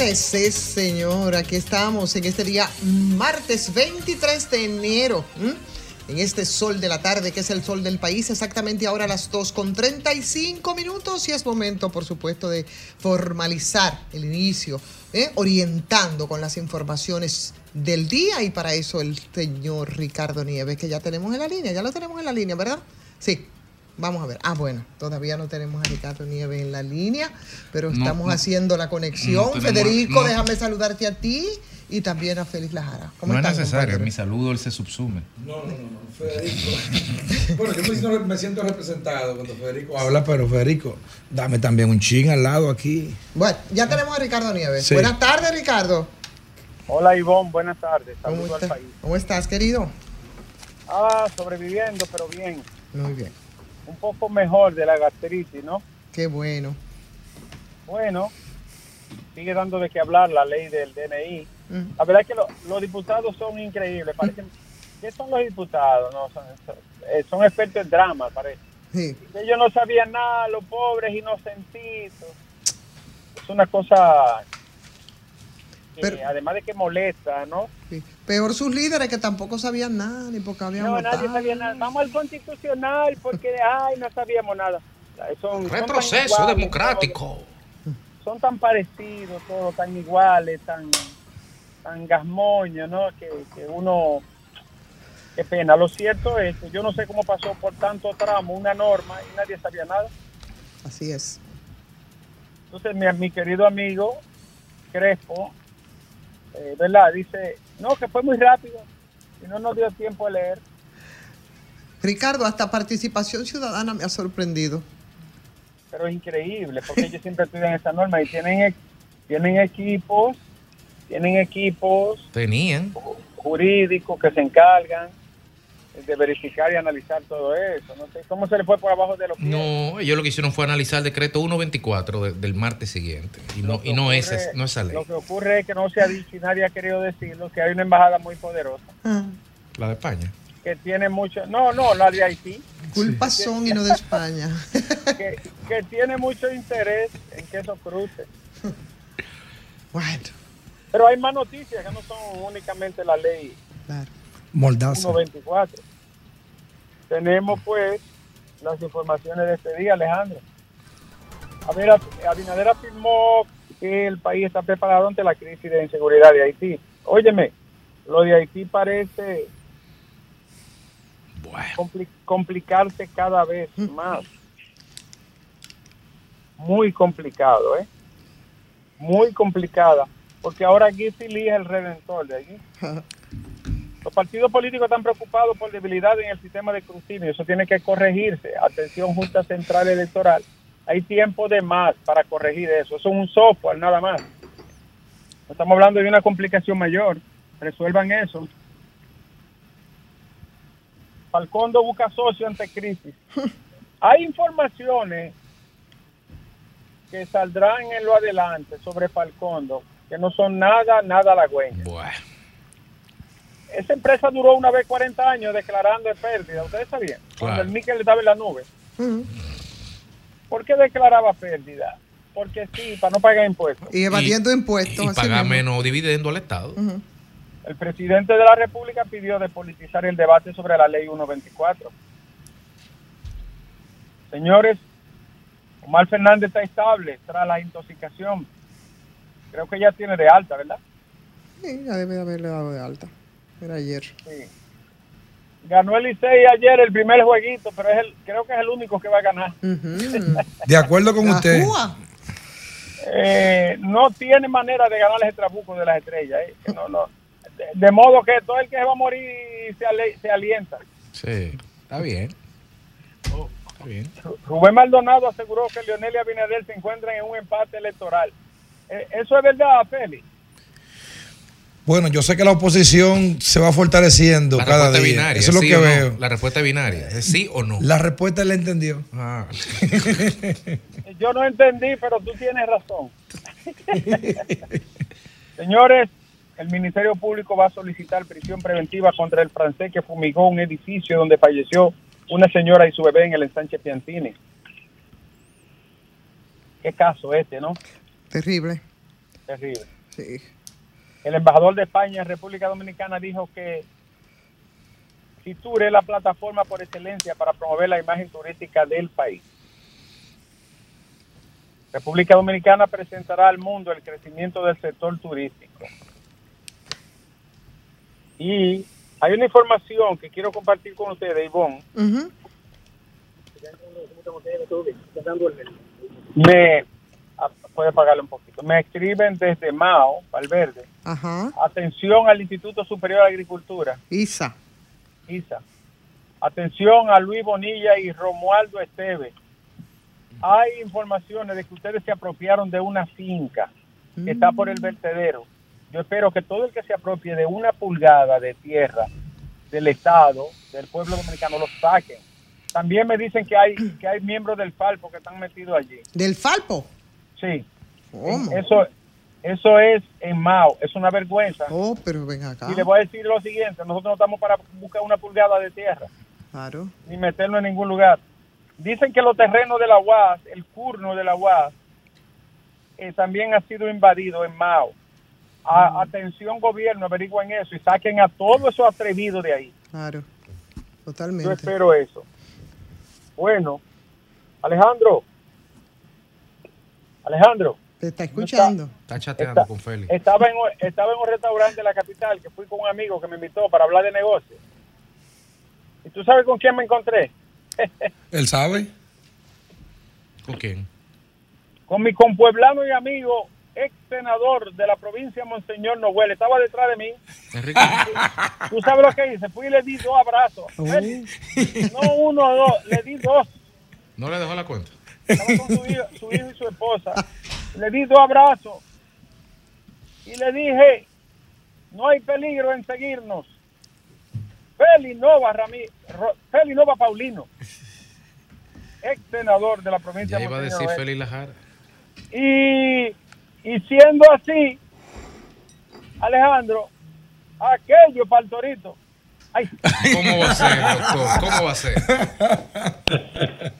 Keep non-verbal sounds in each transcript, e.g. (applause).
Sí, señor, aquí estamos en este día, martes 23 de enero. En este sol de la tarde, que es el sol del país, exactamente ahora a las 2 con 35 minutos. Y es momento, por supuesto, de formalizar el inicio, ¿eh? orientando con las informaciones del día. Y para eso el señor Ricardo Nieves, que ya tenemos en la línea, ya lo tenemos en la línea, ¿verdad? Sí. Vamos a ver. Ah, bueno, todavía no tenemos a Ricardo Nieves en la línea, pero No, estamos no. haciendo la conexión. No tenemos- Federico, no. déjame saludarte a ti y también a Félix Lajara. ¿Cómo No es necesario, compañero? mi saludo él se subsume. No, no, no, no, Federico. (laughs) bueno, yo me siento, representado cuando Federico habla, pero Federico, dame también un ching al lado aquí. Bueno, ya tenemos a Ricardo Nieves. Sí. Buenas tardes, Ricardo. Hola Ivonne, buenas tardes. ¿Cómo, Saludos al país. ¿Cómo estás, querido? Ah, sobreviviendo, pero bien. Muy bien. Un poco mejor de la gastritis, ¿no? Qué bueno. Bueno, sigue dando de qué hablar la ley del DNI. Mm. La verdad es que lo- los diputados son increíbles. Parecen, ¿Qué son los diputados? No, son, son- eh, son expertos en drama, parece. Sí. Ellos no sabían nada, los pobres inocentitos. Es una cosa que Pero- además de que molesta, ¿no? sí. Peor sus líderes que tampoco sabían nada, ni porque habían No, nadie sabía nada. Vamos al constitucional porque, ay, no sabíamos nada. Son, son iguales, democrático. todos. Son tan parecidos, todos tan iguales, tan, tan gasmoños, ¿no? Que, que uno, qué pena. Lo cierto es que yo no sé cómo pasó por tanto tramo una norma y nadie sabía nada. Así es. Entonces, mi, mi querido amigo Crespo, eh, ¿verdad? Dice, no, que fue muy rápido y no nos dio tiempo de leer. Ricardo, hasta participación ciudadana me ha sorprendido. pero es increíble porque ellos siempre estudian esa norma y tienen e- tienen equipos tienen equipos Tenían. jurídicos que se encargan de verificar y analizar todo eso no sé cómo se le fue por abajo de los No, ellos lo que hicieron fue analizar el decreto 124 de- del martes siguiente. Y no, y no, ocurre- esa, no esa ley. lo que ocurre es que no se ha dicho y nadie ha querido decirlo que hay una embajada muy poderosa Ah, La de España. que tiene mucho no no la de Haití culpas son y no de España. (laughs) que, que tiene mucho interés en que eso cruce bueno, pero hay más noticias que no son únicamente la ley claro. Moldaza. 1.24. Tenemos pues las informaciones de este día, Alejandro. A ver, Abinader afirmó que el país está preparado ante la crisis de inseguridad de Haití. Óyeme, lo de Haití parece Bueno. compli- complicarse cada vez más. Muy complicado, ¿eh? Muy complicada. Porque ahora Guizi Lee es el redentor de allí. (laughs) Los partidos políticos están preocupados por debilidad en el sistema de escrutinio. Eso tiene que corregirse. Atención, Junta Central Electoral. Hay tiempo de más para corregir eso. Eso es un software nada más. No estamos hablando de una complicación mayor. Resuelvan eso. Falcondo busca socio ante crisis. (laughs) Hay informaciones que saldrán en lo adelante sobre Falcondo que no son nada, nada halagüeñas. Bueno. Esa empresa duró una vez 40 años declarando de pérdida. ¿Ustedes sabían? Cuando el níquel estaba en la nube. ¿Por qué declaraba pérdida? Porque sí, para no pagar impuestos. Y evadiendo impuestos. Y así pagar mismo. menos dividendo al Estado. El presidente de la República pidió depolitizar el debate sobre la ley 124. Señores, Omar Fernández está estable tras la intoxicación. Creo que ya tiene de alta, ¿verdad? Sí, ya debe de haberle dado de alta. Era ayer. Sí. Ganó el Licey ayer el primer jueguito, pero es el, creo que es el único que va a ganar. De acuerdo con usted. Eh, no tiene manera de ganar el trabuco de las estrellas. eh, que no, no. De, de modo que todo el que va a morir se, ale- se alienta. Sí, está bien. Está bien. Rubén Maldonado aseguró que Leonel y Abinader se encuentran en un empate electoral. Eh, ¿Eso es verdad, Félix? Bueno, yo sé que la oposición se va fortaleciendo La cada respuesta día. binaria. Eso es lo ¿sí que no? veo. La respuesta binaria. ¿Es sí o no? La respuesta la entendió. Ah. (laughs) Yo no entendí, pero tú tienes razón. (laughs) Señores, el Ministerio Público va a solicitar prisión preventiva contra el francés que fumigó un edificio donde falleció una señora y su bebé en el ensanche Piantini. Qué caso este, ¿no? Terrible. Terrible. Sí. El embajador de España en República Dominicana dijo que Fitur es la plataforma por excelencia para promover la imagen turística del país. República Dominicana presentará al mundo el crecimiento del sector turístico. Y hay una información que quiero compartir con ustedes, Ivonne. Ujú. Me, puede pagarle un poquito. Me escriben desde Mao, Valverde. Ajá. Atención al Instituto Superior de Agricultura. Isa. Isa. Atención a Luis Bonilla y Romualdo Esteve. Hay informaciones de que ustedes se apropiaron de una finca que está por el vertedero. Yo espero que todo el que se apropie de una pulgada de tierra del Estado, del pueblo dominicano, lo saquen. También me dicen que hay que hay miembros del Falpo que están metidos allí. ¿Del Falpo? Sí. ¿Cómo? Eso, eso es en Mao. Es una vergüenza. Oh, pero ven acá. Y le voy a decir lo siguiente. Nosotros no estamos para buscar una pulgada de tierra. Claro. ni meterlo en ningún lugar. Dicen que los terrenos de la UAS, el curno de la UAS, eh, también ha sido invadido en Mao. A- Atención gobierno, averigüen eso y saquen a todos esos atrevidos de ahí. Claro. Yo Totalmente. espero eso. Bueno, Alejandro. Alejandro. Te está escuchando. Está chateando Está- con Félix. Estaba en, un- estaba en un restaurante de la capital que fui con un amigo que me invitó para hablar de negocios. ¿Y tú sabes con quién me encontré? (laughs) ¿Él sabe? ¿Con quién? con mi compueblano y amigo, ex senador de la provincia de Monseñor Noel, estaba detrás de mí. Enrique. ¿Tú sabes lo que hice? Fui y le di dos abrazos. Oh. No uno o dos, le di dos. ¿No le dejó la cuenta? Estaba con su hijo, su hijo y su esposa. Le di dos abrazos. Y le dije, no hay peligro en seguirnos. Feli Nova Ramírez, Feli Nova Paulino, ex senador de la provincia Ya de iba a decir. Félix Lajara. Y, y siendo así, Alejandro, aquello para el torito. Ay, ¿Cómo va a ser, doctor? ¿Cómo va a ser? (laughs)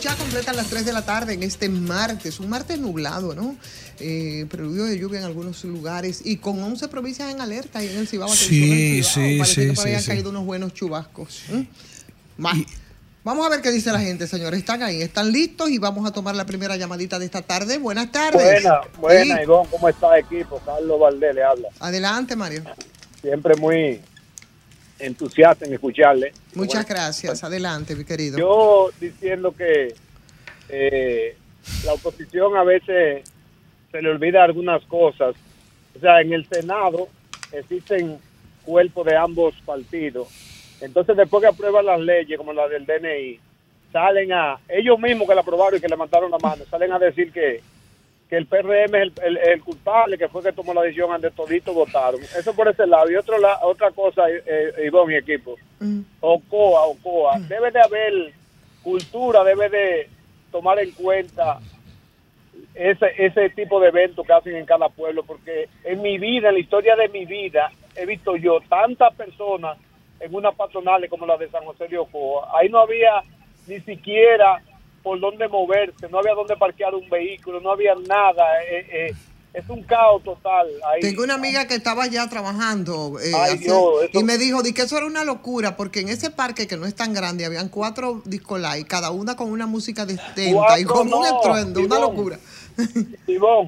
ya completan las 3 de la tarde en este martes, un martes nublado, ¿no? Eh, preludio de lluvia en algunos lugares y con 11 provincias en alerta y en el Cibao. Sí, Cibao. sí, Parece sí, que por ahí sí, han sí. caído unos buenos chubascos. ¿Mm? Más. Vamos a ver qué dice la gente, señores. Están ahí, están listos y vamos a tomar la primera llamadita de esta tarde. Buenas tardes. buena, buena, Sí. Ivonne, ¿cómo está equipo? Carlos Valdés le habla. Adelante, Mario. Siempre muy entusiasta en escucharle. Muchas Bueno, gracias. Adelante, mi querido. Yo diciendo que eh, la oposición a veces se le olvida algunas cosas. O sea, en el Senado existen cuerpos de ambos partidos. Entonces, después que aprueban las leyes, como la del DNI, salen a, ellos mismos que la aprobaron y que levantaron la mano, salen a decir que, que el PRM es el, el- el culpable, que fue que tomó la decisión antes toditos votaron. Eso por ese lado. Y otro la- otra cosa, eh, Ivonne y equipo, Mm. OCOA, OCOA, debe de haber cultura, debe de tomar en cuenta ese, ese tipo de eventos que hacen en cada pueblo, porque en mi vida, en la historia de mi vida, he visto yo tantas personas en unas patronales como la de San José de Ocoa. Ahí no había ni siquiera por dónde moverse, no había dónde parquear un vehículo, no había nada. Eh, eh, es un caos total. Ahí. Tengo una amiga que estaba ya trabajando eh, Ay, hace- Dios, eso- y me dijo di que eso era una locura porque en ese parque que no es tan grande habían cuatro discolay, cada una con una música distinta y Cuatro como un no, estruendo, una locura. (laughs)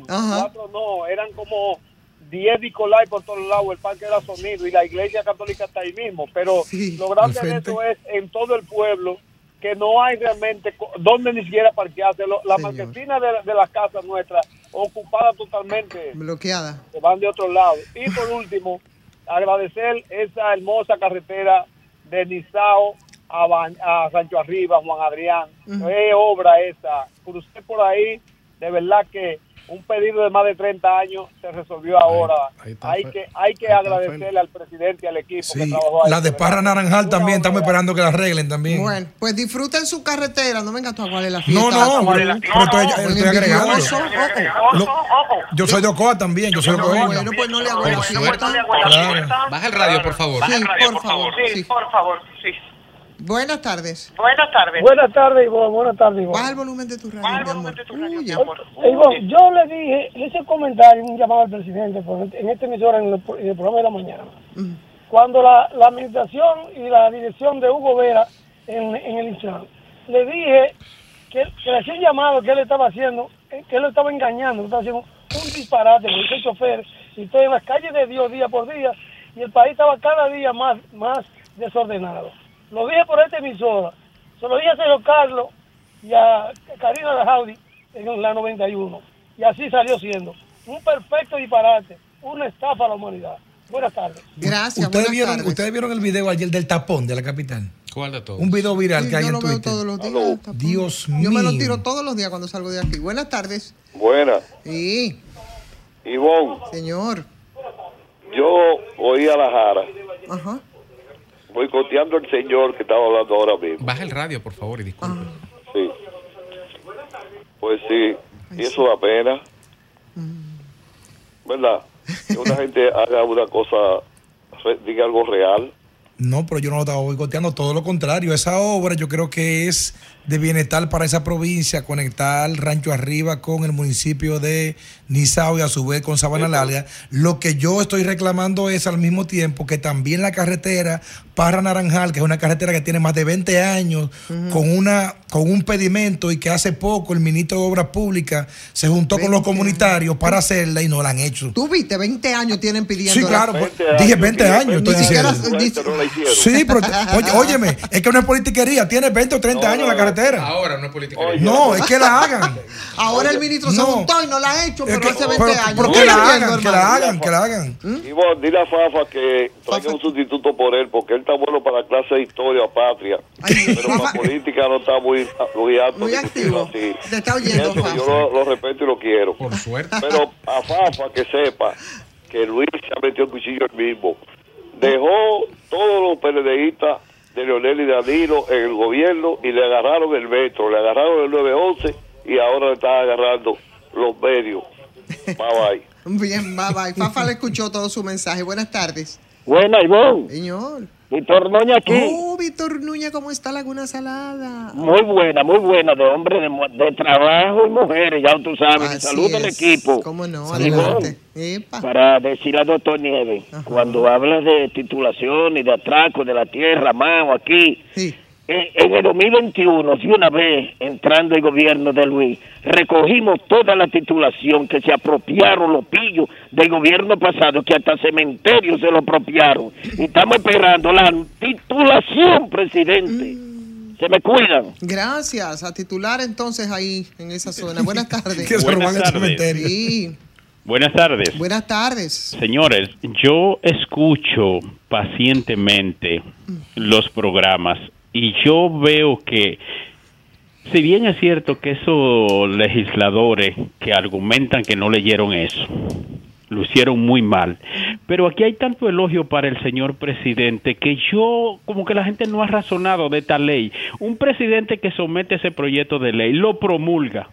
Ajá. cuatro no, eran como 10 Nicolai por todos lados, el parque era sonido y la iglesia católica está ahí mismo, pero Sí, lo grande de eso es en todo el pueblo que no hay realmente donde ni siquiera parquearse. La marquesina de, de las casas nuestras ocupada totalmente, Bloqueada. se van de otro lado. Y por (laughs) último, agradecer esa hermosa carretera de Nizao a, Sancho Arriba, Juan Adrián. Qué obra esa. Crucé por ahí, de verdad que un pedido de más de 30 años se resolvió ahora. ahí está hay Fe- que hay que ahí está agradecerle al presidente y al equipo que trabajó ahí. la de Parra. Naranjal Una también, estamos esperando que la arreglen también. Bueno, pues disfruten su carretera, no venga tú a guardar la fiesta. no, no, Tú, pero, pero estoy, buen estoy agregando. envidioso. Lo- yo soy de Ocoa también, yo soy de Ocoa. Bueno, pues no le hago la fiesta. Baja el radio, por favor. Sí, por favor. sí. por favor, sí. Buenas tardes. Buenas tardes. Buenas tardes, Ivonne. Buenas tardes, Ivonne. Baja el volumen de tu radio, Baja el volumen amor. de tu radio, Uy, mi amor. Ivonne, yo le dije, le hice un comentario, un llamado al presidente por este- en esta emisora, en el, en el programa de la mañana. Cuando la, la administración y la dirección de Hugo Vera en, en el Intran, le dije que, que le hacía un llamado que él estaba haciendo, eh, que él lo estaba engañando, que estaba haciendo un disparate, dice el chofer, y estoy en las calles de Dios día por día, y el país estaba cada día más, más desordenado. Lo dije por esta emisora, se lo dije a Sergio Carlos y a Karina de Jaudi en la 91. Y así salió siendo. Un perfecto disparate, una estafa a la humanidad. Buenas tardes. Gracias, ¿Ustedes buenas vieron, tardes. ustedes vieron el video ayer del tapón de la capital. ¿Cuál de todos? Un video viral Sí, que hay yo en lo veo Twitter. todos los días. Dios Yo me lo mío. tiro todos los días cuando salgo de aquí. Buenas tardes. Buena, Sí, Ivonne, señor. yo oí a la Jara, Ajá. Boicoteando al señor que estaba hablando ahora mismo. Baja el radio, por favor, y disculpe. Sí. Pues sí, y eso da pena. ¿Verdad? Que una (laughs) gente haga una cosa, diga algo real. No, pero yo no lo estaba boicoteando, todo lo contrario. Esa obra yo creo que es de bienestar para esa provincia, conectar Rancho Arriba con el municipio de Nizao y a su vez con Sabana Larga. Lo que yo estoy reclamando es al mismo tiempo que también la carretera Parra Naranjal, que es una carretera que tiene más de 20 años, con una con un pedimento y que hace poco el ministro de Obras Públicas se juntó con los 20 comunitarios para hacerla y no la han hecho. Tú viste, 20 años tienen pidiendo. Sí, claro, pues, 20 dije años, 20 tiene años, estoy Ni siquiera- La la hicieron. Sí, pero oye, (laughs) óyeme, es que no es politiquería, tiene 20 o 30 No, años la no, carretera. Ahora no es política. Oye, No, es que la hagan. (laughs) Ahora el ministro se No. juntó y no la ha hecho, Es pero que- hace 20 pero- años. pero que la hagan, que hermano. la hagan, que la hagan. Ivonne, dile a Fafa que traiga Fafa. un sustituto por él, porque él está bueno para clase de historia patria. Ay, pero Fafa. para política no está muy, muy alto. Muy activo. así. Te está oyendo, Y eso que Fafa. Yo lo, lo respeto y lo quiero. Por suerte. Pero a Fafa que sepa que Luis se ha metido el cuchillo él mismo. Dejó todos los PLDistas de Leonel y Danilo en el gobierno y le agarraron el metro, le agarraron el 911 y ahora le están agarrando los medios. (laughs) Bye bye. Bien, bye bye. Fafa le escuchó todo su mensaje. Buenas tardes. Buena, Ivonne. Señor. Víctor Noña aquí. Oh, Víctor Núñez, ¿cómo está Laguna Salada? Muy buena, muy buena, de hombre de, de trabajo y mujeres, ya tú sabes. Saludos al equipo. ¿Cómo no? Salud. Adelante. Epa. Para decirle al doctor Nieves, cuando hablas de titulación y de atraco de la tierra, mano, aquí, Sí. En, en el 2021, de una vez entrando el gobierno de Luis, recogimos toda la titulación que se apropiaron los pillos del gobierno pasado, que hasta cementerio se lo apropiaron. Y estamos esperando la titulación, presidente. Se me cuidan. Gracias. A titular entonces ahí en esa zona. Buenas Que (laughs) tardes. el cementerio. Sí. Buenas tardes. Buenas tardes. Señores, yo escucho pacientemente los programas y yo veo que, si bien es cierto que esos legisladores que argumentan que no leyeron eso, lo hicieron muy mal, pero aquí hay tanto elogio para el señor presidente que yo, como que la gente no ha razonado de esta ley. Un presidente que somete ese proyecto de ley, lo promulga,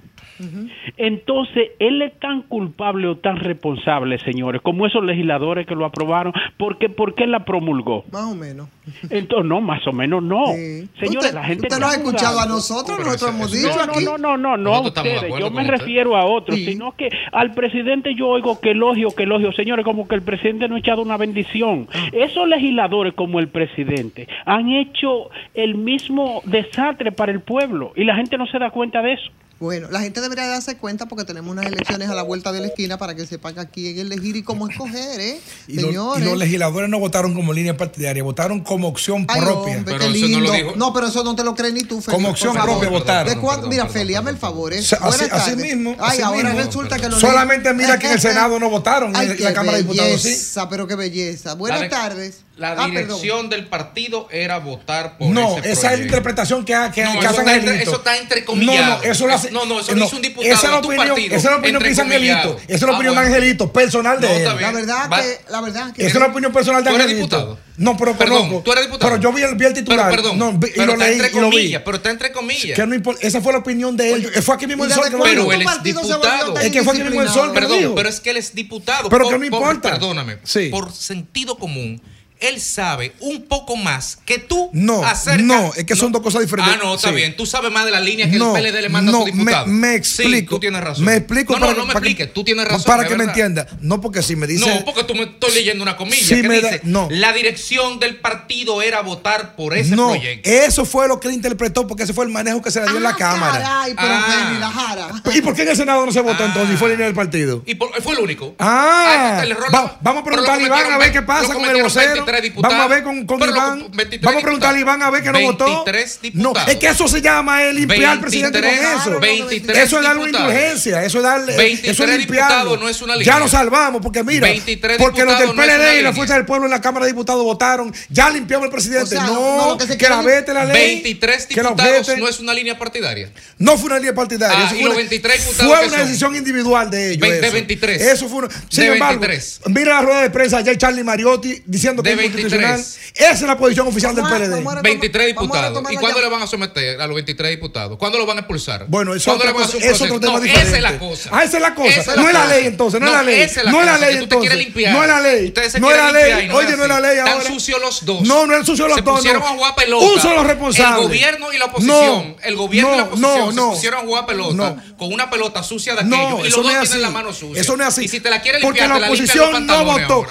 Entonces, él es tan culpable o tan responsable, señores, como esos legisladores que lo aprobaron, porque ¿por qué la promulgó? Más o menos. Entonces, no, más o menos no. Sí. Señores, Usted- la gente usted nos ha escuchado a nosotros, nosotros hemos dicho No, aquí. no, no, no, no, a ustedes. Yo me usted. refiero a otros, Sí. sino que al presidente yo oigo que elogio, que elogio. Señores, como que el presidente no ha echado una bendición. Ah. Esos legisladores como el presidente han hecho el mismo desastre para el pueblo y la gente no se da cuenta de eso. Bueno, la gente debería darse cuenta porque tenemos unas elecciones a la vuelta de la esquina para que sepan aquí es elegir y cómo escoger, ¿eh? Y, los- y Señores. los legisladores no votaron como línea partidaria, votaron como opción Ay, propia. hombre, Pero qué eso no lo lindo. dijo. No, pero eso no te lo crees ni tú, Feli, Como opción favor. propia votaron. ¿De cuándo? Perdón, Mira, Feli, hazme el favor. ¿eh? O sea, así- Buenas así tardes. mismo, Ay, así ahora mismo. resulta que lo Solamente mira que en el Senado no votaron, Ay, en la Cámara de Diputados sí. belleza, pero qué belleza. Buenas tardes. La Ah, perdón. dirección del partido era votar por No, ese esa es la interpretación que, ha- que, No, que eso hace está entre- Angelito. eso está entrecomillado. No, no, eso lo hace. No, no, eso lo hizo un diputado Esa es la opinión, partido, esa es la opinión que dice. Angelito. Esa es la Ah, opinión de. Angelito, personal de No, él. La verdad Va- que, la verdad que. Esa es la opinión personal de ¿Tú eres Angelito. diputado? No, pero Perdón, conozco. tú eres diputado. Pero yo vi el, vi el titular. Pero, perdón, no, vi- y pero lo está leí entre y lo vi. comillas, pero está entre comillas. Que no importa, esa fue la opinión de él. Fue aquí mismo ¿Y el sol que Pero él es partido se diputado. Es que fue aquí mismo el sol, pero Perdón, pero es que él es diputado. Pero que no por- importa. Perdóname. Sí. Por sentido común, él sabe un poco más que tú No, acerca- no, es que son dos cosas diferentes. Ah, no, está Sí. bien. Tú sabes más de la línea que No, el PLD le manda a su diputado. Me, me Sí, explico. tú tienes razón. Me explico. No, no, para no me para que- expliques. Tú tienes razón. Para que me entienda. No, porque si me dice. No, porque tú me estoy leyendo una comilla Sí, que me da- dice no. la dirección del partido era votar por ese no, proyecto. eso fue lo que él interpretó, porque ese fue el manejo que se le dio en la Ah, Cámara. Caray, pero Ah. La jara. ¿Y por qué en el Senado no se votó Ah. entonces? Y fue línea del partido. Y por- fue el único. Ah, el error- va- vamos a preguntar a Iván a ver qué pasa con el vocero. 23 diputados. Vamos a ver con, con Iván. 23 Vamos a preguntarle a Iván a ver que no votó. 23 No, es que eso se llama eh, limpiar al presidente con 23, eso. 23 eso es darle una indulgencia, eso es darle. 23 eso es diputados no es una Ya lo salvamos, porque mira, 23 porque los del PLD y la. Fuerza del Pueblo en la Cámara de Diputados votaron, ya limpiamos el presidente. O sea, no, que la vete la ley. 23 que la diputados no es una línea partidaria. No fue una línea partidaria. Ah, y fue los una- 23 diputados Fue una decisión individual de ellos. De eso. 23. Eso fue una. Sin embargo, 23. mira la rueda de prensa ayer Charlie Mariotti diciendo que De es 23. inconstitucional. Esa es la posición oficial del PLD. vamos a- 23 Vamos a diputados. ¿Y la cuándo le van a someter a los 23 diputados? ¿Cuándo lo van a expulsar? Bueno, eso ¿Cuándo otra le van a cosa- es otro tema No, diferente. Esa es la cosa. Ah, esa es la cosa. Esa No es la ley, entonces, no es la ley. esa es la No es la ley, entonces. limpiar. No es la ley. Ustedes se No es la ley. Oye, es no es la ley Están ahora. sucios los dos. No, no es sucio los Se dos. pusieron no. a jugar pelota. Un solo responsable. El gobierno y la oposición. No, el gobierno y la no, oposición no, se pusieron a jugar pelota con una pelota sucia de No, aquello. y eso los no dos es tienen así. la mano sucia. Eso no es así. Y si te la quiere Porque limpiar, la te la oposición no votó.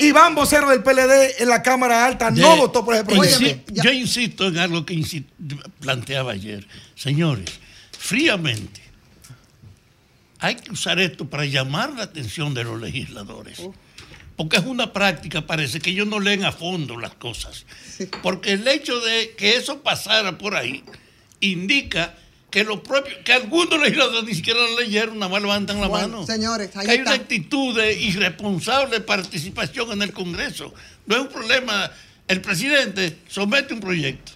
Iván Vocero del PLD en la Cámara Alta no votó por ese Insi- proyecto. ya- Yo insisto en algo que planteaba ayer. Señores, fríamente, hay que usar esto para llamar la atención de los legisladores. Porque es una práctica, parece que ellos no leen a fondo las cosas. Porque el hecho de que eso pasara por ahí indica que los propios, que algunos legisladores ni siquiera lo leyeron, nada más levantan la Bueno, mano. señores, ahí Que hay está. una actitud de irresponsable participación en el Congreso. No es un problema. El presidente somete un proyecto,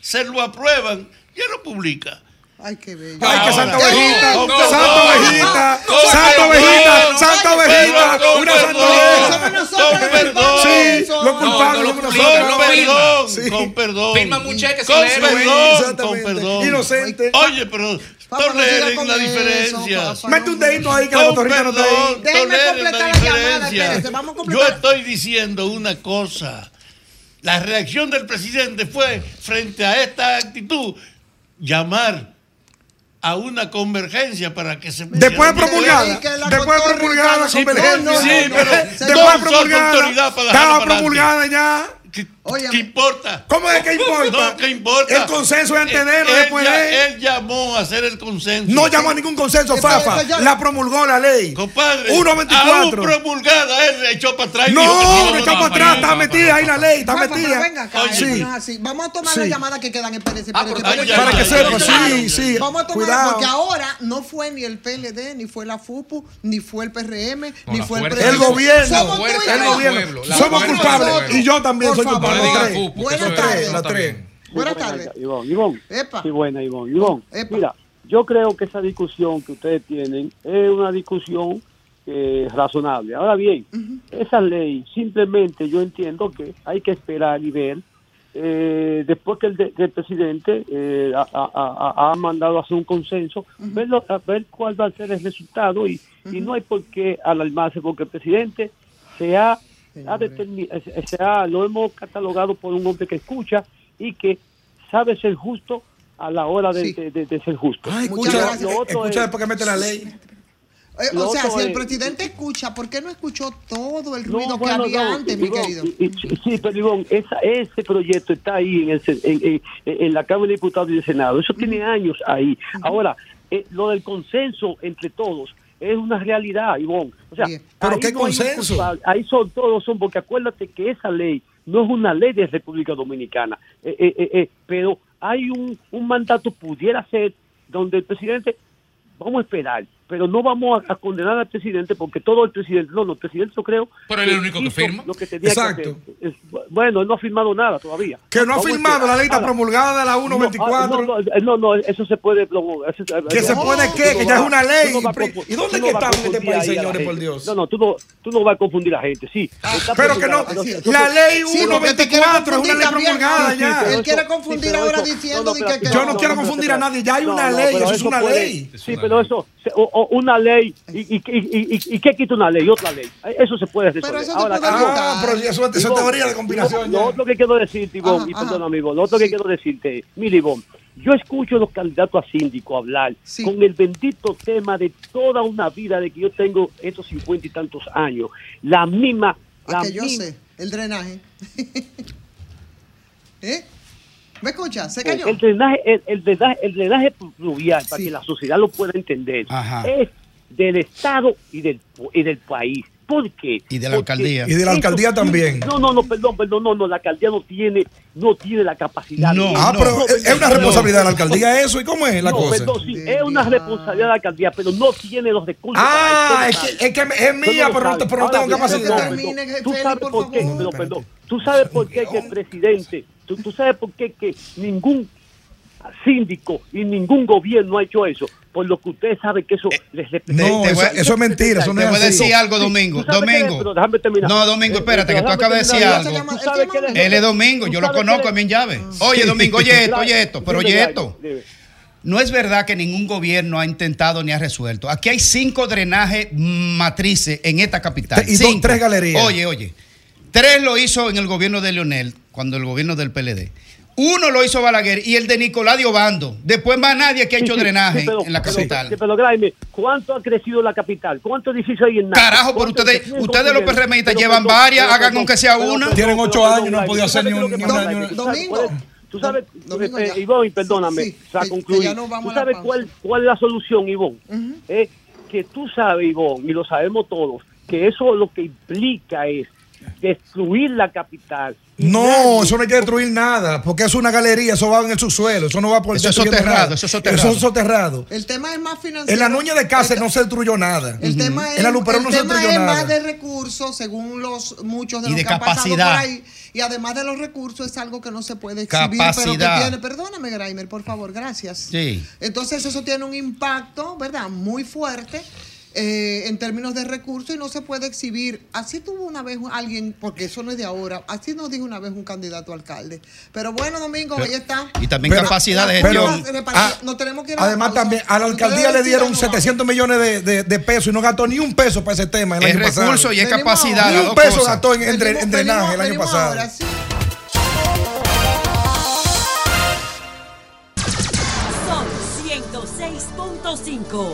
se lo aprueban y lo publica. Ay, qué bello. Ay, que Santa ¡Qué Ovejita, Santa Ovejita, Santa Ovejita, Santa Ovejita, una Santa Ovejita. Los. Sí, los culpables no, somos no, nosotros. no, Con perdón, Sí. con perdón. Firma un cheque Con perdón, con perdón. Inocente. Oye, pero toleren con la diferencia. Mete un dedito ahí que la Con motorita no está completar la la llamada, Yo estoy diciendo una cosa. La reacción del presidente fue, frente a esta actitud, llamar a una convergencia para que se... Después de promulgada, después de promulgada la sí, convergencia. Sí, pero. Después promulgada, estaba promulgada ya. ¿Qué, importa? ¿Cómo es que importa? No, ¿qué importa? El consenso es antes de él, Él después ya- de él. Él llamó a hacer el consenso. No llamó a ningún consenso, pero Fafa. La promulgó la ley. Compadre, 1.24. aún promulgada, él le echó para atrás. No, está no, para atrás, está metida ahí la ley, está pero metida. venga acá, Oye. eso Sí. no es así. Vamos a tomar Sí. las llamadas que quedan. Espérese, Ah, Para que sepa, sí, sí. Vamos a tomar, Cuidado. porque ahora no fue ni el PLD, ni fue la FUPU, ni fue el PRM, ni fue el PRD. El gobierno, Somos culpables. Y yo también soy culpable. No le Buenas tardes. tres. Buenas buena, tardes. Ivonne, Ivonne. Epa. Sí, buena, Ivonne. Mira, yo creo que esa discusión que ustedes tienen es una discusión eh, razonable. Ahora bien, esa ley simplemente yo entiendo que hay que esperar y ver eh, después que el, de- que el presidente eh, ha, ha- ha- ha mandado a hacer un consenso, verlo- a ver cuál va a ser el resultado y, y no hay por qué alarmarse porque el presidente se ha, ha eh, se ha- lo hemos catalogado por un hombre que escucha y que sabe ser justo a la hora de, de- de- de ser justo. Ay, escucha, lo otro escucha es- después que mete la ley. Eh, Lo o sea, si el es- presidente escucha, ¿por qué no escuchó todo el No, ruido bueno, que había no, antes, mi querido? y- y- sí, pero Ivonne, esa, ese proyecto está ahí en, el, en, en- en la Cámara de Diputados y del Senado. Eso tiene años ahí. Ahora, eh, lo del consenso entre todos es una realidad, Ivonne. O sea, ¿Pero qué no consenso? Ahí son todos, son porque acuérdate que esa ley no es una ley de República Dominicana, Eh, eh, eh, eh, pero hay un, un mandato, pudiera ser, donde el presidente vamos a esperar, pero no vamos a, a condenar al presidente porque todo el presidente, no, no, el presidente yo creo. Pero él es el único que firma. Lo que tenía Exacto. que hacer. Es- bueno, él no ha firmado nada todavía. Que no ha Vamos firmado la ley está promulgada de la no, 124. ah, No, no, no, no, eso se puede. no, eso- ¿Que se no, puede qué? no Que ya es una ley. no ¿Y dónde no que estamos en este país, señores, por. Dios? No, no, tú no, tú no vas a confundir a la gente, sí. Está Pero que no, la ley Sí, porque te quiere 124 es una ley promulgada ya. Él quiere confundir ahora diciendo no, no, que, Yo no quiero confundir a nadie, ya hay una ley, eso es una ley. Sí, pero eso, o- una ley, y, y, y, y, y- y qué quita una ley? Otra ley. Eso se puede resolver. eso Ahora, puede Ah, pero eso, eso es Ivonne, teoría de combinación. Lo, otro que quiero decirte, Ivonne, Ajá, y ajá. perdón, amigo, lo otro que Sí. quiero decirte, mira, Ivonne, yo escucho a los candidatos a síndico hablar Sí. con el bendito tema de toda una vida de que yo tengo estos cincuenta y tantos años. La misma, la A que yo misma- sé, el drenaje. (laughs) ¿Eh? ¿Me escucha? ¿Se cayó? El drenaje, el, el drenaje, el drenaje pluvial, para que la sociedad lo pueda entender, Ajá. es del Estado y del, y del país. ¿Por qué? Y de la Porque alcaldía. Y de la alcaldía también. No, no, no, perdón, perdón, no, no, la alcaldía no tiene, no tiene la capacidad. No, Ah, no. pero es es una No. responsabilidad de la alcaldía eso. ¿Y cómo es la no, cosa? perdón, sí, es una responsabilidad de la alcaldía, pero no tiene los recursos. Ah, para es que, es que es mía, pero no, pero no tengo capacidad. Tú sabes por qué, perdón, tú sabes por qué que el presidente, tú, tú sabes por qué que ningún síndico y ningún gobierno ha hecho eso, por lo que usted sabe que eso les representa. No, te eso, es mentira. Eso no Te es voy a decir algo, Domingo. Domingo. pero déjame terminar. No, Domingo, Eh, espérate, que tú acabas de decir algo. Él es Domingo, yo lo conozco a mi llave. Oye, Domingo, oye esto, oye esto, pero oye esto. No es verdad que ningún gobierno ha intentado ni ha resuelto. Aquí hay cinco drenajes matrices en esta capital. Y Cinco. tres galerías. Oye, oye. Tres lo hizo en el gobierno de Leonel, cuando el gobierno del PLD. Uno lo hizo Balaguer y el de Nicolás de Obando. Después más nadie que ha hecho sí, drenaje sí, pero- en la pero- capital. sí, pero Graeme, ¿cuánto ha crecido la capital? ¿Cuántos edificios hay en Napa? Carajo, pero ¿Cuántos ustedes, ustedes los? PRMistas Pero, llevan varias, pero, hagan aunque sea pero, una. Tienen pero, ocho años, no han podido ¿tú sabes hacer ni un- sabes Domingo. Tú sabes, eh, ya. Ivonne, perdóname, Sí, para concluir. ¿Tú sabes cuál, cuál es la solución, Ivonne? Es que tú sabes, Ivonne, y lo sabemos todos, que eso lo que implica es destruir la capital. Y No, nadie- eso no hay que destruir nada, porque es una galería, eso va en el subsuelo, eso no va por Eso es soterrado, eso es soterrado. Eso es soterrado. El tema es más financiero. En la Nuña de Cáceres no se destruyó nada. El tema es, En la Luperón el no se tema destruyó es nada. más de recursos, según los muchos de Y los de que han pasado capacidad. por ahí. Y además de los recursos, es algo que no se puede exhibir, pero Capacidad. que tiene. Perdóname, Graimer, por favor, gracias. Sí. Entonces, eso tiene un impacto, ¿verdad? Muy fuerte. Eh, en términos de recursos y no se puede exhibir. Así tuvo una vez alguien, porque eso no es de ahora, así nos dijo una vez un candidato a alcalde. Pero bueno, Domingo, ahí está. Y también Pero- capacidad de gestión. Ah, no tenemos que ir a la Además, también a la alcaldía le dieron decidan, no 700 millones de, de- de pesos y no gastó ni un peso para ese tema. El Es año pasado. recurso y es capacidad. Ni un dos peso cosas. gastó en, Venimos- en drenaje el año pasado. ahora, sí. Sol 106.5.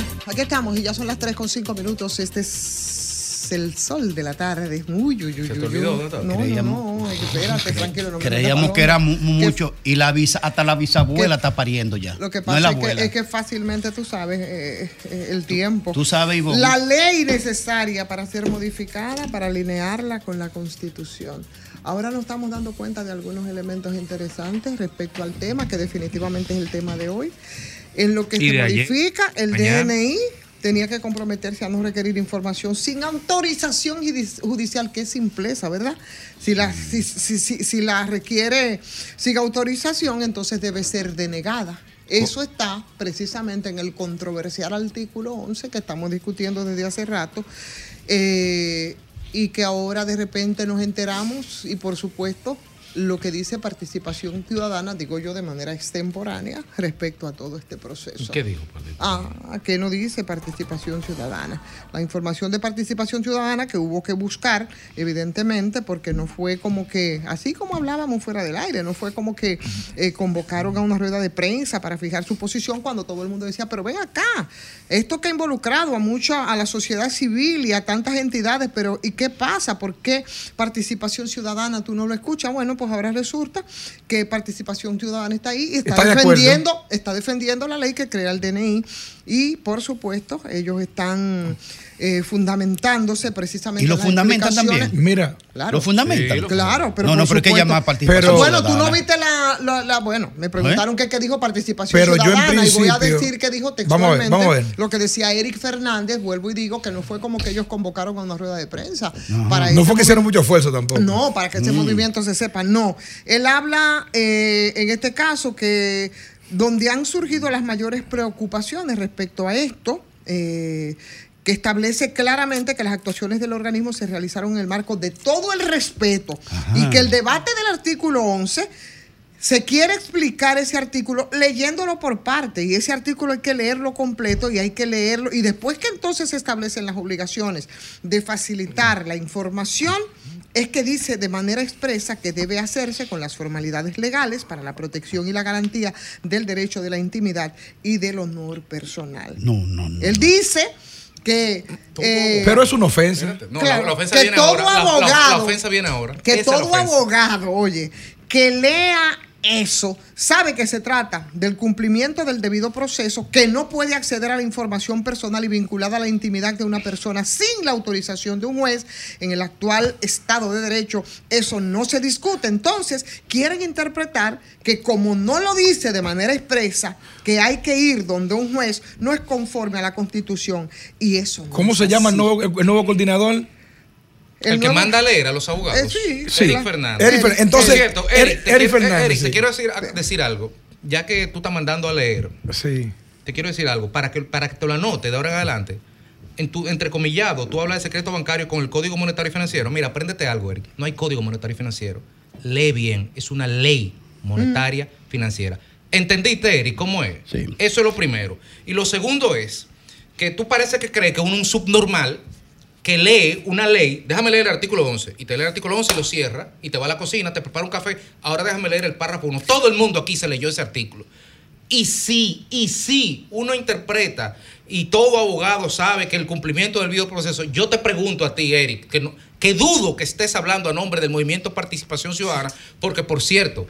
Bueno, aquí estamos y ya son las 3 con 5 minutos. Este es el sol de la tarde. Uy, uy, uy, ¿Se te olvidó, uy. Nata? No, Creíamos- no, no, espérate, (laughs) tranquilo. No me Creíamos que era mu- Que mucho y la visa, hasta la bisabuela está pariendo ya. Lo que no es pasa la es, abuela. que, es que fácilmente tú sabes eh, eh, el tiempo. Tú sabes, Ivonne. La ley necesaria para ser modificada, para alinearla con la Constitución. Ahora nos estamos dando cuenta de algunos elementos interesantes respecto al tema, que definitivamente es el tema de hoy. En lo que se ayer- modifica, el mañana. DNI tenía que comprometerse a no requerir información sin autorización judi- judicial, que es simpleza, ¿verdad? Si la, si, si- si- si la requiere sin autorización, entonces debe ser denegada. Eso está precisamente en el controversial artículo 11 que estamos discutiendo desde hace rato. Eh, y que ahora de repente nos enteramos y por supuesto lo que dice participación ciudadana, digo yo de manera extemporánea, respecto a todo este proceso. ¿Qué dijo? Ah, que no dice participación ciudadana. La información de participación ciudadana que hubo que buscar, evidentemente, porque no fue como que, así como hablábamos fuera del aire, no fue como que eh, convocaron a una rueda de prensa para fijar su posición cuando todo el mundo decía, pero ven acá, esto que ha involucrado a mucha, a la sociedad civil y a tantas entidades, pero ¿y qué pasa? ¿Por qué participación ciudadana tú no lo escuchas? Bueno, pues ahora resulta que participación ciudadana está ahí y está, Está de acuerdo. defendiendo, está defendiendo la ley que crea el DNI y por supuesto ellos están eh, fundamentándose precisamente Y lo fundamentan también. Mira, Claro. Lo fundamentan. Sí, claro, pero no, no, por pero hay que llamar participación Pero- bueno, tú no ciudadana. viste la, la- la- bueno, me preguntaron qué, qué dijo participación Pero yo en ciudadana y voy a decir que dijo Vamos a ver, textualmente vamos a ver. lo que decía Eric Fernández, vuelvo y digo que no fue como que ellos convocaron a una rueda de prensa para no fue que hicieron mucho esfuerzo tampoco. no, para que ese Mm. movimiento se sepa, no. Él habla eh, en este caso que donde han surgido las mayores preocupaciones respecto a esto, eh, que establece claramente que las actuaciones del organismo se realizaron en el marco de todo el respeto y que el debate del artículo 11 se quiere explicar ese artículo leyéndolo por parte y ese artículo hay que leerlo completo y hay que leerlo y después que entonces se establecen las obligaciones de facilitar la información es que dice de manera expresa que debe hacerse con las formalidades legales para la protección y la garantía del derecho de la intimidad y del honor personal. No, no, no. Él dice que eh, Pero es una ofensa. No, Claro, la, la ofensa que viene todo ahora. La- la- La, abogado- ofensa viene ahora. que Esa todo abogado, oye, que lea eso, sabe que se trata del cumplimiento del debido proceso, que no puede acceder a la información personal y vinculada a la intimidad de una persona sin la autorización de un juez. En el actual Estado de Derecho eso no se discute. Entonces, quieren interpretar que como no lo dice de manera expresa, que hay que ir donde un juez no es conforme a la Constitución. Y eso no ¿Cómo es se llama el nuevo, el nuevo coordinador? El, que manda a leer a los abogados. Eh, sí, Sí. Eric. Fernández. Eric entonces, cierto, Eric- Eric, te Eric quiero, Fernández, Eric, te sí. quiero decir, decir algo. Ya que tú estás mandando a leer, Sí. te quiero decir algo. Para que, para que te lo anote de ahora en adelante. En tu entrecomillado, tú hablas de secreto bancario con el Código Monetario y Financiero. Mira, apréndete algo, Eric. No hay Código Monetario y Financiero. Lee bien. Es una ley monetaria financiera. ¿Entendiste, Eric? ¿Cómo es? Sí. Eso es lo primero. Y lo segundo es que tú parece que crees que uno es un subnormal que lee una ley, déjame leer el artículo 11, y te lee el artículo 11 y lo cierra, y te va a la cocina, te prepara un café, ahora déjame leer el párrafo 1. Todo el mundo aquí se leyó ese artículo. Y sí, y sí, uno interpreta, y todo abogado sabe que el cumplimiento del videoproceso, yo te pregunto a ti, Eric, que, no, que dudo que estés hablando a nombre del movimiento Participación Ciudadana, porque por cierto,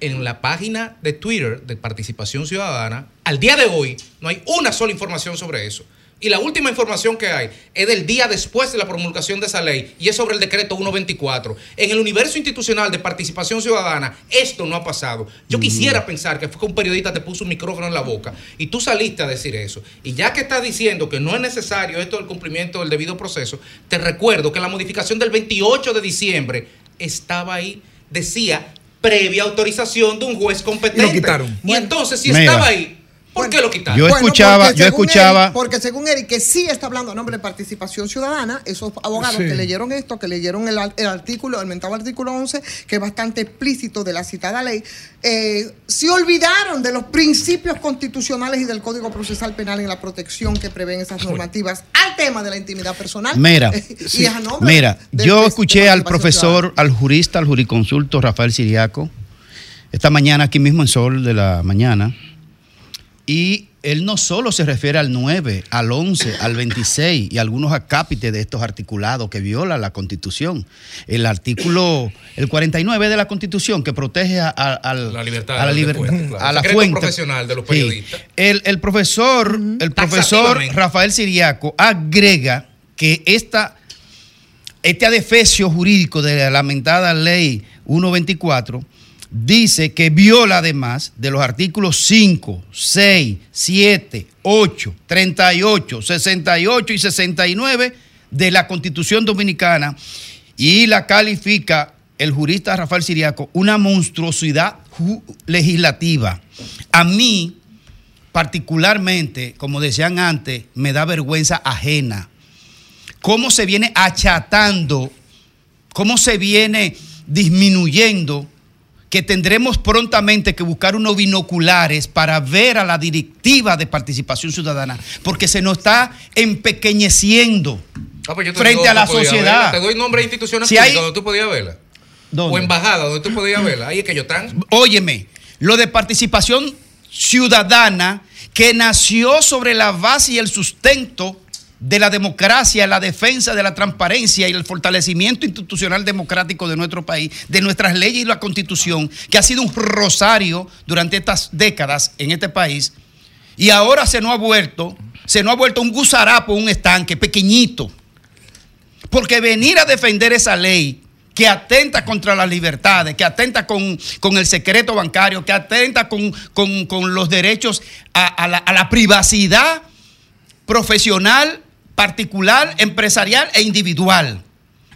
en la página de Twitter de Participación Ciudadana, al día de hoy, no hay una sola información sobre eso. Y la última información que hay es del día después de la promulgación de esa ley y es sobre el decreto 124. En el universo institucional de participación ciudadana, esto no ha pasado. Yo quisiera pensar que fue que un periodista te puso un micrófono en la boca y tú saliste a decir eso. Y ya que estás diciendo que no es necesario esto del cumplimiento del debido proceso, te recuerdo que la modificación del 28 de diciembre estaba ahí, decía previa autorización de un juez competente. Y lo quitaron. Y entonces, si estaba ahí, ¿por qué lo quitaron? Yo escuchaba, yo escuchaba. Eric- porque según Eric, que sí está hablando a nombre de participación ciudadana, esos abogados Sí. que leyeron esto, que leyeron el, el artículo, el mentado artículo 11, que es bastante explícito de la citada ley, eh, se olvidaron de los principios constitucionales y del Código Procesal Penal en la protección que prevén esas normativas al tema de la intimidad personal. Mira, (laughs) y es a nombre mira, yo escuché al profesor, al jurista, al juriconsulto Rafael Siriaco, esta mañana aquí mismo en Sol de la mañana, y él no solo se refiere al 9, al 11, al 26 y algunos acápites de estos articulados que violan la Constitución. El artículo, el 49 de la Constitución que protege a, a- al- La libertad a la, liber- fuente, claro. a la fuente. profesional de los Sí. periodistas. El, el profesor, el profesor. Rafael Siriaco agrega que esta, este adefesio jurídico de la lamentada ley 124 dice que viola además de los artículos 5, 6, 7, 8, 38, 68 y 69 de la Constitución Dominicana y la califica el jurista Rafael Siriaco una monstruosidad legislativa. A mí, particularmente, como decían antes, me da vergüenza ajena cómo se viene achatando, cómo se viene disminuyendo, que tendremos prontamente que buscar unos binoculares para ver a la directiva de participación ciudadana, porque se nos está empequeñeciendo Ah, pues yo te frente digo a la sociedad. verla. Te doy nombre de instituciones Si públicas hay- donde tú podías verla. ¿Dónde? O embajada donde tú podías verla. Ahí es que ellos están. Óyeme, lo de participación ciudadana que nació sobre la base y el sustento de la democracia, la defensa de la transparencia y el fortalecimiento institucional democrático de nuestro país, de nuestras leyes y la constitución, que ha sido un rosario durante estas décadas en este país, y ahora se nos ha vuelto, se nos ha vuelto un gusarapo, un estanque pequeñito. Porque venir a defender esa ley que atenta contra las libertades, que atenta con, con el secreto bancario, que atenta con, con- con los derechos a, la, a la privacidad profesional, particular, empresarial e individual.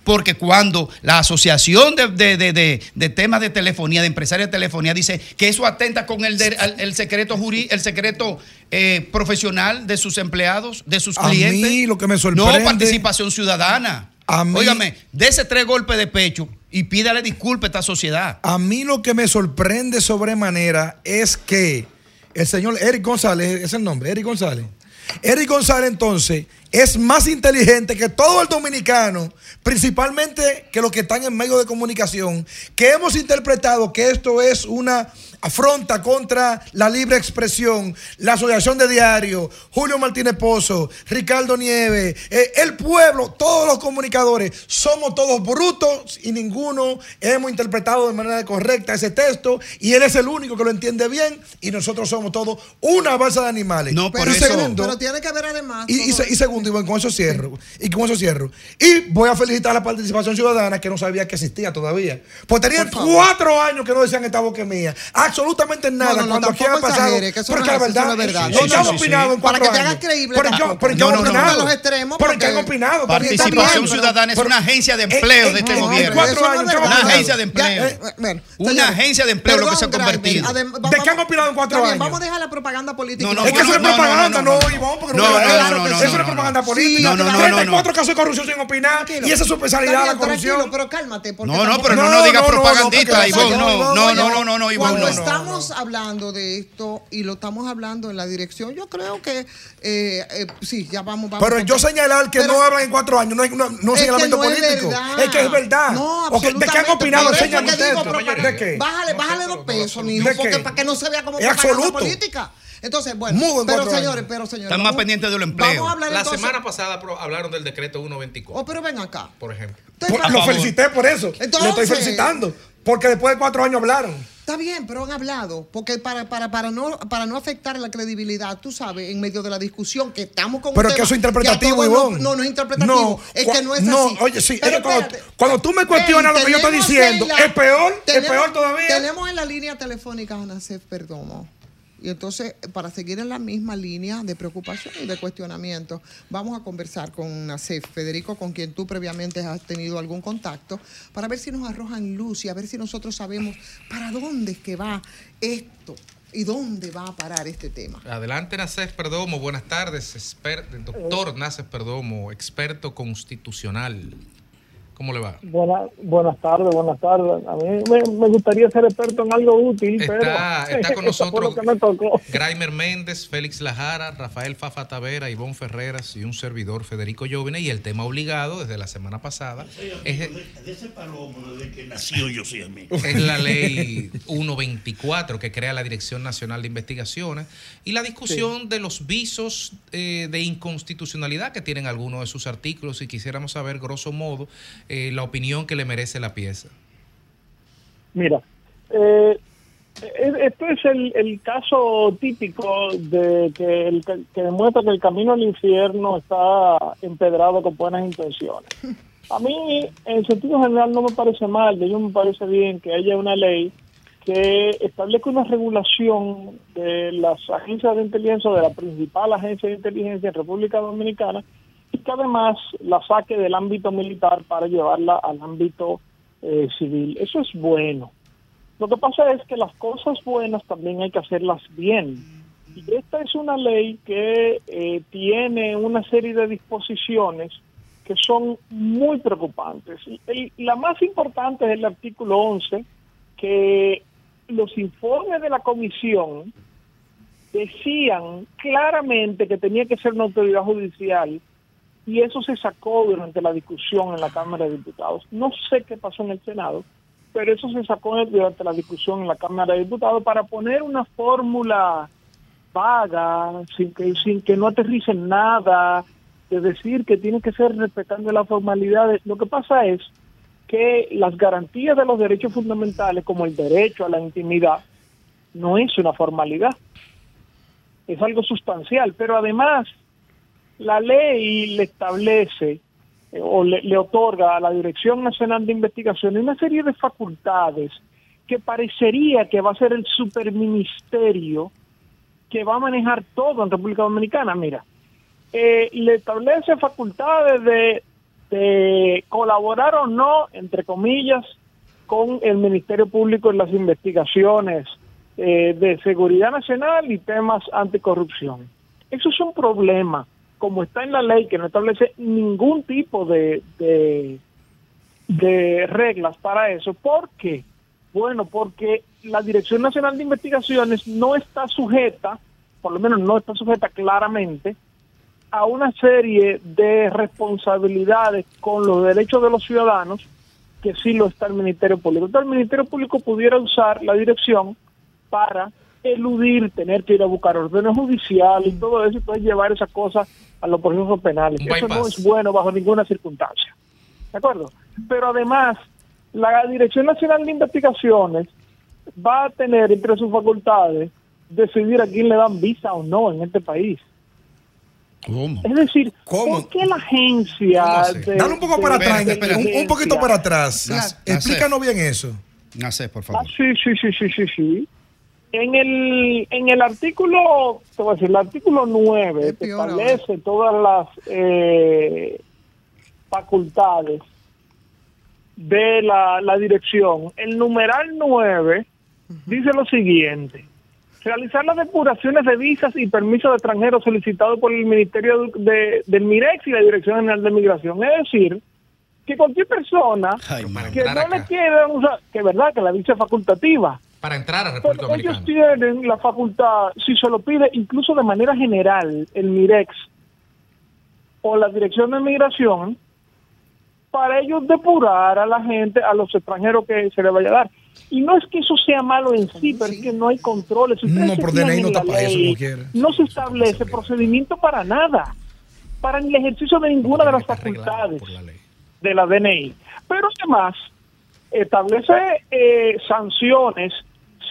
Porque cuando la Asociación de, de- de- de- Temas de Telefonía, de Empresarios de Telefonía, dice que eso atenta con el, el secreto jurí, el secreto eh, profesional de sus empleados, de sus A clientes. mí lo que me sorprende- No participación ciudadana. A mí- Óigame, dese tres golpes de pecho y pídale disculpas a esta sociedad. A mí lo que me sorprende sobremanera es que el señor Eric González, es el nombre, Eric González. Eric González entonces es más inteligente que todo el dominicano, principalmente que los que están en medios de comunicación, que hemos interpretado que esto es una afronta contra la libre expresión, la Asociación de Diario, Julio Martínez Pozo, Ricardo Nieves, eh, el pueblo, todos los comunicadores, somos todos brutos y ninguno hemos interpretado de manera correcta ese texto y él es el único que lo entiende bien y nosotros somos todos una balsa de animales. No, Pero, por y eso- segundo, pero tiene que ver además. y, y todo se- y segundo, Iván, con eso cierro. Y con eso cierro. Y voy a felicitar a la participación ciudadana que no sabía que existía todavía. Pues tenían cuatro años que no decían esta boca mía. Absolutamente nada. No, no, no, cuando aquí ha pasado. exagere, que eso pero no que es la verdad. verdad. ¿En No, qué no, han sí, opinado sí. en cuatro Para que te hagas creíble ¿Por qué- han opinado? los extremos, ¿Por qué han porque- opinado? Participación ciudadana es una agencia de empleo de este no, gobierno. en cuatro Eso no es años, ¿qué verdad. ha Una agencia de empleo. Eh, Una agencia de empleo lo que se ha convertido. ¿De qué han opinado en cuatro años? Vamos a dejar la propaganda política. Es que eso es propaganda, no. Iván, porque No, no, no, Eso es propaganda no. política. No, no, no, 34 no, casos de corrupción sin opinar Tranquilo. y esa es su especialidad, la corrupción. pero cálmate. No, no, pero no, No, no digas no, no, no, propagandista, Ivonne, no, no, no, no, no, no, no, Ivonne, Cuando no. estamos hablando de esto y lo estamos hablando en la dirección, yo creo que eh, eh, sí, ya vamos. Pero yo señalar que no hablan en cuatro años no es, no, no Es que señalamiento político. Es que es verdad. No, ¿De qué han opinado? Enséñame que usted digo esto. propaganda. ¿De qué? Bájale, bájale dos pesos, mijo, ¿De porque para que no se vea como propaganda política. Entonces, bueno, Mudo en pero señores, años. pero señores. Están más pendientes del empleo. Vamos a hablar La entonces- semana pasada pro- hablaron del decreto 124, Oh, pero ven acá. por ejemplo. Por- lo felicité por eso. Entonces- lo estoy felicitando. Porque después de cuatro años hablaron. Está bien, pero han hablado, porque para, para, para, no, para no afectar la credibilidad, tú sabes, en medio de la discusión que estamos con un Pero es que eso es interpretativo, Ivonne. No, no es interpretativo, es cua- que no es no, así. oye, sí, Pero es que cuando, espérate. cuando tú me cuestionas lo que yo estoy diciendo, la- es peor, es peor todavía. Tenemos en la línea telefónica a Nacef Perdomo. Y entonces, para seguir en la misma línea de preocupación y de cuestionamiento, vamos a conversar con Nacef, Federico, con quien tú previamente has tenido algún contacto, para ver si nos arrojan luz y a ver si nosotros sabemos para dónde es que va esto y dónde va a parar este tema. Adelante, Naces Perdomo. Buenas tardes, exper- doctor Naces Perdomo, experto constitucional. ¿Cómo le va? Buenas, buenas tardes, buenas tardes. A mí me, me gustaría ser experto en algo útil, Está, pero está (laughs) con nosotros. Graimer Méndez, Félix Lajara, Rafael Fafa Tavera, Ivonne Ferreras y un servidor Federico Llovine. Y el tema obligado desde la semana pasada es, De ese palomo desde que nació yo soy a mí. (laughs) es la ley 124 que crea la Dirección Nacional de Investigaciones y la discusión de los visos eh, de inconstitucionalidad que tienen algunos de sus artículos y quisiéramos saber, grosso modo, eh, la opinión que le merece la pieza. Mira, eh, esto es el, caso típico de que, el, que demuestra que el camino al infierno está empedrado con buenas intenciones. A mí, en sentido general, no me parece mal, de ello me parece bien que haya una ley que establezca una regulación de las agencias de inteligencia, de la principal agencia de inteligencia en República Dominicana, y que además la saque del ámbito militar para llevarla al ámbito eh, civil. Eso es bueno. Lo que pasa es que las cosas buenas también hay que hacerlas bien. Y esta es una ley que eh, tiene una serie de disposiciones que son muy preocupantes. El- la más importante es el artículo 11, que los informes de la comisión decían claramente que tenía que ser una autoridad judicial y eso se sacó durante la discusión en la Cámara de Diputados. No sé qué pasó en el Senado, pero eso se sacó durante la discusión en la Cámara de Diputados para poner una fórmula vaga, sin que, sin que no aterrice en nada, de decir que tiene que ser respetando las formalidades. Lo que pasa es que las garantías de los derechos fundamentales, como el derecho a la intimidad, no es una formalidad, es algo sustancial, pero además la ley le establece eh, o le, otorga a la Dirección Nacional de Investigación una serie de facultades que parecería que va a ser el superministerio que va a manejar todo en República Dominicana. Mira, eh, le establece facultades de, de colaborar o no, entre comillas, con el Ministerio Público en las investigaciones eh, de seguridad nacional y temas anticorrupción. Eso es un problema, como está en la ley que no establece ningún tipo de, de, de reglas para eso. ¿Por qué? Bueno, porque la Dirección Nacional de Investigaciones no está sujeta, por lo menos no está sujeta claramente, a una serie de responsabilidades con los derechos de los ciudadanos que sí lo está el Ministerio Público. Entonces el Ministerio Público pudiera usar la dirección para eludir, tener que ir a buscar órdenes judiciales y todo eso, y puede llevar esas cosas a los procesos penales. Un Eso no es bueno bajo ninguna circunstancia. ¿De acuerdo? Pero además, la Dirección Nacional de Investigaciones va a tener entre sus facultades decidir a quién le dan visa o no en este país. ¿Cómo? Es decir, ¿por qué la agencia... de- Dale un poco de- para atrás, de un, un poquito para atrás. Explícanos bien eso. Nacé, por Ah, favor. sí, sí, sí, sí, sí, sí. En el, en el artículo, te voy a decir, el artículo 9 que establece todas las eh, facultades de la, la dirección. El numeral 9 dice lo siguiente. Realizar las depuraciones de visas y permisos de extranjeros solicitados por el Ministerio de, de- del MIREX y la Dirección General de Migración. Es decir, que cualquier persona que no le quieran usar, que es verdad que la visa es facultativa, Para entrar a República pero ellos Dominicana. tienen la facultad, si se lo pide incluso de manera general el MIREX o la Dirección de Migración, para ellos depurar a la gente, a los extranjeros que se les vaya a dar. Y no es que eso sea malo en sí, pero es que no hay controles. Ustedes No, se pero fijan DNI no la está para eso, ley, como. No se establece procedimiento para nada, para el ejercicio de ninguna de las facultades de la DNI. Pero además, establece eh, sanciones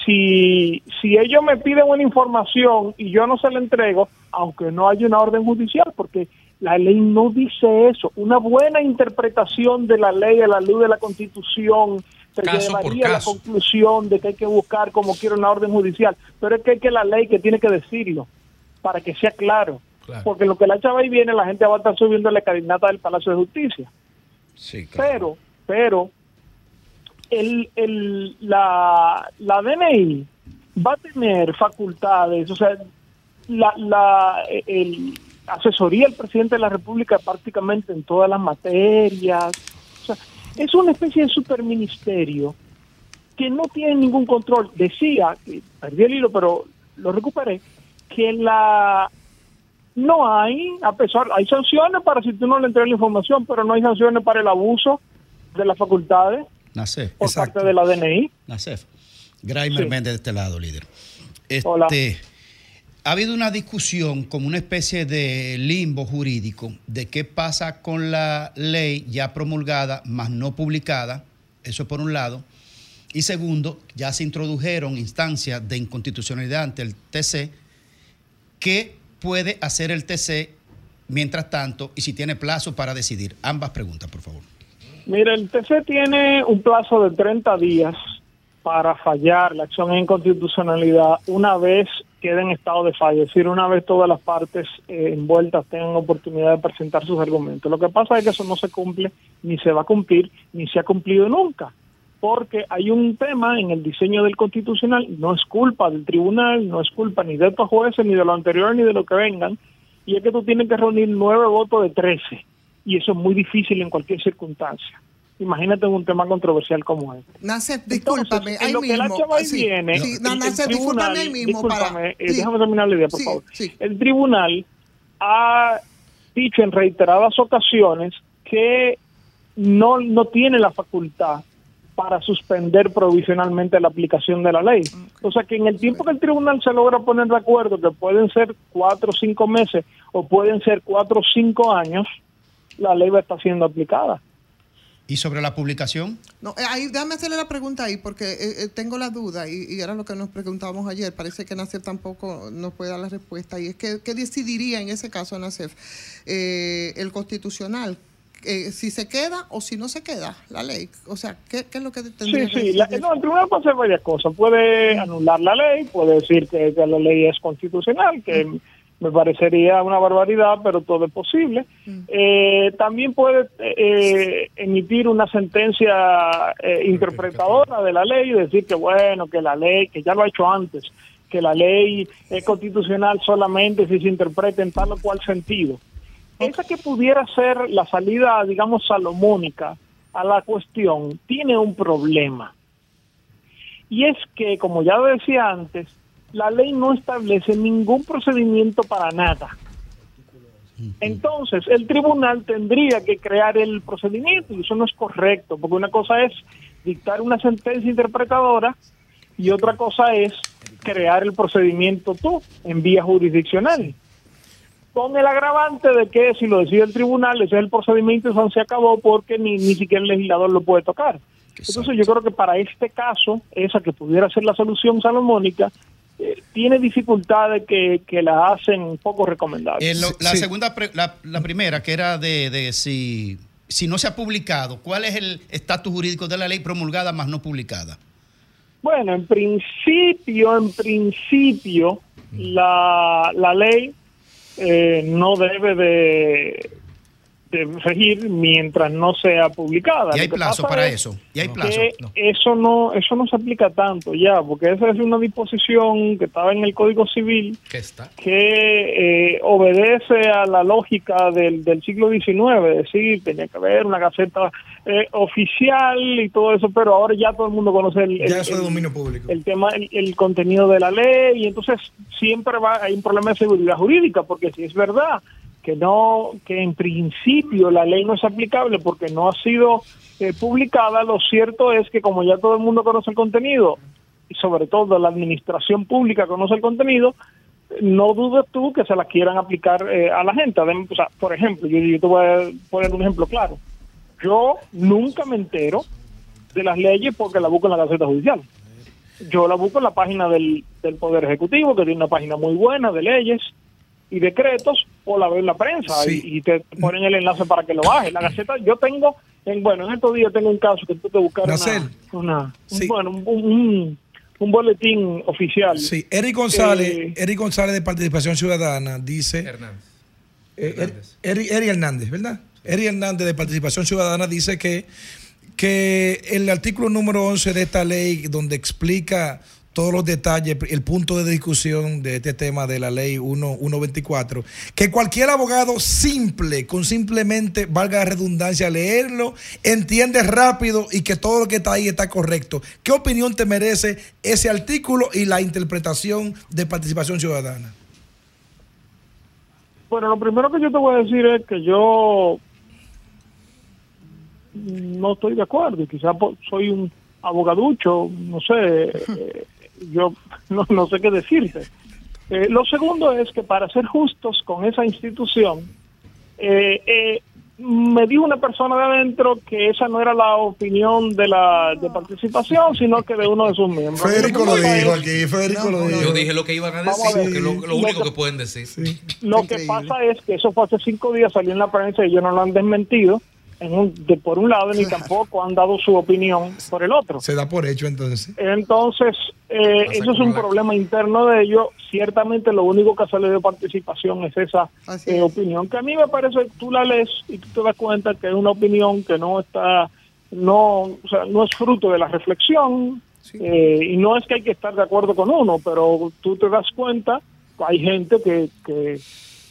si, si ellos me piden una información y yo no se la entrego, aunque no haya una orden judicial, porque la ley no dice eso. Una buena interpretación de la ley a la luz de la Constitución por llevaría a la conclusión de que hay que buscar como quiera una orden judicial. Pero es que hay que la ley que tiene que decirlo para que sea claro. Porque lo que la chava ahí viene, la gente va a estar subiendo la cadenata del Palacio de Justicia. Sí, Pero, pero, el, el, la, la DNI va a tener facultades, o sea, la, la el, asesoría al presidente de la República prácticamente en todas las materias. O sea, es una especie de superministerio que no tiene ningún control. Decía, perdí el hilo, pero lo recuperé, que la no hay, a pesar, hay sanciones para si tú no le entregas la información, pero no hay sanciones para el abuso de las facultades Nacé. por parte de la DNI. Nacef. Graimer Sí. Méndez de este lado, líder. Hola. Este, ha habido una discusión como una especie de limbo jurídico de qué pasa con la ley ya promulgada, más no publicada, eso por un lado. Y segundo, ya se introdujeron instancias de inconstitucionalidad ante el TC. ¿Qué puede hacer el TC mientras tanto y si tiene plazo para decidir? Ambas preguntas, por favor. Mira, el TC tiene un plazo de 30 días para fallar la acción en inconstitucionalidad una vez quede en estado de fallo, es decir, una vez todas las partes eh, envueltas tengan oportunidad de presentar sus argumentos. Lo que pasa es que eso no se cumple, ni se va a cumplir, ni se ha cumplido nunca, porque hay un tema en el diseño del constitucional, no es culpa del tribunal, no es culpa ni de estos jueces, ni de lo anterior, ni de lo que vengan, y es que tú tienes que reunir nueve votos de 13 y eso es muy difícil en cualquier circunstancia. Imagínate un tema controversial como este. Discúlpame, Entonces, en ahí que mismo. HMI sí, viene, sí, no, el- el Nacef, discúlpame tribunal- ahí mismo para... discúlpame, eh, sí. déjame terminar la idea, por favor. El tribunal ha dicho en reiteradas ocasiones que no, no tiene la facultad para suspender provisionalmente la aplicación de la ley. O sea que en el tiempo que el tribunal se logra poner de acuerdo, que pueden ser cuatro o cinco meses o pueden ser cuatro o cinco años, la ley va a estar siendo aplicada. ¿Y sobre la publicación? No, eh, ahí, déjame hacerle la pregunta ahí, porque eh, eh, tengo la duda, y, y era lo que nos preguntábamos ayer. Parece que Nacef tampoco nos puede dar la respuesta. Y es que, ¿qué decidiría en ese caso, Nacef, eh, el constitucional? Eh, si se queda o si no se queda la ley. O sea, ¿qué, qué es lo que tendría Sí, que sí, la- no, el tribunal puede hacer varias cosas. Puede anular la ley, puede decir que, que la ley es constitucional, que me parecería una barbaridad, pero todo es posible. Eh, también puede eh, emitir una sentencia eh, interpretadora de la ley y decir que, bueno, que la ley, que ya lo ha hecho antes, que la ley es constitucional solamente si se interpreta en tal o cual sentido. Esa que pudiera ser la salida, digamos, salomónica a la cuestión, tiene un problema. Y es que, como ya decía antes, la ley no establece ningún procedimiento para nada. Entonces, el tribunal tendría que crear el procedimiento y eso no es correcto, porque una cosa es dictar una sentencia interpretadora y otra cosa es crear el procedimiento tú en vía jurisdiccional. Con el agravante de que si lo decide el tribunal, ese es el procedimiento y eso se acabó porque ni, ni siquiera el legislador lo puede tocar. Entonces yo creo que para este caso, esa que pudiera ser la solución salomónica, tiene dificultades que, que la hacen poco recomendables. Eh, lo- la segunda, pre- la, la primera, que era de, de si, si no se ha publicado, ¿cuál es el estatus jurídico de la ley promulgada más no publicada? Bueno, en principio, en principio, la, la ley eh, no debe de, de regir mientras no sea publicada. Y hay plazo para es eso. Y hay plazo. No. eso no eso no se aplica tanto ya, porque esa es una disposición que estaba en el Código Civil ¿Qué está? que eh, obedece a la lógica del, del siglo XIX, es decir, tenía que haber una gaceta eh, oficial y todo eso, pero ahora ya todo el mundo conoce el, el- dominio público. el tema, el, el contenido de la ley, y entonces siempre va, hay un problema de seguridad jurídica, porque si es verdad que no, que en principio la ley no es aplicable porque no ha sido eh, publicada, lo cierto es que como ya todo el mundo conoce el contenido, y sobre todo la administración pública conoce el contenido, no dudes tú que se la quieran aplicar eh, a la gente. Por ejemplo, yo, yo te voy a poner un ejemplo claro. Yo nunca me entero de las leyes porque la busco en la Gaceta Judicial. Yo la busco en la página del, del Poder Ejecutivo, que tiene una página muy buena de leyes y decretos, o la veo en la prensa y, y te ponen el enlace para que lo bajes. La Gaceta, yo tengo, en, bueno, en estos días tengo un caso que tú te buscar una, una- un, bueno, un, un- un boletín oficial. Sí, Eric González, Eh, Eric González de Participación Ciudadana dice. Eh, Er- Eric, Eric Hernández, ¿verdad? Eric Hernández de Participación Ciudadana dice que, que el artículo número 11 de esta ley, donde explica todos los detalles, el punto de discusión de este tema de la ley 1, 124, que cualquier abogado simple, con simplemente, valga la redundancia, leerlo, entiende rápido y que todo lo que está ahí está correcto. ¿Qué opinión te merece ese artículo y la interpretación de participación ciudadana? Bueno, lo primero que yo te voy a decir es que yo no estoy de acuerdo y quizás soy un abogaducho, no sé, eh, (laughs) yo (laughs) no, no sé qué decirte. Eh, lo segundo es que para ser justos con esa institución, eh, eh, me dijo una persona de adentro que esa no era la opinión de la de participación, sino que de uno de sus miembros. Federico lo dijo aquí, Federico lo dijo. Yo dije lo que iban a decir, a ver. que lo, lo Lo único que- que pueden decir. Lo que pasa es que eso fue hace cinco días, salió en la prensa y ellos no lo han desmentido en un- de, por un lado, ni tampoco han dado su opinión por el otro. Se da por hecho entonces. Entonces, eh, eso es un la- problema interno de ellos. Ciertamente lo único que sale de participación es esa eh, opinión, que a mí me parece, tú la lees y tú te das cuenta que es una opinión que no está, no, o sea, no es fruto de la reflexión, eh, y no es que hay que estar de acuerdo con uno, pero tú te das cuenta, hay gente que, que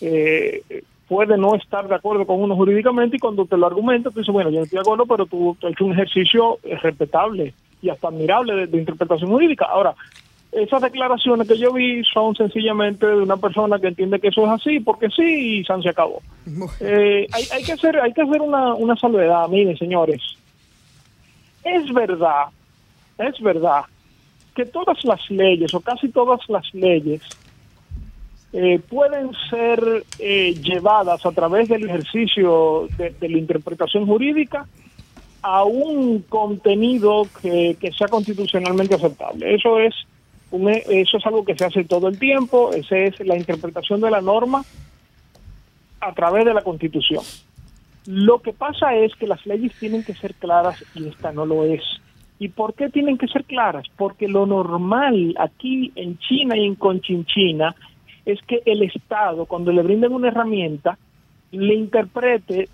eh, puede no estar de acuerdo con uno jurídicamente y cuando te lo argumenta, tú dices, bueno, yo no estoy de acuerdo, pero tú, tú has hecho un ejercicio eh, respetable y hasta admirable de, de interpretación jurídica. Ahora, esas declaraciones que yo vi son sencillamente de una persona que entiende que eso es así, porque sí, y San se acabó. Eh, hay, hay que hacer, hay que hacer una, una salvedad, miren, señores. Es verdad, es verdad que todas las leyes, o casi todas las leyes, eh, pueden ser eh, llevadas a través del ejercicio de, la interpretación jurídica a un contenido que, sea constitucionalmente aceptable. Eso es un- eso es algo que se hace todo el tiempo, esa es la interpretación de la norma a través de la Constitución. Lo que pasa es que las leyes tienen que ser claras y esta no lo es. ¿Y por qué tienen que ser claras? Porque lo normal aquí en China y en Conchinchina es que el Estado, cuando le brinden una herramienta, le interprete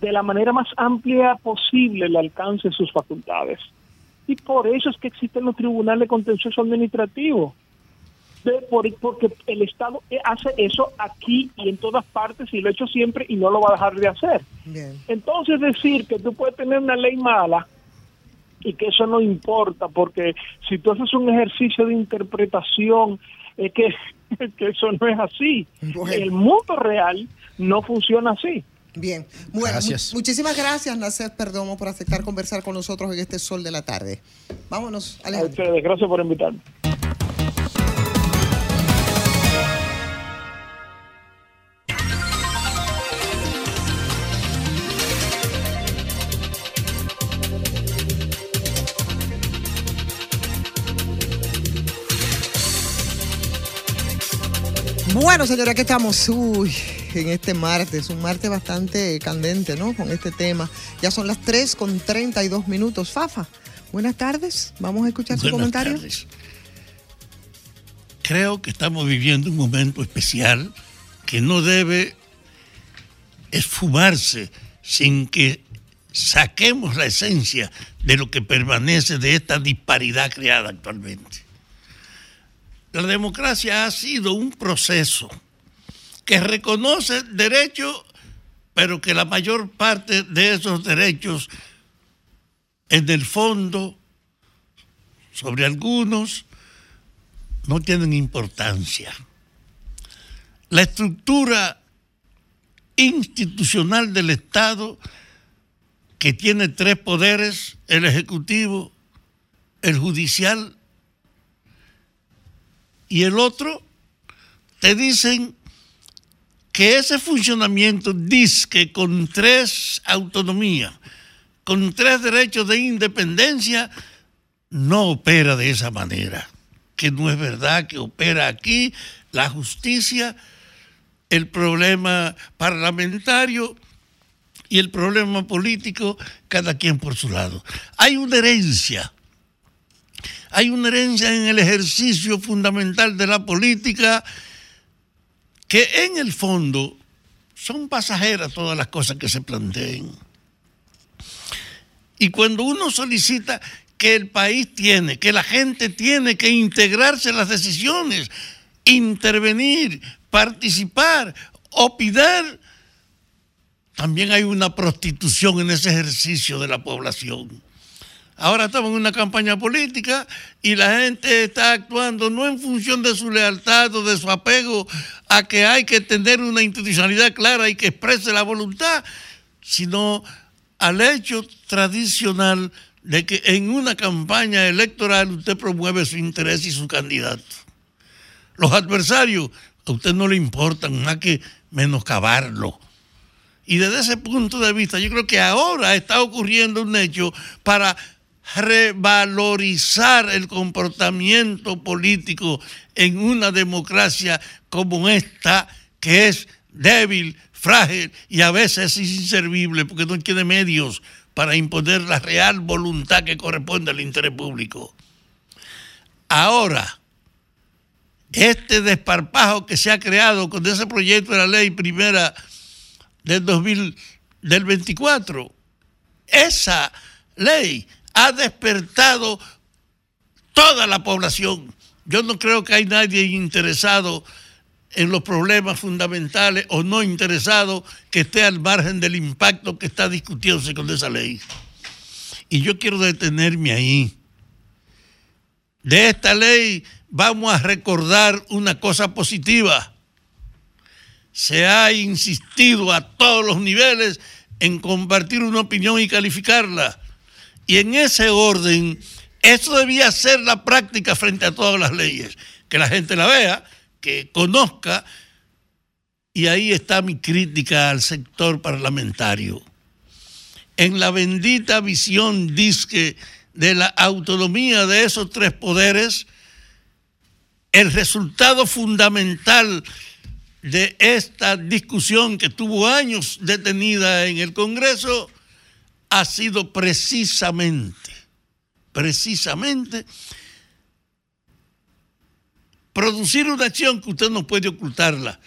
de la manera más amplia posible el alcance de sus facultades. Y por eso es que existen los tribunales contencioso administrativo. De- por- porque el Estado hace eso aquí y en todas partes y lo ha hecho siempre y no lo va a dejar de hacer. Bien. Entonces decir que tú puedes tener una ley mala y que eso no importa, porque si tú haces un ejercicio de interpretación, es que, que eso no es así. El mundo real no funciona así. Bien. Bueno, Gracias. mu- muchísimas gracias, Nacer Perdomo, por aceptar conversar con nosotros en este sol de la tarde. Vámonos, A Alejandro. ustedes, gracias por invitarme. Bueno, señora, aquí estamos. Uy, en este martes, un martes bastante candente, ¿no? Con este tema. Ya son las 3 con 32 minutos. Fafa, buenas tardes. Vamos a escuchar su Buenas comentario. tardes. Creo que estamos viviendo un momento especial que no debe esfumarse sin que saquemos la esencia de lo que permanece de esta disparidad creada actualmente. La democracia ha sido un proceso que reconoce derechos, pero que la mayor parte de esos derechos, en el fondo, sobre algunos, no tienen importancia. La estructura institucional del Estado, que tiene tres poderes, el ejecutivo, el judicial y el otro, te dicen que ese funcionamiento disque con tres autonomías, con tres derechos de independencia, no opera de esa manera. Que no es verdad que opera aquí la justicia, el problema parlamentario y el problema político, cada quien por su lado. Hay una herencia hay una herencia en el ejercicio fundamental de la política que en el fondo son pasajeras todas las cosas que se planteen. Y cuando uno solicita que el país tiene, que la gente tiene que integrarse en las decisiones, intervenir, participar, opinar, también hay una prostitución en ese ejercicio de la población. Ahora estamos en una campaña política y la gente está actuando no en función de su lealtad o de su apego a que hay que tener una institucionalidad clara y que exprese la voluntad, sino al hecho tradicional de que en una campaña electoral usted promueve su interés y su candidato. Los adversarios a usted no le importan más que menoscabarlo. Y desde ese punto de vista, yo creo que ahora está ocurriendo un hecho para revalorizar el comportamiento político en una democracia como esta, que es débil, frágil y a veces inservible porque no tiene medios para imponer la real voluntad que corresponde al interés público. Ahora, este desparpajo que se ha creado con ese proyecto de la ley primera del 2000, del 24, esa ley ha despertado toda la población. Yo no creo que hay nadie interesado en los problemas fundamentales o no interesado que esté al margen del impacto que está discutiéndose con esa ley. Y yo quiero detenerme ahí. De esta ley vamos a recordar una cosa positiva. Se ha insistido a todos los niveles en compartir una opinión y calificarla. Y en ese orden, eso debía ser la práctica frente a todas las leyes. Que la gente la vea, que conozca. Y ahí está mi crítica al sector parlamentario. En la bendita visión disque de la autonomía de esos tres poderes, el resultado fundamental de esta discusión que tuvo años detenida en el Congreso ha sido precisamente, precisamente producir una acción que usted no puede ocultarla.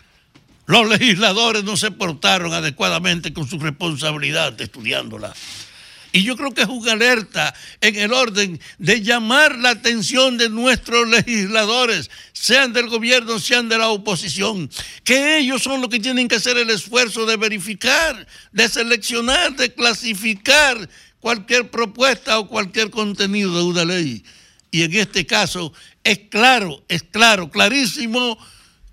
Los legisladores no se portaron adecuadamente con su responsabilidad estudiándola. Y yo creo que es una alerta en el orden de llamar la atención de nuestros legisladores, sean del gobierno, sean de la oposición, que ellos son los que tienen que hacer el esfuerzo de verificar, de seleccionar, de clasificar cualquier propuesta o cualquier contenido de una ley. Y en este caso es claro, es claro, clarísimo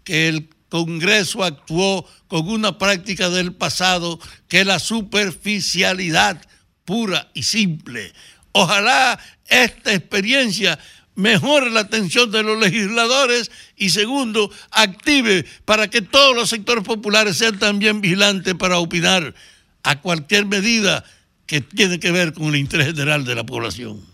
que el Congreso actuó con una práctica del pasado que la superficialidad pura y simple. Ojalá esta experiencia mejore la atención de los legisladores y segundo, active para que todos los sectores populares sean también vigilantes para opinar a cualquier medida que tiene que ver con el interés general de la población.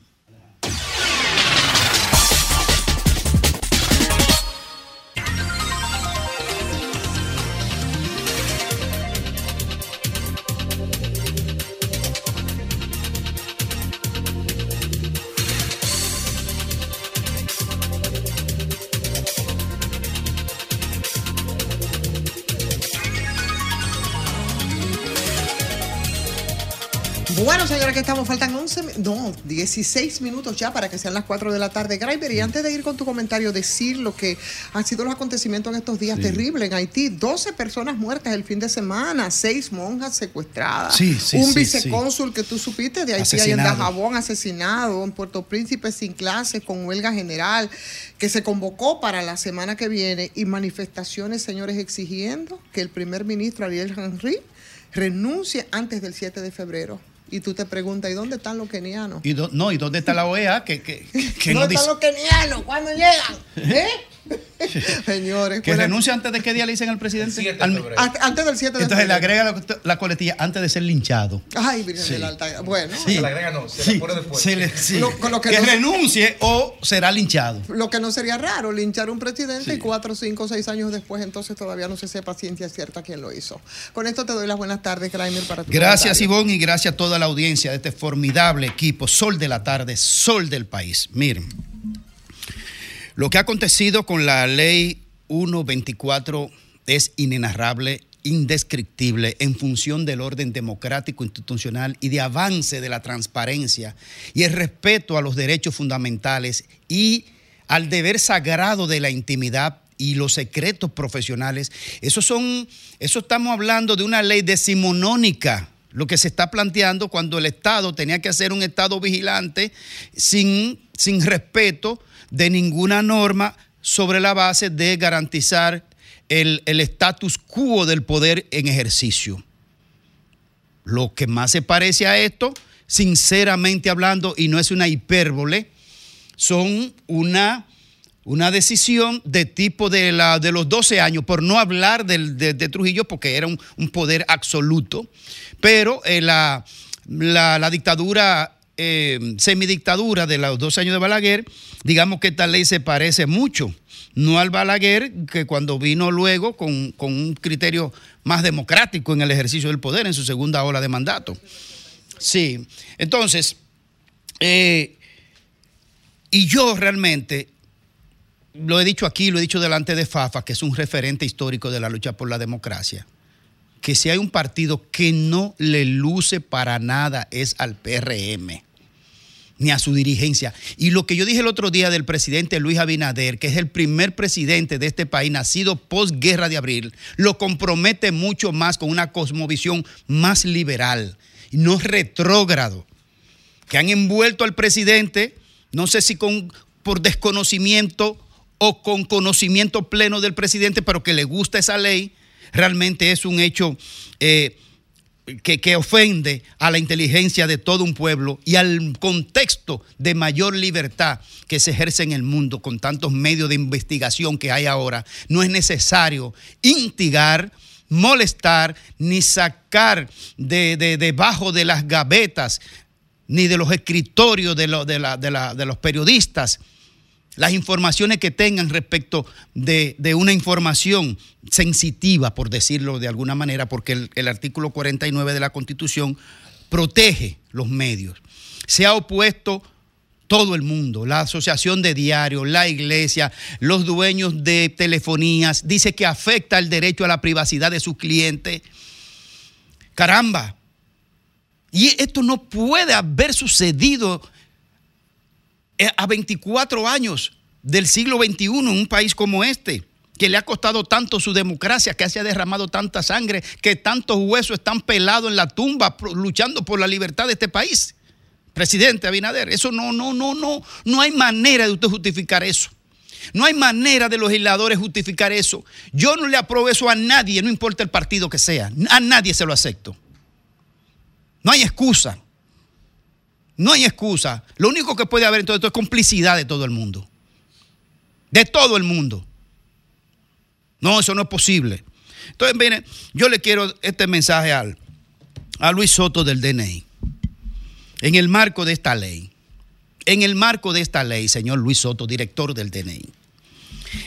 Estamos, faltan 11, mi- no, 16 minutos ya para que sean las 4 de la tarde. Graiber, y antes de ir con tu comentario, decir lo que han sido los acontecimientos en estos días Sí. terribles en Haití. 12 personas muertas el fin de semana, 6 monjas secuestradas, Sí, sí, un vicecónsul que tú supiste de Haití, ahí en. Dajabón, asesinado, en Puerto Príncipe sin clases, con huelga general, que se convocó para la semana que viene y manifestaciones, señores, exigiendo que el primer ministro Ariel Henry renuncie antes del 7 de febrero. Y tú te preguntas, ¿y dónde están los kenianos? Y do- no, ¿y dónde está la OEA? Que, que, que no ¿Dónde dice están los kenianos? ¿Cuándo llegan? (laughs) ¿Eh? (laughs) Señores, que renuncia antes de qué día le dicen al presidente. Al- antes del 7 de entonces le agrega la, la coletilla antes de ser linchado. Ay, Virgen Sí. del Alta. Bueno, Sí. Se le agrega no, se Sí, le pone después. se le- sí. Lo- con lo que que no- renuncie o será linchado. lo que no sería raro, linchar un presidente y cuatro, cinco, seis años después, entonces todavía no se sepa ciencia cierta quién lo hizo. Con esto te doy las buenas tardes, Kramer, para tu Gracias. Ivonne, y gracias a toda la audiencia de este formidable equipo, Sol de la Tarde, Sol del País. Miren, lo que ha acontecido con la ley 124 es inenarrable, indescriptible, en función del orden democrático institucional y de avance de la transparencia y el respeto a los derechos fundamentales y al deber sagrado de la intimidad y los secretos profesionales. Eso son, eso estamos hablando de una ley decimonónica, lo que se está planteando cuando el Estado tenía que hacer un Estado vigilante sin, sin respeto de ninguna norma sobre la base de garantizar el, el status quo del poder en ejercicio. Lo que más se parece a esto, sinceramente hablando, y no es una hipérbole, son una, una decisión de tipo de, la, de los 12 años, por no hablar de, Trujillo, porque era un, poder absoluto, pero eh, la- la dictadura, eh, semidictadura de los 12 años de Balaguer, digamos que esta ley se parece mucho, no al Balaguer, que cuando vino luego con, con un criterio más democrático en el ejercicio del poder en su segunda ola de mandato. Sí, entonces, eh, y yo realmente, lo he dicho aquí, lo he dicho delante de Fafa, que es un referente histórico de la lucha por la democracia, que si hay un partido que no le luce para nada es al PRM. Ni a su dirigencia. Y lo que yo dije el otro día del presidente Luis Abinader, que es el primer presidente de este país nacido posguerra de abril, lo compromete mucho más con una cosmovisión más liberal no retrógrado, que han envuelto al presidente, no sé si con, por desconocimiento o con conocimiento pleno del presidente, pero que le gusta esa ley, realmente es un hecho eh, que, que ofende a la inteligencia de todo un pueblo y al contexto de mayor libertad que se ejerce en el mundo con tantos medios de investigación que hay ahora. No es necesario instigar molestar ni sacar de, de- debajo de las gavetas ni de los escritorios de, lo- de la- de la- de los periodistas las informaciones que tengan respecto de, de una información sensitiva, por decirlo de alguna manera, porque el, artículo 49 de la Constitución protege los medios. Se ha opuesto todo el mundo, la asociación de diarios, la iglesia, los dueños de telefonías, dice que afecta el derecho a la privacidad de sus clientes. Caramba. Y esto no puede haber sucedido a 24 años del siglo XXI en un país como este, que le ha costado tanto su democracia, que se ha derramado tanta sangre, que tantos huesos están pelados en la tumba luchando por la libertad de este país. Presidente Abinader, eso no, no, no, no, no hay manera de usted justificar eso. No hay manera de los legisladores justificar eso. Yo no le apruebo eso a nadie, no importa el partido que sea. A nadie se lo acepto. No hay excusa. No hay excusa. Lo único que puede haber en todo esto es complicidad de todo el mundo. De todo el mundo. No, eso no es posible. Entonces, miren, yo le quiero este mensaje al, a Luis Soto del DNI. En el marco de esta ley, en el marco de esta ley, señor Luis Soto, director del DNI,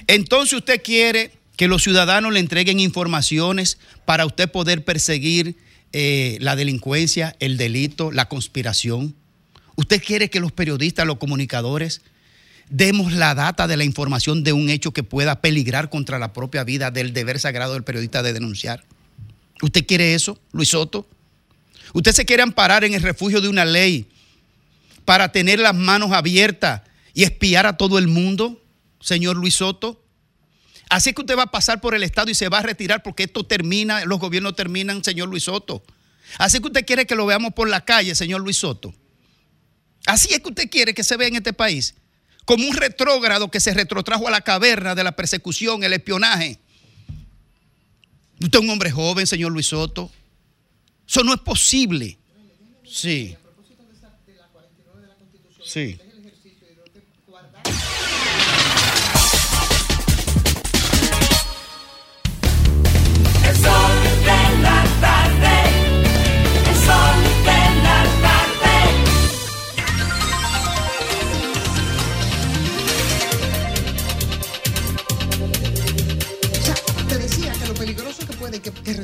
entonces usted quiere que los ciudadanos le entreguen informaciones para usted poder perseguir eh, la delincuencia, el delito, la conspiración. Usted quiere que los periodistas, los comunicadores, demos la data de la información de un hecho que pueda peligrar contra la propia vida del deber sagrado del periodista de denunciar. ¿Usted quiere eso, Luis Soto? ¿Usted se quiere amparar en el refugio de una ley para tener las manos abiertas y espiar a todo el mundo, señor Luis Soto? Así que usted va a pasar por el Estado y se va a retirar porque esto termina, los gobiernos terminan, señor Luis Soto. Así que usted quiere que lo veamos por la calle, señor Luis Soto. Así es que usted quiere que se vea en este país. Como un retrógrado que se retrotrajo a la caverna de la persecución, el espionaje. Usted es un hombre joven, señor Luis Soto. Eso no es posible. Sí. Sí.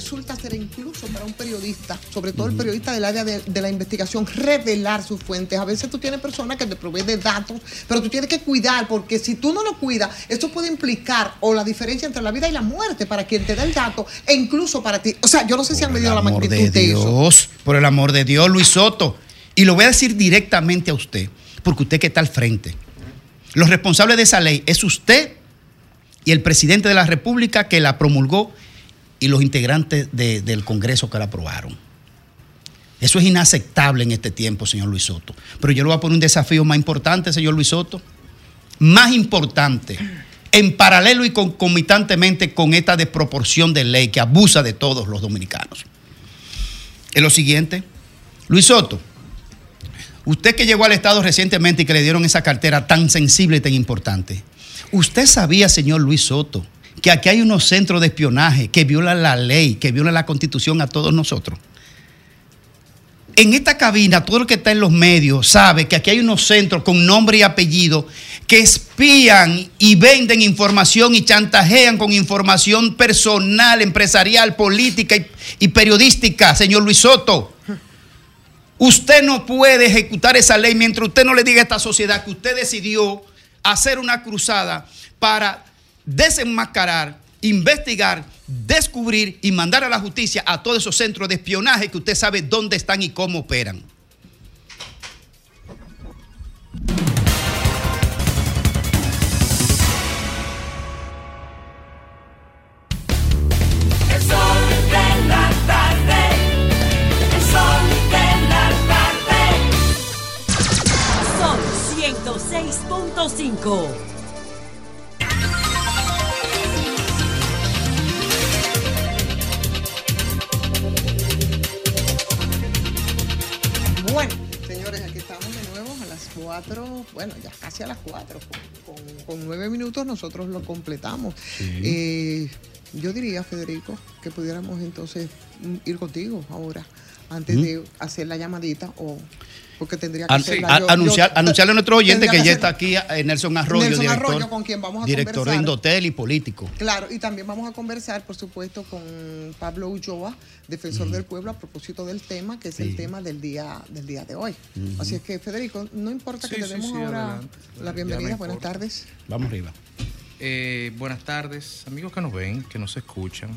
Resulta ser incluso para un periodista, sobre todo el periodista del área de, de la investigación, revelar sus fuentes. A veces tú tienes personas que te proveen de datos, pero tú tienes que cuidar, porque si tú no lo cuidas, esto puede implicar o la diferencia entre la vida y la muerte para quien te da el dato, e incluso para ti. O sea, yo no sé si han medido la magnitud de de, eso. Dios, por el amor de Dios, Luis Soto. Y lo voy a decir directamente a usted, porque usted que está al frente. Los responsables de esa ley es usted y el presidente de la República que la promulgó y los integrantes de- del Congreso que la aprobaron. Eso es inaceptable en este tiempo, señor Luis Soto. Pero yo le voy a poner un desafío más importante, señor Luis Soto. Más importante, en paralelo y concomitantemente con esta desproporción de ley que abusa de todos los dominicanos. Es lo siguiente. Luis Soto, usted que llegó al Estado recientemente y que le dieron esa cartera tan sensible y tan importante, usted sabía, señor Luis Soto, que aquí hay unos centros de espionaje que violan la ley, que violan la constitución a todos nosotros. En esta cabina, todo el que está en los medios sabe que aquí hay unos centros con nombre y apellido que espían y venden información y chantajean con información personal, empresarial, política y, y periodística, señor Luis Soto. Usted no puede ejecutar esa ley mientras usted no le diga a esta sociedad que usted decidió hacer una cruzada para desenmascarar, investigar, descubrir y mandar a la justicia a todos esos centros de espionaje que usted sabe dónde están y cómo operan. Son 106.5 4, bueno, ya casi a las 4, con, con- con nueve minutos nosotros lo completamos. Eh, yo diría, Federico, que pudiéramos entonces ir contigo ahora, antes ¿Mm? de hacer la llamadita, o porque tendría que An- yo- anunciar, yo- anunciarle a nuestro oyente que ya está aquí eh, Nelson Arroyo, Nelson director, Arroyo, con quien vamos a director de conversar. Indotel y político. Claro, y también vamos a conversar, por supuesto, con Pablo Ulloa, defensor del pueblo, a propósito del tema, que es el tema del día, del día de hoy. Así es que, Federico, no importa que Sí, te sí, demos sí, ahora adelante. la bienvenida. no Buenas tardes. Vamos arriba. Eh, buenas tardes, amigos que nos ven, que nos escuchan.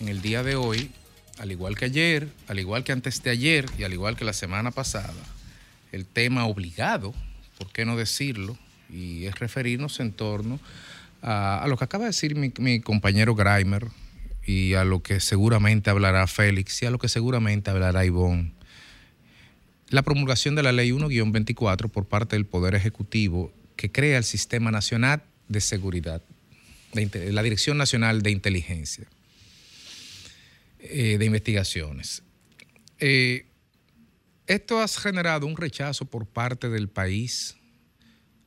En el día de hoy, al igual que ayer, al igual que antes de ayer y al igual que la semana pasada, el tema obligado, ¿por qué no decirlo? Y es referirnos en torno a, lo que acaba de decir mi, compañero Grimer y a lo que seguramente hablará Félix y a lo que seguramente hablará Ivonne. La promulgación de la Ley 1-24 por parte del Poder Ejecutivo que crea el Sistema Nacional de Seguridad, la Dirección Nacional de Inteligencia, eh, de Investigaciones. Eh, esto ha generado un rechazo por parte del país,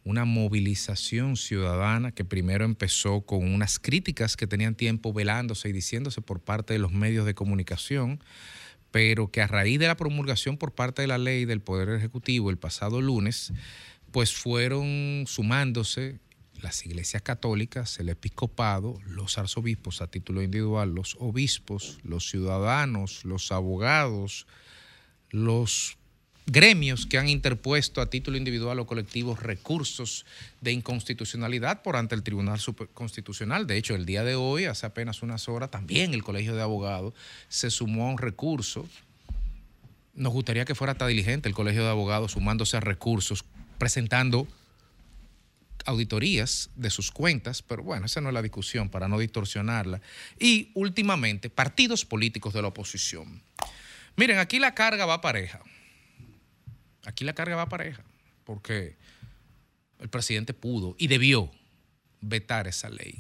una movilización ciudadana que primero empezó con unas críticas que tenían tiempo velándose y diciéndose por parte de los medios de comunicación, pero que a raíz de la promulgación por parte de la ley del Poder Ejecutivo el pasado lunes, pues fueron sumándose las iglesias católicas, el episcopado, los arzobispos a título individual, los obispos, los ciudadanos, los abogados, los gremios que han interpuesto a título individual o colectivo recursos de inconstitucionalidad por ante el Tribunal Constitucional. De hecho, el día de hoy, hace apenas unas horas, también el Colegio de Abogados se sumó a un recurso. Nos gustaría que fuera hasta diligente el Colegio de Abogados sumándose a recursos, presentando auditorías de sus cuentas, pero bueno, esa no es la discusión para no distorsionarla. Y últimamente, partidos políticos de la oposición. Miren, aquí la carga va pareja. Aquí la carga va pareja, porque el presidente pudo y debió vetar esa ley.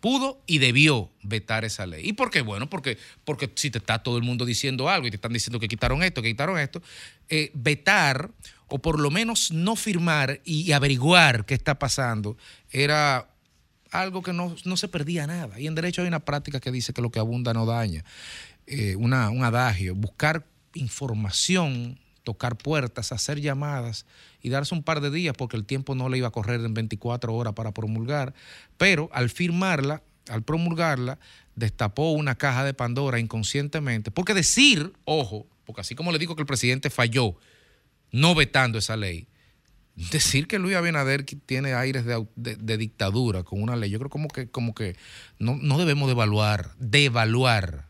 Pudo y debió vetar esa ley. ¿Y por qué? Bueno, porque, porque si te está todo el mundo diciendo algo y te están diciendo que quitaron esto, que quitaron esto, eh, vetar o por lo menos no firmar y averiguar qué está pasando era algo que no, no se perdía nada. Y en derecho hay una práctica que dice que lo que abunda no daña. Eh, una, un adagio, buscar información, tocar puertas, hacer llamadas y darse un par de días porque el tiempo no le iba a correr en 24 horas para promulgar, pero al firmarla, al promulgarla, destapó una caja de Pandora inconscientemente, porque decir, ojo, porque así como le digo que el presidente falló no vetando esa ley, decir que Luis Abinader tiene aires de- de dictadura con una ley, yo creo como que, como que no, no debemos devaluar, devaluar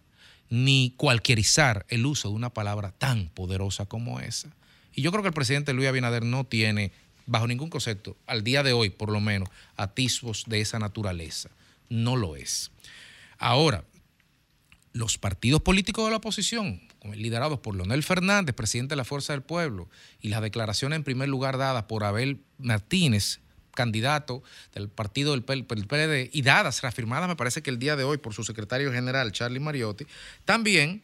ni cualquierizar el uso de una palabra tan poderosa como esa. Y yo creo que el presidente Luis Abinader no tiene, bajo ningún concepto, al día de hoy por lo menos, atisbos de esa naturaleza. No lo es. Ahora, los partidos políticos de la oposición, liderados por Leonel Fernández, presidente de la Fuerza del Pueblo, y las declaraciones en primer lugar dadas por Abel Martínez, candidato del partido del PLD, y dadas, reafirmadas me parece que el día de hoy por su secretario general, Charlie Mariotti, también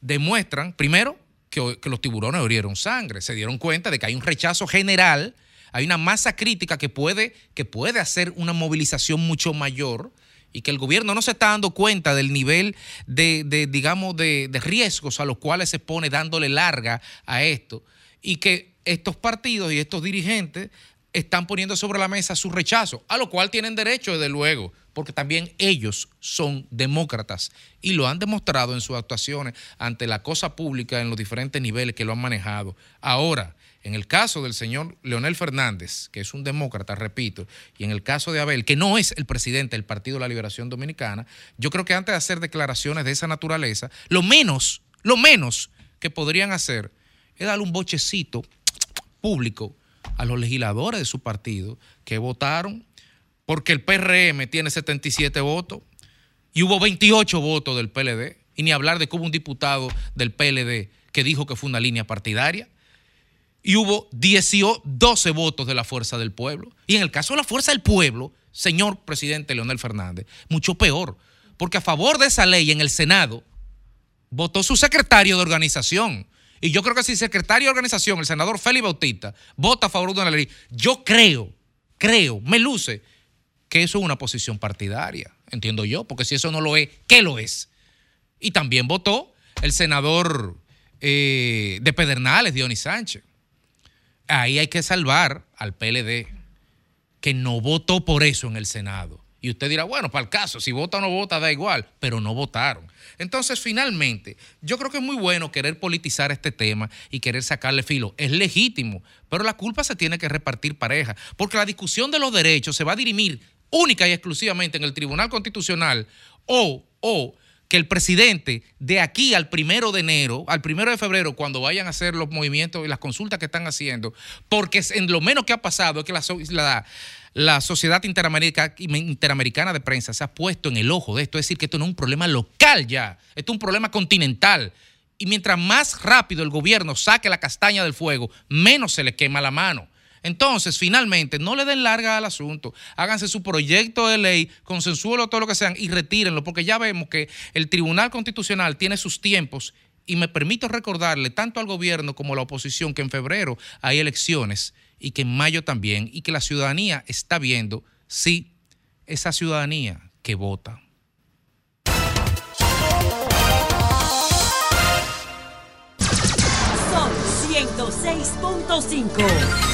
demuestran, primero, que, los tiburones olieron sangre, se dieron cuenta de que hay un rechazo general, hay una masa crítica que puede, que puede hacer una movilización mucho mayor y que el gobierno no se está dando cuenta del nivel de, digamos, de riesgos a los cuales se pone dándole larga a esto y que estos partidos y estos dirigentes están poniendo sobre la mesa su rechazo, a lo cual tienen derecho, desde luego, porque también ellos son demócratas y lo han demostrado en sus actuaciones ante la cosa pública en los diferentes niveles que lo han manejado. Ahora, en el caso del señor Leonel Fernández, que es un demócrata, repito, y en el caso de Abel, que no es el presidente del Partido de la Liberación Dominicana, yo creo que antes de hacer declaraciones de esa naturaleza, lo menos, lo menos que podrían hacer es darle un bochecito público a los legisladores de su partido que votaron porque el PRM tiene 77 votos y hubo 28 votos del PLD, y ni hablar de que hubo un diputado del PLD que dijo que fue una línea partidaria. y hubo 18, 12 votos de la fuerza del pueblo. Y en el caso de la fuerza del pueblo, señor presidente Leonel Fernández, mucho peor, porque a favor de esa ley en el Senado votó su secretario de organización. Y yo creo que si el secretario de organización, el senador Félix Bautista, vota a favor de una ley, yo creo, creo, me luce, que eso es una posición partidaria, entiendo yo, porque si eso no lo es, ¿qué lo es? Y también votó el senador eh, de Pedernales, Dionis Sánchez. Ahí hay que salvar al PLD, que no votó por eso en el Senado. Y usted dirá, bueno, para el caso, si vota o no vota, da igual, pero no votaron. Entonces, finalmente, yo creo que es muy bueno querer politizar este tema y querer sacarle filo. Es legítimo, pero la culpa se tiene que repartir pareja, porque la discusión de los derechos se va a dirimir única y exclusivamente en el Tribunal Constitucional o, o que el presidente de aquí al primero de enero, al primero de febrero, cuando vayan a hacer los movimientos y las consultas que están haciendo, porque en lo menos que ha pasado es que la, la- la Sociedad Interamerica- Interamericana de Prensa se ha puesto en el ojo de esto, es decir, que esto no es un problema local ya, esto es un problema continental. Y mientras más rápido el gobierno saque la castaña del fuego, menos se le quema la mano. Entonces, finalmente, no le den larga al asunto. Háganse su proyecto de ley, consensúenlo todo lo que sean y retírenlo, porque ya vemos que el Tribunal Constitucional tiene sus tiempos y me permito recordarle tanto al gobierno como a la oposición que en febrero hay elecciones y que en mayo también y que la ciudadanía está viendo, sí, esa ciudadanía que vota. Son 106.5.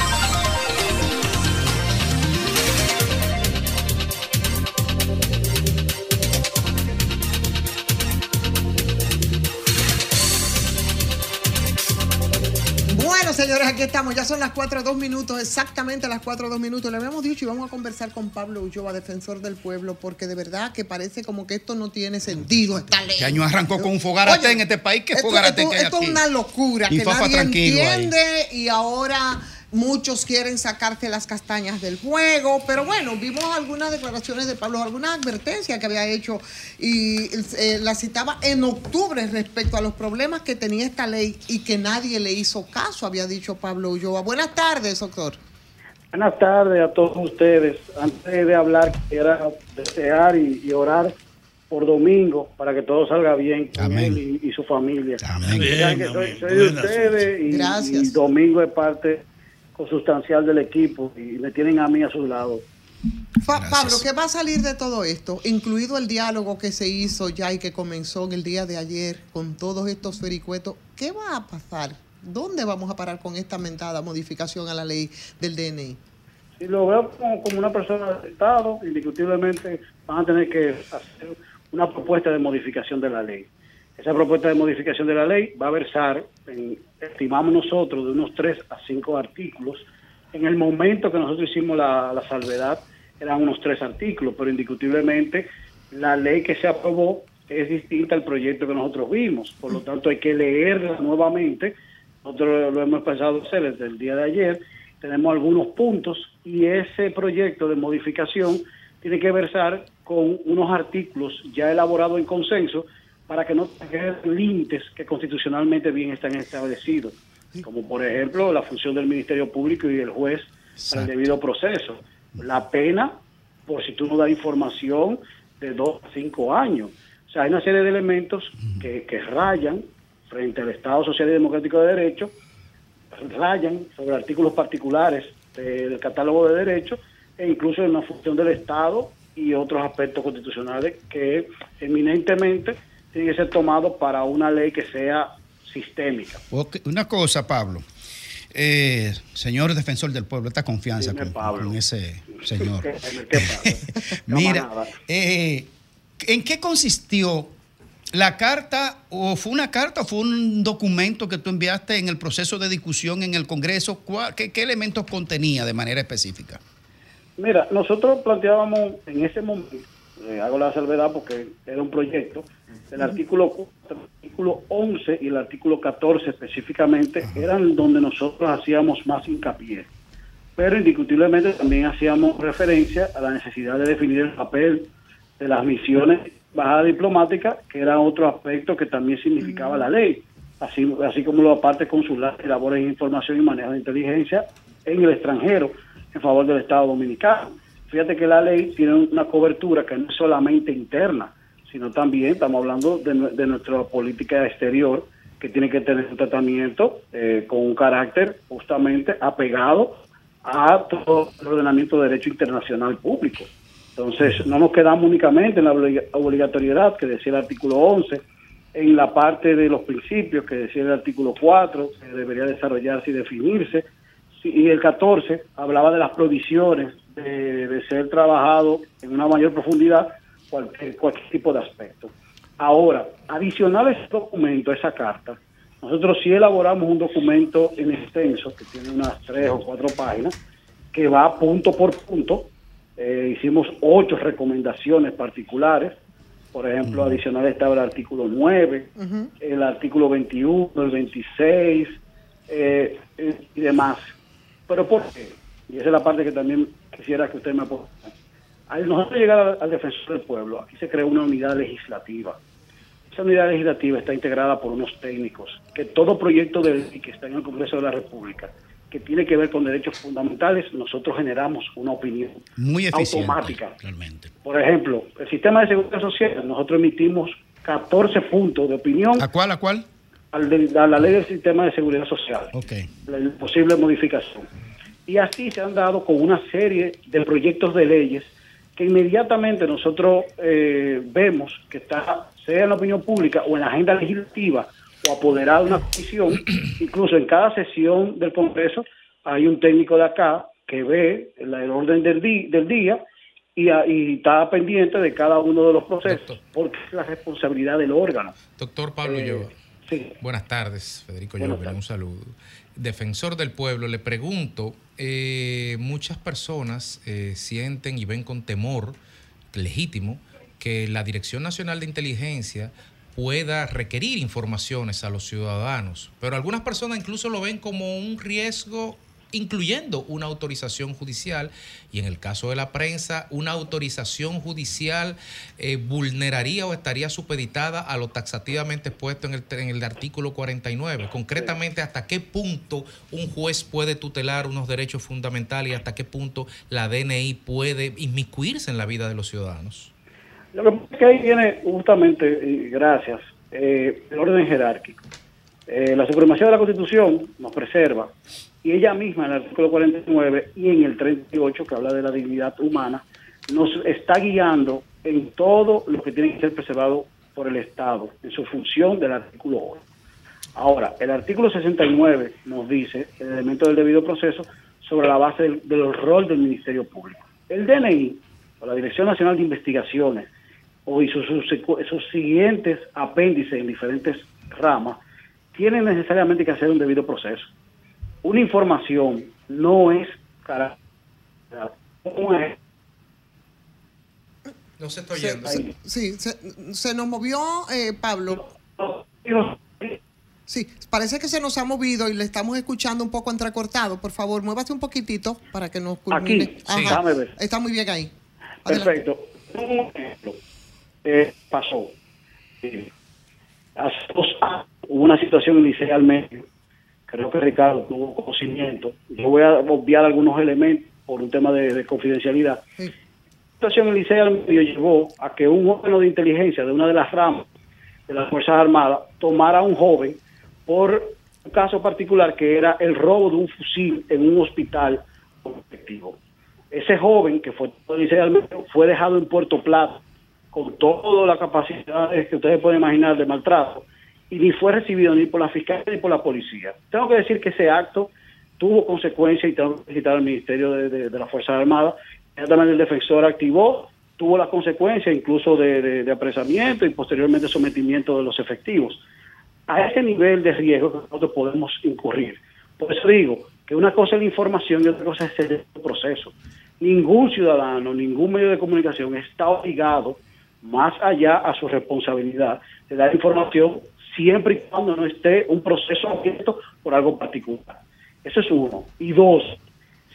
Bueno, señores, aquí estamos. Ya son las 4 2 minutos, exactamente las 4 2 minutos. Le habíamos dicho y vamos a conversar con Pablo Ulloa, defensor del pueblo, porque de verdad que parece como que esto no tiene sentido, esta ley. Este año arrancó con un fogarate Oye, en este país. ¿Qué esto, fogarate esto- que hay esto aquí? es una locura Y que Fafa nadie ahí. entiende y ahora muchos quieren sacarte las castañas del fuego. Pero bueno, vimos algunas declaraciones de Pablo, algunas advertencias que había hecho y eh, la citaba en octubre respecto a los problemas que tenía esta ley y que nadie le hizo caso, había dicho Pablo Ulloa. Buenas tardes, doctor. Buenas tardes a todos ustedes. Antes de hablar, quisiera desear y, y orar por Domingo para que todo salga bien con él y, y su familia. Que soy, soy de ustedes y, Gracias. y Domingo es parte consustancial del equipo y me tienen a mí a su lado. Fa- Pablo, ¿qué va a salir de todo esto? Incluido el diálogo que se hizo ya y que comenzó en el día de ayer con todos estos vericuetos. ¿Qué va a pasar? ¿Dónde vamos a parar con esta mentada modificación a la ley del DNI? Si lo veo como, como una persona del Estado, indiscutiblemente van a tener que hacer una propuesta de modificación de la ley. Esa propuesta de modificación de la ley va a versar, en, estimamos nosotros, de unos 3 a 5 artículos. En el momento que nosotros hicimos la, la salvedad, eran unos 3 artículos, pero indiscutiblemente la ley que se aprobó es distinta al proyecto que nosotros vimos. Por lo tanto, hay que leerla nuevamente. Nosotros lo hemos pensado hacer desde el día de ayer. Tenemos algunos puntos y ese proyecto de modificación tiene que versar con unos artículos ya elaborados en consenso para que no tengan límites que constitucionalmente bien están establecidos, como por ejemplo la función del Ministerio Público y del juez para el debido proceso, la pena por si tú no das información de dos a cinco años. O sea, hay una serie de elementos que, que rayan frente al Estado Social y Democrático de Derecho, rayan sobre artículos particulares de- del catálogo de derechos e incluso en la función del Estado y otros aspectos constitucionales que eminentemente tienen que ser tomados para una ley que sea sistémica. Una cosa, Pablo. Eh, señor defensor del pueblo, esta confianza con, con ese señor. (laughs) (laughs) Mira, eh, ¿en qué consistió la carta o fue una carta o fue un documento que tú enviaste en el proceso de discusión en el Congreso? ¿Cuál- ¿Qué, qué elementos contenía de manera específica? Mira, nosotros planteábamos en ese momento, eh, hago la salvedad porque era un proyecto, el artículo, cu- el artículo 11 y el artículo 14 específicamente eran donde nosotros hacíamos más hincapié. Pero indiscutiblemente también hacíamos referencia a la necesidad de definir el papel de las misiones bajadas diplomáticas, que era otro aspecto que también significaba la ley. así, así como la parte consular que elabora información y manejo de inteligencia en el extranjero en favor del Estado Dominicano. Fíjate que la ley tiene una cobertura que no es solamente interna, sino también estamos hablando de, nue- de nuestra política exterior, que tiene que tener un tratamiento eh, con un carácter justamente apegado a todo el ordenamiento de derecho internacional público. Entonces, no nos quedamos únicamente en la obliga- obligatoriedad que decía el artículo 11, en la parte de los principios que decía el artículo 4, que debería desarrollarse y definirse, y el 14 hablaba de las provisiones de, de ser trabajado en una mayor profundidad cualquier, cualquier tipo de aspecto. Ahora, adicional a ese documento, a esa carta, nosotros sí elaboramos un documento en extenso, que tiene unas tres o cuatro páginas, que va punto por punto. Eh, hicimos ocho recomendaciones particulares. Por ejemplo, adicional estaba el artículo 9, el artículo 21, el 26 eh, eh, y demás. ¿Pero por qué? Y esa es la parte que también quisiera que usted me aporte. Al nosotros llegar al, al defensor del pueblo, aquí se creó una unidad legislativa. Esa unidad legislativa está integrada por unos técnicos, que todo proyecto de ley que está en el Congreso de la República, que tiene que ver con derechos fundamentales, nosotros generamos una opinión Muy eficiente. automática. Por ejemplo, el sistema de seguridad social, nosotros emitimos 14 puntos de opinión ¿A cuál, a cuál? al de- a la ley del sistema de seguridad social Ok. la posible modificación. Y así se han dado con una serie de proyectos de leyes que inmediatamente nosotros eh, vemos que está, sea en la opinión pública o en la agenda legislativa o apoderada de una comisión, (clears throat) incluso en cada sesión del Congreso hay un técnico de acá que ve el orden del, di- del día y, a- y está pendiente de cada uno de los procesos, porque es la responsabilidad del órgano. Doctor Pablo Eh, Llova. sí. Buenas tardes, Federico Buenas Llova, un saludo. Defensor del pueblo, le pregunto, eh, muchas personas eh, sienten y ven con temor legítimo que la Dirección Nacional de Inteligencia pueda requerir informaciones a los ciudadanos, pero algunas personas incluso lo ven como un riesgo incluyendo una autorización judicial y en el caso de la prensa, una autorización judicial eh, vulneraría o estaría supeditada a lo taxativamente puesto en el, en el artículo 49. Concretamente, ¿hasta qué punto un juez puede tutelar unos derechos fundamentales y hasta qué punto la DNI puede inmiscuirse en la vida de los ciudadanos? Lo que pasa es que ahí viene justamente, gracias, eh, el orden jerárquico. Eh, la supremacía de la Constitución nos preserva y ella misma en el artículo 49 y en el 38 que habla de la dignidad humana nos está guiando en todo lo que tiene que ser preservado por el Estado en su función del artículo 8. Ahora, el artículo 69 nos dice el elemento del debido proceso sobre la base del, rol del Ministerio Público. El DNI, o la Dirección Nacional de Investigaciones, o y sus, sus siguientes apéndices en diferentes ramas, tienen necesariamente que hacer un debido proceso. Una información no es cara- no es- No se está se- sí, se, se nos movió, eh, Pablo. Sí, parece que se nos ha movido y le estamos escuchando un poco entrecortado. Por favor, muévase un poquitito para que nos culmine. Aquí, sí. Déjame ver. Está muy bien ahí. Adelante. Perfecto. Un ejemplo. Eh, pasó. Eh, hace dos años hubo una situación inicialmente, creo que Ricardo tuvo conocimiento. Yo voy a obviar algunos elementos por un tema de, de confidencialidad. La situación inicialmente llevó a que un órgano de inteligencia de una de las ramas de las Fuerzas Armadas tomara a un joven por un caso particular que era el robo de un fusil en un hospital colectivo. Ese joven que fue inicialmente fue dejado en Puerto Plata con toda la capacidad que ustedes pueden imaginar de maltrato y ni fue recibido ni por la fiscalía ni por la policía. Tengo que decir que ese acto tuvo consecuencias y tengo que felicitar al Ministerio de, de, de las Fuerzas Armadas. El defensor activó, tuvo las consecuencias incluso de, de apresamiento y posteriormente sometimiento de los efectivos. A ese nivel de riesgo que nosotros podemos incurrir. Por eso digo que una cosa es la información y otra cosa es el proceso. Ningún ciudadano, ningún medio de comunicación está obligado, más allá a su responsabilidad, de dar información siempre y cuando no esté un proceso abierto por algo particular. Eso es uno. Y dos,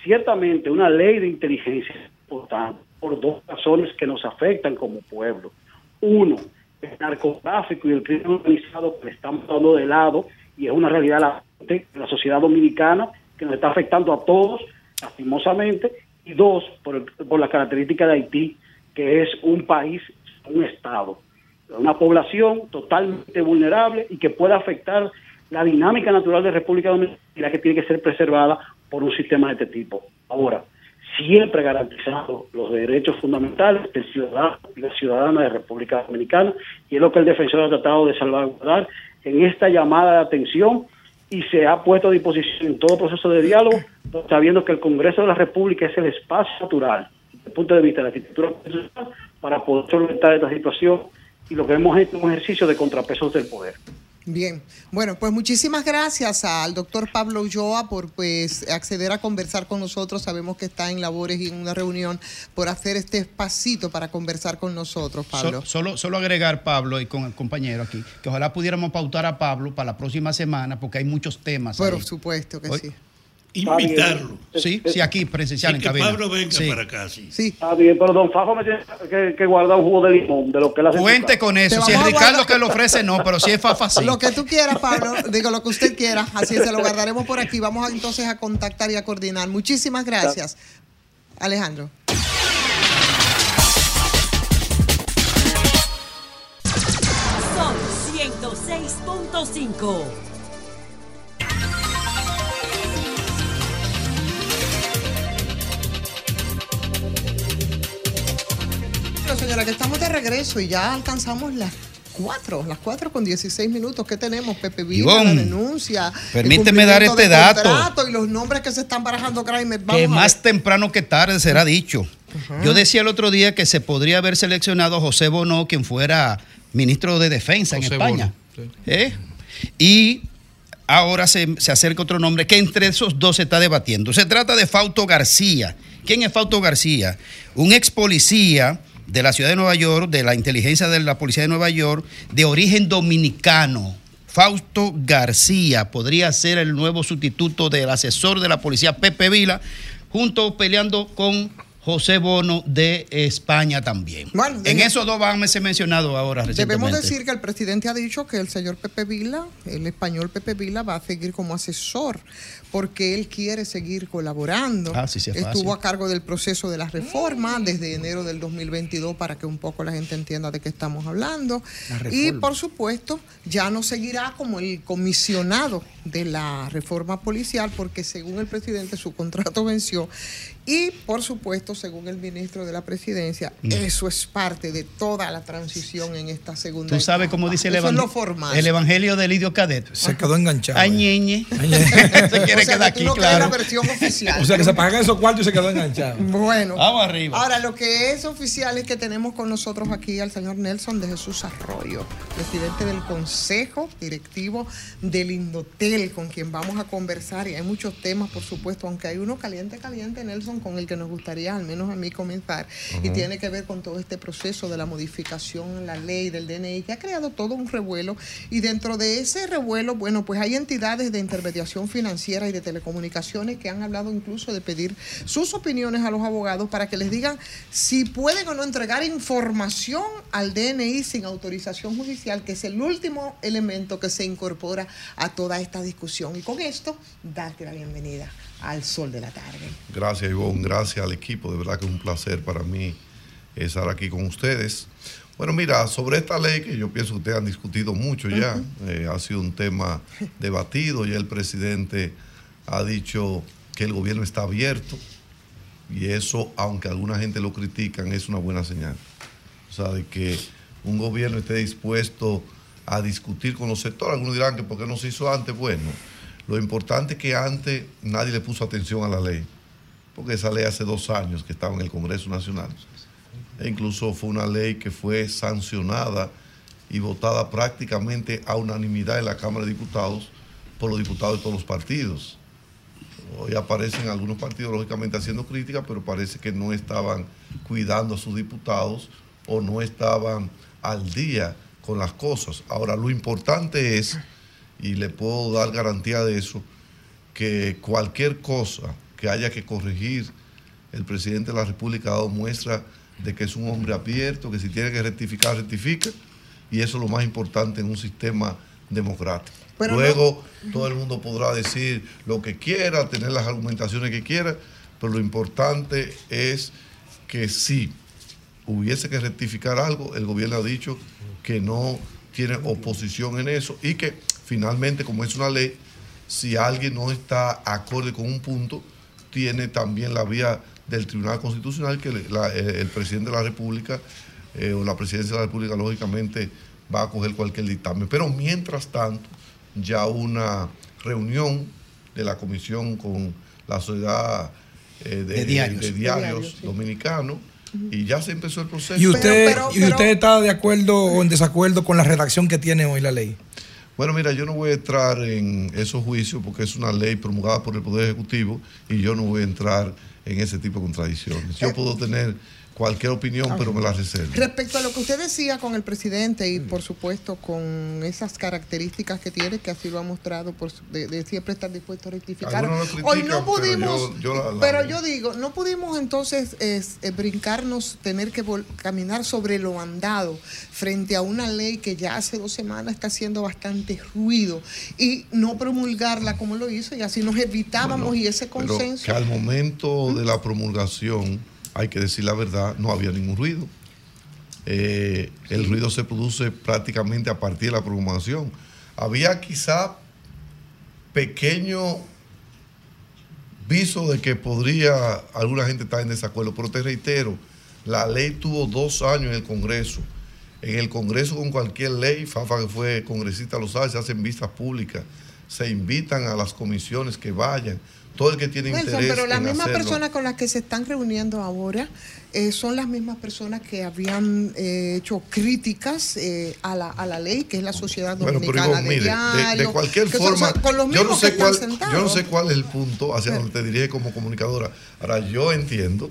ciertamente una ley de inteligencia es importante por dos razones que nos afectan como pueblo. Uno, el narcotráfico y el crimen organizado que le estamos dando de lado y es una realidad en la sociedad dominicana que nos está afectando a todos, lastimosamente, y dos, por, el- por la característica de Haití, que es un país, un Estado, una población totalmente vulnerable y que puede afectar la dinámica natural de República Dominicana que tiene que ser preservada por un sistema de este tipo. Ahora, siempre garantizando los derechos fundamentales del ciudadano y la ciudadana de República Dominicana, y es lo que el defensor ha tratado de salvaguardar en esta llamada de atención y se ha puesto a disposición en todo proceso de diálogo, sabiendo que el Congreso de la República es el espacio natural, desde el punto de vista de la arquitectura para poder solventar esta situación y lo que hemos hecho es un ejercicio de contrapesos del poder. Bien, bueno, pues muchísimas gracias al doctor Pablo Ulloa por pues acceder a conversar con nosotros. Sabemos que está en labores y en una reunión por hacer este espacito para conversar con nosotros, Pablo. So- solo, solo agregar, Pablo, y con el compañero aquí, que ojalá pudiéramos pautar a Pablo para la próxima semana, porque hay muchos temas. Por ahí. supuesto que Hoy- sí. Invitarlo. Sí, sí, aquí presencial Y en que cabina. Pablo venga Sí. para acá, sí. Está bien, pero don Fajo me tiene que, que guardar un jugo de limón de lo que él hace. Cuente con eso. Si es Ricardo guardar- que lo ofrece, no, pero si es Fafa, sí. Lo que tú quieras, Pablo, digo lo que usted quiera, así se lo guardaremos por aquí. Vamos a, entonces a contactar y a coordinar. Muchísimas gracias, Alejandro. Son 106.5. señora, que estamos de regreso y ya alcanzamos las 4, las 4 con 16 minutos. ¿Qué tenemos? Pepe Vila, la denuncia. permíteme dar este dato. Y los nombres que se están barajando, Kramer. Vamos que a más temprano que tarde será dicho. Yo decía el otro día que se podría haber seleccionado a José Bonó, quien fuera ministro de Defensa en España. Bono, sí. ¿Eh? Y ahora se, se acerca otro nombre que entre esos dos se está debatiendo. Se trata de Fausto García. ¿Quién es Fausto García? Un ex policía de la ciudad de Nueva York, de la inteligencia de la policía de Nueva York, de origen dominicano. Fausto García podría ser el nuevo sustituto del asesor de la policía Pepe Vila, junto peleando con José Bono de España también. Bueno, en esos dos van a ser mencionados ahora. Debemos decir que el presidente ha dicho que el señor Pepe Vila, el español Pepe Vila, va a seguir como asesor porque él quiere seguir colaborando. Ah, sí, sí, es Estuvo a cargo del proceso de la reforma desde enero del 2022 para que un poco la gente entienda de qué estamos hablando. La Y por supuesto, ya no seguirá como el comisionado de la reforma policial porque según el presidente su contrato venció y por supuesto, según el ministro de la presidencia, Mm. eso es parte de toda la transición en esta segunda Tú sabes etapa. cómo dice el, evangel- el evangelio del Lidio Cadet. Se quedó enganchado. Ay, ñeñe. (laughs) (laughs) Se O quiere sea, quedar que tú aquí, no crees claro. la versión oficial. O sea que se pagan esos cuartos y se quedó enganchado. Bueno, Vamos arriba. ahora lo que es oficial es que tenemos con nosotros aquí al señor Nelson de Jesús Arroyo, presidente del Consejo Directivo del Indotel, con quien vamos a conversar. Y hay muchos temas, por supuesto, aunque hay uno caliente, caliente, Nelson, con el que nos gustaría, al menos a mí, comenzar. Y tiene que ver con todo este proceso de la modificación en la ley del DNI, que ha creado todo un revuelo. Y dentro de ese revuelo, bueno, pues hay entidades de intermediación financiera y de telecomunicaciones que han hablado incluso de pedir sus opiniones a los abogados para que les digan si pueden o no entregar información al DNI sin autorización judicial, que es el último elemento que se incorpora a toda esta discusión. Y con esto, darte la bienvenida al sol de la tarde. Gracias, Ivonne. Gracias al equipo. De verdad que es un placer para mí estar aquí con ustedes. Bueno, mira, sobre esta ley que yo pienso que ustedes han discutido mucho ya, eh, ha sido un tema (laughs) debatido, ya el presidente ha dicho que el gobierno está abierto y eso, aunque alguna gente lo critican, es una buena señal. O sea, de que un gobierno esté dispuesto a discutir con los sectores. Algunos dirán que por qué no se hizo antes. Bueno, lo importante es que antes nadie le puso atención a la ley, porque esa ley hace dos años que estaba en el Congreso Nacional. E incluso fue una ley que fue sancionada y votada prácticamente a unanimidad en la Cámara de Diputados por los diputados de todos los partidos. Hoy aparecen algunos partidos, lógicamente, haciendo críticas, pero parece que no estaban cuidando a sus diputados o no estaban al día con las cosas. Ahora, lo importante es, y le puedo dar garantía de eso, que cualquier cosa que haya que corregir, el presidente de la República ha dado muestra de que es un hombre abierto, que si tiene que rectificar, rectifica, y eso es lo más importante en un sistema democrático. Pero Luego todo el mundo podrá decir lo que quiera, tener las argumentaciones que quiera, pero lo importante es que si hubiese que rectificar algo, el gobierno ha dicho que no tiene oposición en eso y que finalmente, como es una ley, si alguien no está acorde con un punto, tiene también la vía del Tribunal Constitucional que la- eh, el presidente de la República eh, o la presidencia de la República, lógicamente, va a coger cualquier dictamen. Pero mientras tanto, ya una reunión de la comisión con la sociedad eh, de, De diarios. de De diarios diarios, sí. dominicanos y ya se empezó el proceso. ¿Y usted, ¿y usted está de acuerdo o en desacuerdo con la redacción que tiene hoy la ley? Bueno, mira, yo no voy a entrar en esos juicios porque es una ley promulgada por el Poder Ejecutivo y yo no voy a entrar en ese tipo de contradicciones. Yo puedo tener cualquier opinión, pero me la reservo. Respecto a lo que usted decía con el presidente y por supuesto con esas características que tiene, que así lo ha mostrado por su- de, de siempre estar dispuesto a rectificar. Hoy no pudimos, pero yo- yo la- la- pero yo digo, no pudimos entonces es, eh, brincarnos, tener que caminar sobre lo andado frente a una ley que ya hace dos semanas está haciendo bastante ruido y no promulgarla como lo hizo y así nos evitábamos y ese Pero consenso. que al momento de la promulgación, hay que decir la verdad, no había ningún ruido. Eh, el ruido se produce prácticamente a partir de la promulgación. Había quizá pequeño viso de que podría alguna gente estar en desacuerdo, pero te reitero, la ley tuvo dos años en el Congreso. En el Congreso con cualquier ley, Fafa que fue congresista lo sabe, se hacen vistas públicas, se invitan a las comisiones que vayan, todo el que tiene Nelson, interés pero las mismas hacerlo. personas con las que se están reuniendo ahora eh, son las mismas personas que habían eh, hecho críticas eh, a, la, a la ley, que es la Sociedad Bueno, pero Dominicana digo, de mire, de, de Diario, cualquier son- forma, son con los yo no sé cuál, yo no sé cuál es el punto hacia donde te dirige como comunicadora. Ahora, yo entiendo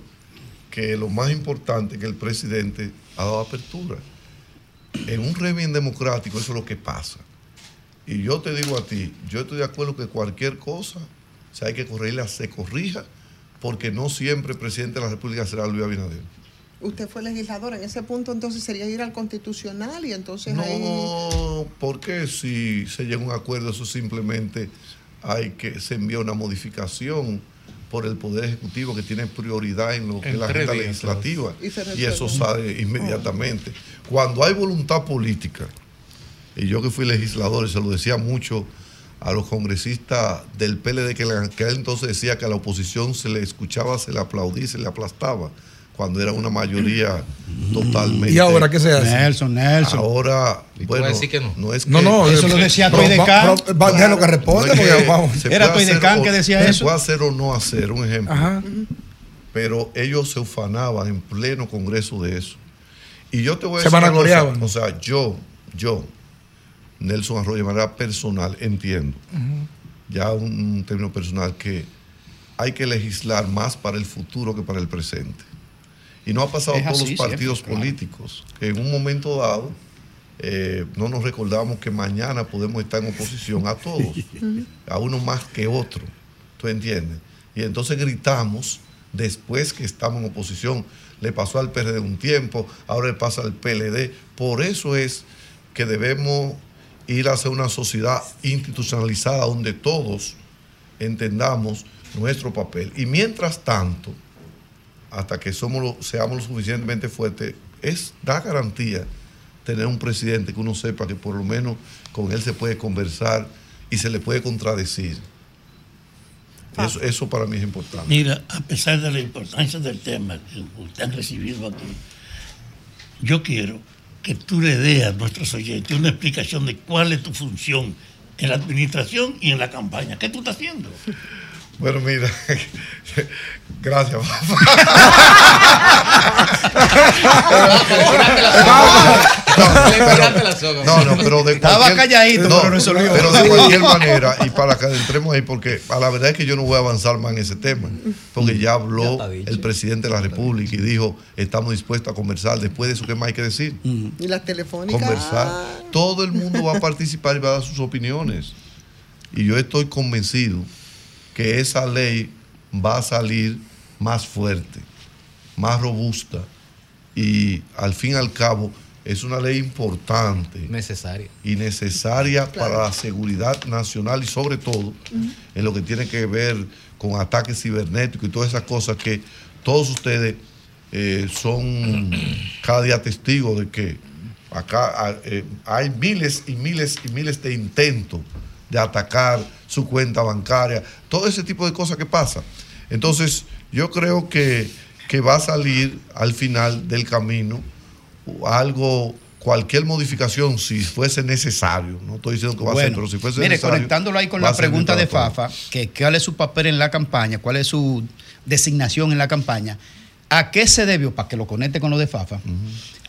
que lo más importante es que el presidente ha dado apertura. En un régimen democrático eso es lo que pasa. Y yo te digo a ti, yo estoy de acuerdo que cualquier cosa, si hay que corregirla, se corrija, porque no siempre el presidente de la República será Luis Abinader. Usted fue legislador, en ese punto entonces sería ir al constitucional y entonces ahí... No, porque si se llega a un acuerdo, eso simplemente hay que se envía una modificación por el Poder Ejecutivo que tiene prioridad en lo que es la agenda días, legislativa Y eso sale inmediatamente. Cuando hay voluntad política, y yo que fui legislador y se lo decía mucho a los congresistas del PLD que, que él entonces decía que a la oposición se le escuchaba, se le aplaudía, se le aplastaba, cuando era una mayoría totalmente. ¿Y ahora qué se hace? Nelson, Nelson. Ahora, bueno, decir que no? es que, No, no, Eso lo decía Toy de Can. déjalo que responda, no es porque que vamos. se Era Toy de Can que decía se eso. puede hacer o no hacer, un ejemplo. Ajá. Pero ellos se ufanaban en pleno congreso de eso. Y yo te voy a Se decir. una cosa, vanagloriaban. O sea, yo, yo, Nelson Arroyo, de manera personal, entiendo, ya un, un término personal, que hay que legislar más para el futuro que para el presente. Y no ha pasado así, los partidos siempre, claro. políticos, que en un momento dado eh, no nos recordamos que mañana podemos estar en oposición a todos, (laughs) a uno más que otro. ¿Tú entiendes? Y entonces gritamos después que estamos en oposición. Le pasó al PRD un tiempo, ahora le pasa al PLD. Por eso es que debemos ir hacia una sociedad institucionalizada donde todos entendamos nuestro papel. Y mientras tanto, hasta que somos lo- seamos lo suficientemente fuertes, es da garantía tener un presidente que uno sepa que por lo menos con él se puede conversar y se le puede contradecir. Eso, eso para mí es importante. Mira, a pesar de la importancia del tema que usted han recibido aquí, yo quiero que tú le des a nuestros oyentes una explicación de cuál es tu función en la administración y en la campaña. ¿Qué tú estás haciendo? Bueno, mira, (laughs) gracias. No, no, pero de Estaba cualquier- calladito, no, pero resolvió. Pero de cualquier manera, y para que entremos ahí, porque a la verdad es que yo no voy a avanzar más en ese tema, porque ya habló el presidente de la República y dijo, estamos dispuestos a conversar. Después de eso, ¿qué más hay que decir? Y las telefónicas... Conversar. Todo el mundo va a participar y va a dar sus opiniones. Y yo estoy convencido que esa ley va a salir más fuerte, más robusta y al fin y al cabo es una ley importante. Necesaria. Y necesaria Claro. para la seguridad nacional y sobre todo en lo que tiene que ver con ataques cibernéticos y todas esas cosas que todos ustedes eh, son cada día testigos de que acá eh, hay miles y miles y miles de intentos de atacar su cuenta bancaria, todo ese tipo de cosas que pasa. Entonces, yo creo que, que va a salir al final del camino algo, cualquier modificación, si fuese necesario. No estoy diciendo que va a ser, pero si fuese mire, necesario. conectándolo ahí con la pregunta de. Fafa, que cuál es su papel en la campaña, cuál es su designación en la campaña, ¿a qué se debió, para que lo conecte con lo de Fafa,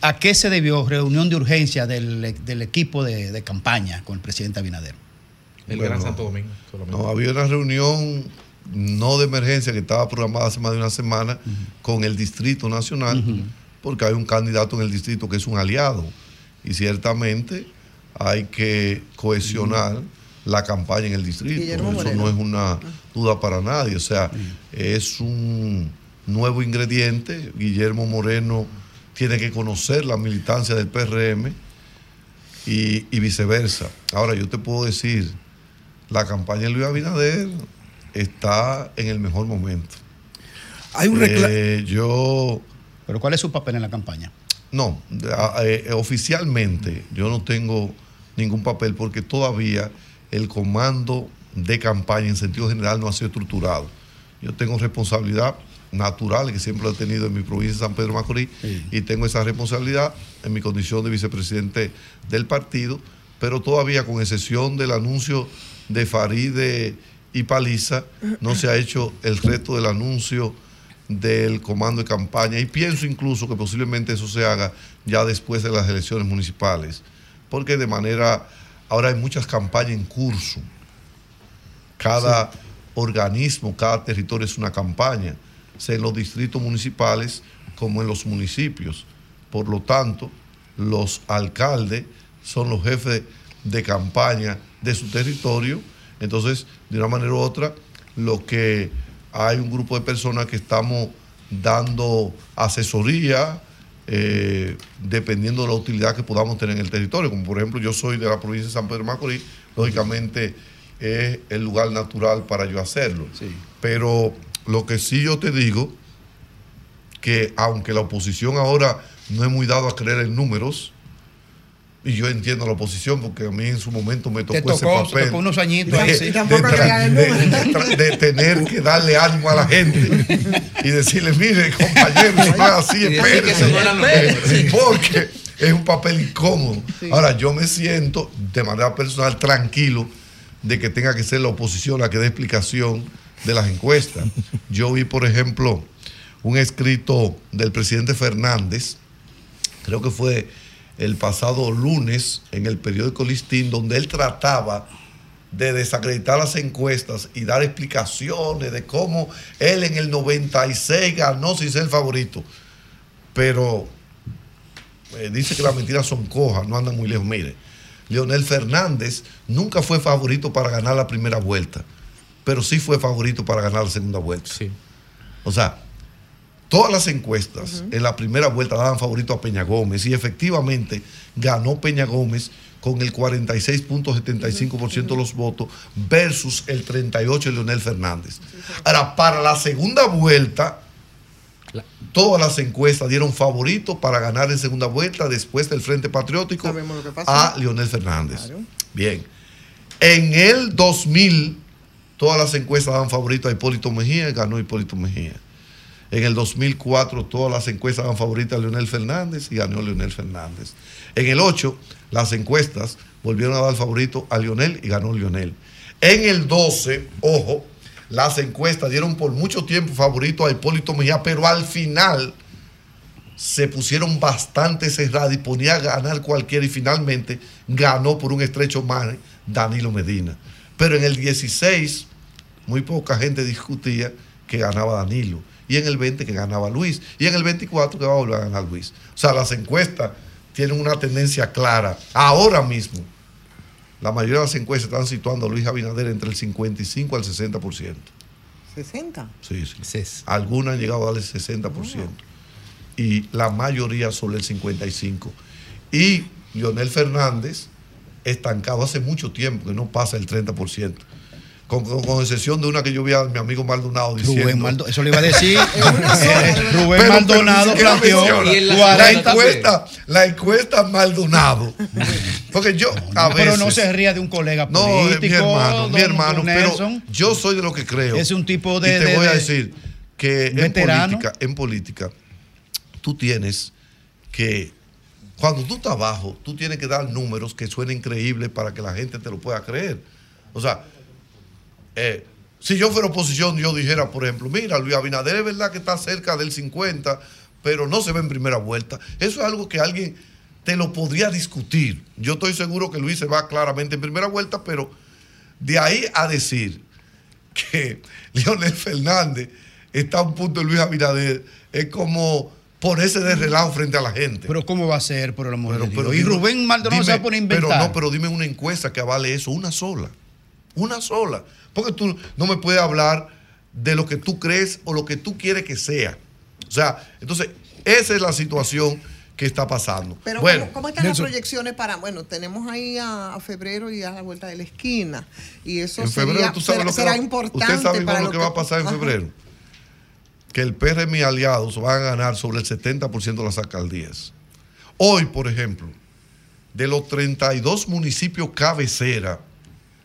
a qué se debió reunión de urgencia del, del equipo de, de campaña con el presidente Abinader? El Bueno, Gran Santo Domingo. solamente. No, había una reunión no de emergencia que estaba programada hace más de una semana con el Distrito Nacional, porque hay un candidato en el distrito que es un aliado. Y ciertamente hay que cohesionar la campaña en el distrito. Guillermo Eso Moreno. no es una duda para nadie. O sea, es un nuevo ingrediente. Guillermo Moreno tiene que conocer la militancia del PRM y, y viceversa. Ahora, yo te puedo decir, la campaña de Luis Abinader está en el mejor momento. Hay un recla- Eh, yo. ¿Pero cuál es su papel en la campaña? No, eh, oficialmente yo no tengo ningún papel porque todavía el comando de campaña en sentido general no ha sido estructurado. Yo tengo responsabilidad natural que siempre lo he tenido en mi provincia de San Pedro Macorís y tengo esa responsabilidad en mi condición de vicepresidente del partido, pero todavía con excepción del anuncio de Faride y Paliza, no se ha hecho el resto del anuncio del comando de campaña. Y pienso incluso que posiblemente eso se haga ya después de las elecciones municipales, porque de manera, ahora hay muchas campañas en curso, cada organismo, cada territorio es una campaña, sea en los distritos municipales como en los municipios. Por lo tanto, los alcaldes son los jefes de campaña de su territorio. Entonces, de una manera u otra, lo que hay un grupo de personas que estamos dando asesoría eh, dependiendo de la utilidad que podamos tener en el territorio. Como por ejemplo, yo soy de la provincia de San Pedro de Macorís, lógicamente es el lugar natural para yo hacerlo. Pero lo que sí yo te digo, que aunque la oposición ahora no es muy dado a creer en números, y yo entiendo la oposición porque a mí en su momento me tocó, tocó- ese papel. tocó unos añitos ahí, sí. de, Tampoco de- tener que darle ánimo a la gente y decirle, mire, compañero, no es así, los números. Porque es un papel incómodo. Ahora, yo me siento de manera personal tranquilo de que tenga que ser la oposición la que dé explicación de las encuestas. Yo vi, por ejemplo, un escrito del presidente Fernández, creo que fue el pasado lunes en el periódico Listín, donde él trataba de desacreditar las encuestas y dar explicaciones de cómo él en el 96 ganó sin ser el favorito. Pero eh, dice que las mentiras son cojas, no andan muy lejos. Mire, Leonel Fernández nunca fue favorito para ganar la primera vuelta, pero sí fue favorito para ganar la segunda vuelta. O sea, todas las encuestas en la primera vuelta daban favorito a Peña Gómez y efectivamente ganó Peña Gómez con el 46.75% de los votos versus el 38% de Leonel Fernández. Ahora, para la segunda vuelta, todas las encuestas dieron favorito para ganar en segunda vuelta después del Frente Patriótico a Leonel Fernández. Bien. En el 2000, todas las encuestas daban favorito a Hipólito Mejía y ganó Hipólito Mejía. En el 2004, todas las encuestas daban favorito a Leonel Fernández y ganó Leonel Fernández. En el 8, las encuestas volvieron a dar favorito a Leonel y ganó Leonel. En el 12, ojo, las encuestas dieron por mucho tiempo favorito a Hipólito Mejía, pero al final se pusieron bastante cerradas y ponía a ganar cualquiera y finalmente ganó por un estrecho margen Danilo Medina. Pero en el 16 muy poca gente discutía que ganaba Danilo y en el 20 que ganaba Luis y en el 24 que va a volver a ganar Luis. O sea, las encuestas tienen una tendencia clara. Ahora mismo, la mayoría de las encuestas están situando a Luis Abinader entre el 55 al 60%. 60. Sí, sí. Algunas han llegado a darle 60%. Y la mayoría sobre el 55%. Y Leonel Fernández, estancado hace mucho tiempo, que no pasa el 30%. Con, con- con excepción de una que yo vi a mi amigo Maldonado diciendo. Rubén Maldo- eso le iba a decir. (laughs) (laughs) Eh, Rubén pero- Maldonado pero planteó menciona. la 40 encuesta, la encuesta Maldonado. Porque yo a pero veces. no se ría de un colega No, político. mi hermano, mi hermano, pero yo soy de lo que creo. Es un tipo de- Y te de- voy a de- decir que en política, en política, tú tienes que cuando tú estás abajo, tú tienes que dar números que suenen creíbles para que la gente te lo pueda creer. O sea, eh, si yo fuera oposición, yo dijera, por ejemplo, mira, Luis Abinader es verdad que está cerca del 50, pero no se ve en primera vuelta. Eso es algo que alguien te lo podría discutir. Yo estoy seguro que Luis se va claramente en primera vuelta, pero de ahí a decir que (laughs) Leonel Fernández está a un punto de Luis Abinader, es como ponerse de relajo frente a la gente. Pero ¿cómo va a ser, por el amor de Dios? Pero y Rubén Maldonado se va a poner a inventar. Pero no, pero dime una encuesta que avale eso, una sola. Una sola. Porque tú no me puedes hablar de lo que tú crees o lo que tú quieres que sea. O sea, entonces, esa es la situación que está pasando. Pero bueno, ¿cómo, cómo están Nelson, las proyecciones para, bueno, tenemos ahí a, a febrero y a la vuelta de la esquina. Y eso en febrero sería, tú sabes será, lo que será va, importante Usted sabe para lo que va a pasar en Ajá. febrero. Que el PRM y aliados van a ganar sobre el 70% de las alcaldías. Hoy, por ejemplo, de los 32 municipios cabecera,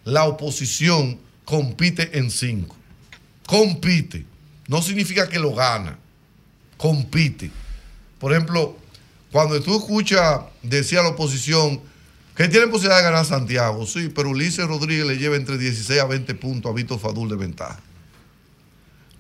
la oposición compite en cinco. Compite. No significa que lo gana. Compite. Por ejemplo, cuando tú escuchas, decía la oposición, que tienen posibilidad de ganar Santiago, sí, pero Ulises Rodríguez le lleva entre 16 a 20 puntos a Víctor Fadul de ventaja.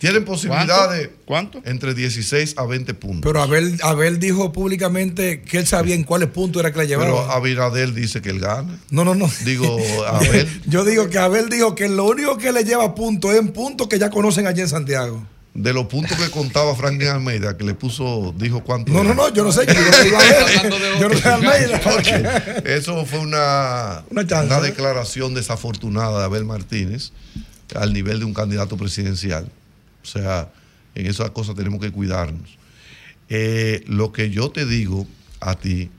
Tienen posibilidad ¿Cuánto? de. ¿Cuánto? Entre 16 a 20 puntos. Pero Abel, Abel dijo públicamente que él sabía en cuáles puntos era que la Pero llevaba. Abinader dice que él gana. no, no, no. Digo, (laughs) Abel. Yo digo que Abel dijo que lo único que le lleva puntos es en puntos que ya conocen allí en Santiago. De los puntos que contaba Franklin Almeida, que le puso, dijo cuánto. No, no, era. no, yo no sé. Yo no. Yo no sé Almeida. (laughs) Porque eso fue una, Una chance, una ¿eh? declaración desafortunada de Abel Martínez al nivel de un candidato presidencial. O sea, en esas cosas tenemos que cuidarnos. Eh, lo que yo te digo a ti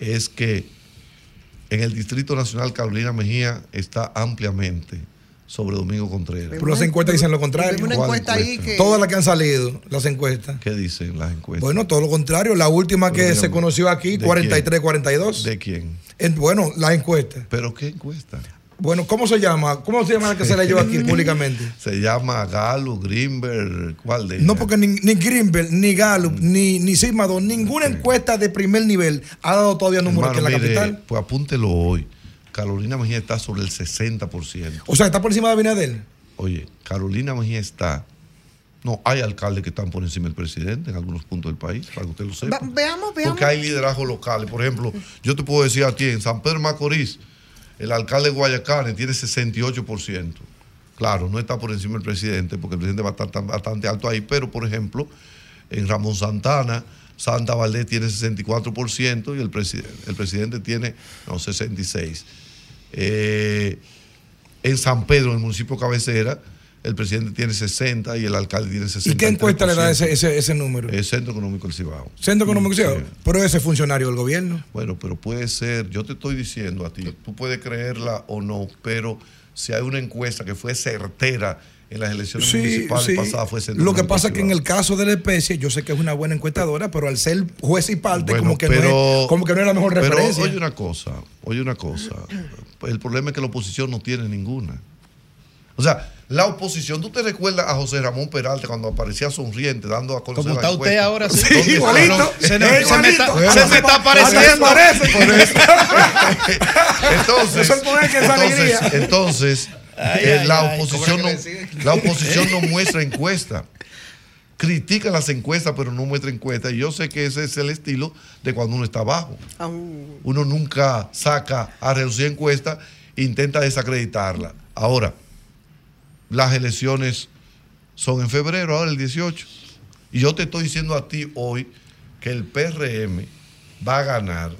es que en el Distrito Nacional Carolina Mejía está ampliamente sobre Domingo Contreras. Pero las encuestas dicen lo contrario. Una ¿Cuál encuesta ahí que... Todas las que han salido, las encuestas. ¿Qué dicen las encuestas? Bueno, todo lo contrario. La última que se conoció aquí, ¿de 43-42. ¿De quién? En- Bueno, la encuesta. ¿Pero qué encuesta? Bueno, ¿cómo se llama? ¿Cómo se llama la que se leyó aquí (laughs) públicamente? Se llama Galo, Greenberg, ¿cuál de No, ellas? porque ni, ni Greenberg, ni Gallup, ni, ni Sigma-2, ninguna encuesta de primer nivel ha dado todavía números que en la mire, capital. Pues apúntelo hoy. Carolina Mejía está sobre el 60%. O sea, está por encima de Abinader. Oye, Carolina Mejía está. No, hay alcaldes que están por encima del presidente en algunos puntos del país, para que usted lo sepa. Va- veamos, veamos. Porque hay liderazgos locales. Por ejemplo, yo te puedo decir a ti, en San Pedro Macorís, el alcalde de Guayacán tiene 68%. Claro, no está por encima del presidente, porque el presidente va a estar tan- bastante alto ahí, pero por ejemplo, en Ramón Santana, Santa Valdés tiene 64% y el, el presidente tiene no, 66%. Eh, en San Pedro, en el municipio cabecera, el presidente tiene 60 y el alcalde tiene 60. ¿Y qué encuesta le da ese, ese, ese número? El Centro Económico del Cibao. Centro Económico Sí. Ciudadano. Pero ese es funcionario del gobierno. Bueno, pero puede ser, yo te estoy diciendo a ti, tú puedes creerla o no, pero si hay una encuesta que fue certera en las elecciones Sí, municipales sí. pasadas, fue Centro Lo que pasa es que en Cibao. el caso de la especie, yo sé que es una buena encuestadora, pero al ser juez y parte, Bueno, como, que no es, como que no es la mejor pero referencia. Oye una cosa, oye una cosa. El problema es que la oposición no tiene ninguna. O sea, la oposición, ¿tú te recuerdas a José Ramón Peralta cuando aparecía sonriente, dando a conocer Como la está usted encuesta? ahora, (laughs) sí. Igualito. Se eh, se me está- igualito. se me está (laughs) apareciendo. Por eso. (laughs) Entonces, entonces, entonces, Ay, eh, ay, la oposición ¿Cómo no, la oposición no muestra encuesta. Critica las encuestas, pero no muestra encuestas. Y yo sé que ese es el estilo de cuando uno está abajo. Uno nunca saca a reducir encuestas, intenta desacreditarla. Ahora, las elecciones son en febrero, ahora el 18. Y yo te estoy diciendo a ti hoy que el PRM va a ganar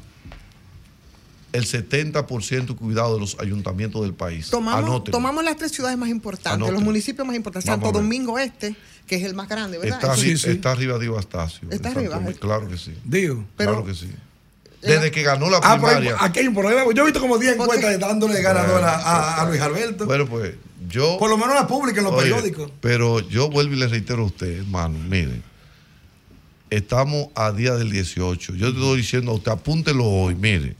el 70% cuidado de los ayuntamientos del país. Tomamos, tomamos las tres ciudades más importantes, los municipios más importantes. Vamos Santo. Domingo Este, que es el más grande, ¿verdad? Está, arriba de Astacio. Está arriba. Domingo. Claro que sí. Digo. Pero- claro que sí. desde que ganó la Ah, hay- primaria. aquí hay un problema. Yo he visto como 10 encuestas dándole ganador a, a- a Luis Alberto. Bueno, pues yo. Por lo menos la pública en los Oye, periódicos. Pero yo vuelvo y le reitero a usted, hermano, mire, estamos a día del 18. Yo te estoy diciendo a usted, apúntelo hoy, mire.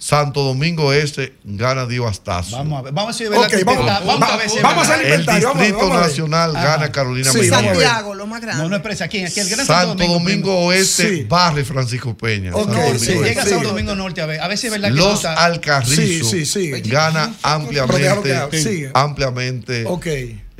Santo Domingo Este gana Dio Astazo. Vamos a ver, vamos a ver si es verdad Ok, que usted vamos- vamos a ver si vamos a El Distrito a. Nacional gana Carolina Sí. Santiago, lo más grande. No, no, espérese, aquí, aquí el Gran Santo Domingo Oeste Sí. barre Francisco Peña. Ok, Santo No, Domingo sí, Este. llega a sí. Santo Domingo Norte a ver, a ver si es verdad que Los Alcarrizos Sí, sí, sí. gana ampliamente, ampliamente Ok.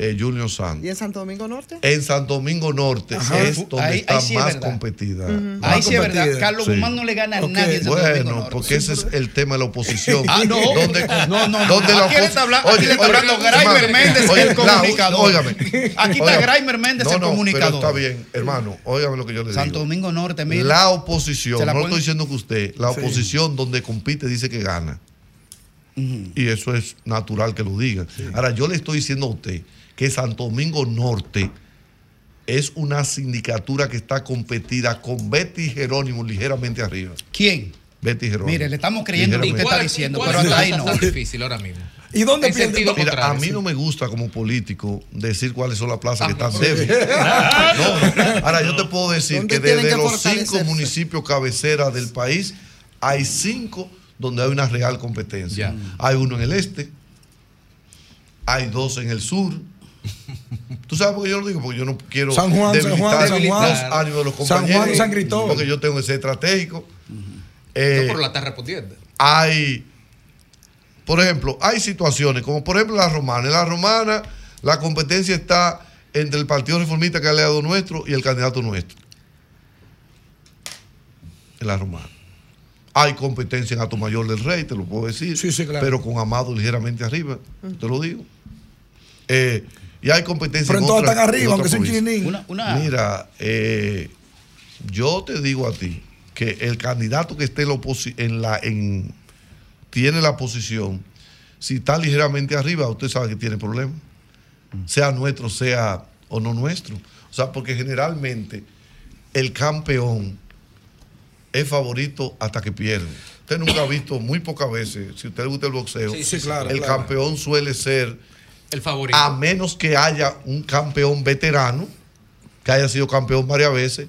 Eh, Junior Santos. ¿Y en Santo Domingo Norte? En Santo Domingo Norte Ajá. es donde Ahí- está ahí sí es más competida. Ahí Más sí es verdad. Carlos Sí. Guzmán no le gana a nadie en Santo Domingo Bueno, Norte. porque ese es el tema de la oposición. (laughs) Ah, no. Donde, No, no, no. donde la Aquí le opos- está habla- Oye, aquí le está oye, hablando Graimer hermano, Méndez, oye, el la- comunicador. óigame. Aquí está. Graimer Méndez, No, el no, comunicador. Está bien, hermano. Óigame lo que yo le digo. Santo Domingo Norte, mira. La oposición, Se la no estoy diciendo que usted, la oposición donde compite dice que gana. Y eso es natural que lo diga. Ahora, yo le estoy diciendo a usted que Santo Domingo Norte es una sindicatura que está competida con Betty Jerónimo ligeramente arriba. ¿Quién? Betty Jerónimo. Mire, le estamos creyendo lo que usted Ligeramente. está diciendo, ¿Cuál pero es hasta ahí no. tan difícil ahora mismo? ¿Y dónde pierde? Mira, a mí no me gusta como político decir cuáles son las plazas que Ah, están no. débiles. (laughs) No, no. Ahora, yo te puedo decir ¿Dónde que desde que los cinco municipios cabeceras del país, hay cinco donde hay una real competencia. Ya. Hay uno en el este, hay dos en el sur. (laughs) ¿Tú sabes por qué yo lo digo? Porque yo no quiero San Juan, San debilitar Juan, San Juan. los ánimos de los San Juan y compañeros. San Cristóbal. Porque yo tengo ese estratégico. No, Eh, pero la está respondiendo. hay, por ejemplo, hay situaciones, como por ejemplo la romana. En la romana, la competencia está entre el Partido Reformista, que es aliado nuestro, y el candidato nuestro. En la romana. Hay competencia en Mayor del Rey, te lo puedo decir. Sí, sí, claro. Pero con Amado ligeramente arriba, te lo digo. Eh, y hay competencia Pero en todas están arriba, aunque sea un Mira, eh, yo te digo a ti que el candidato que esté en la, en tiene la posición, si está ligeramente arriba, usted sabe que tiene problemas. Sea nuestro, sea o no nuestro. O sea, porque generalmente el campeón es favorito hasta que pierde. Usted nunca ha visto muy pocas veces, si a usted le gusta el boxeo, Sí, sí, Sí, claro. el claro. campeón suele ser El favorito. a menos que haya un campeón veterano, que haya sido campeón varias veces,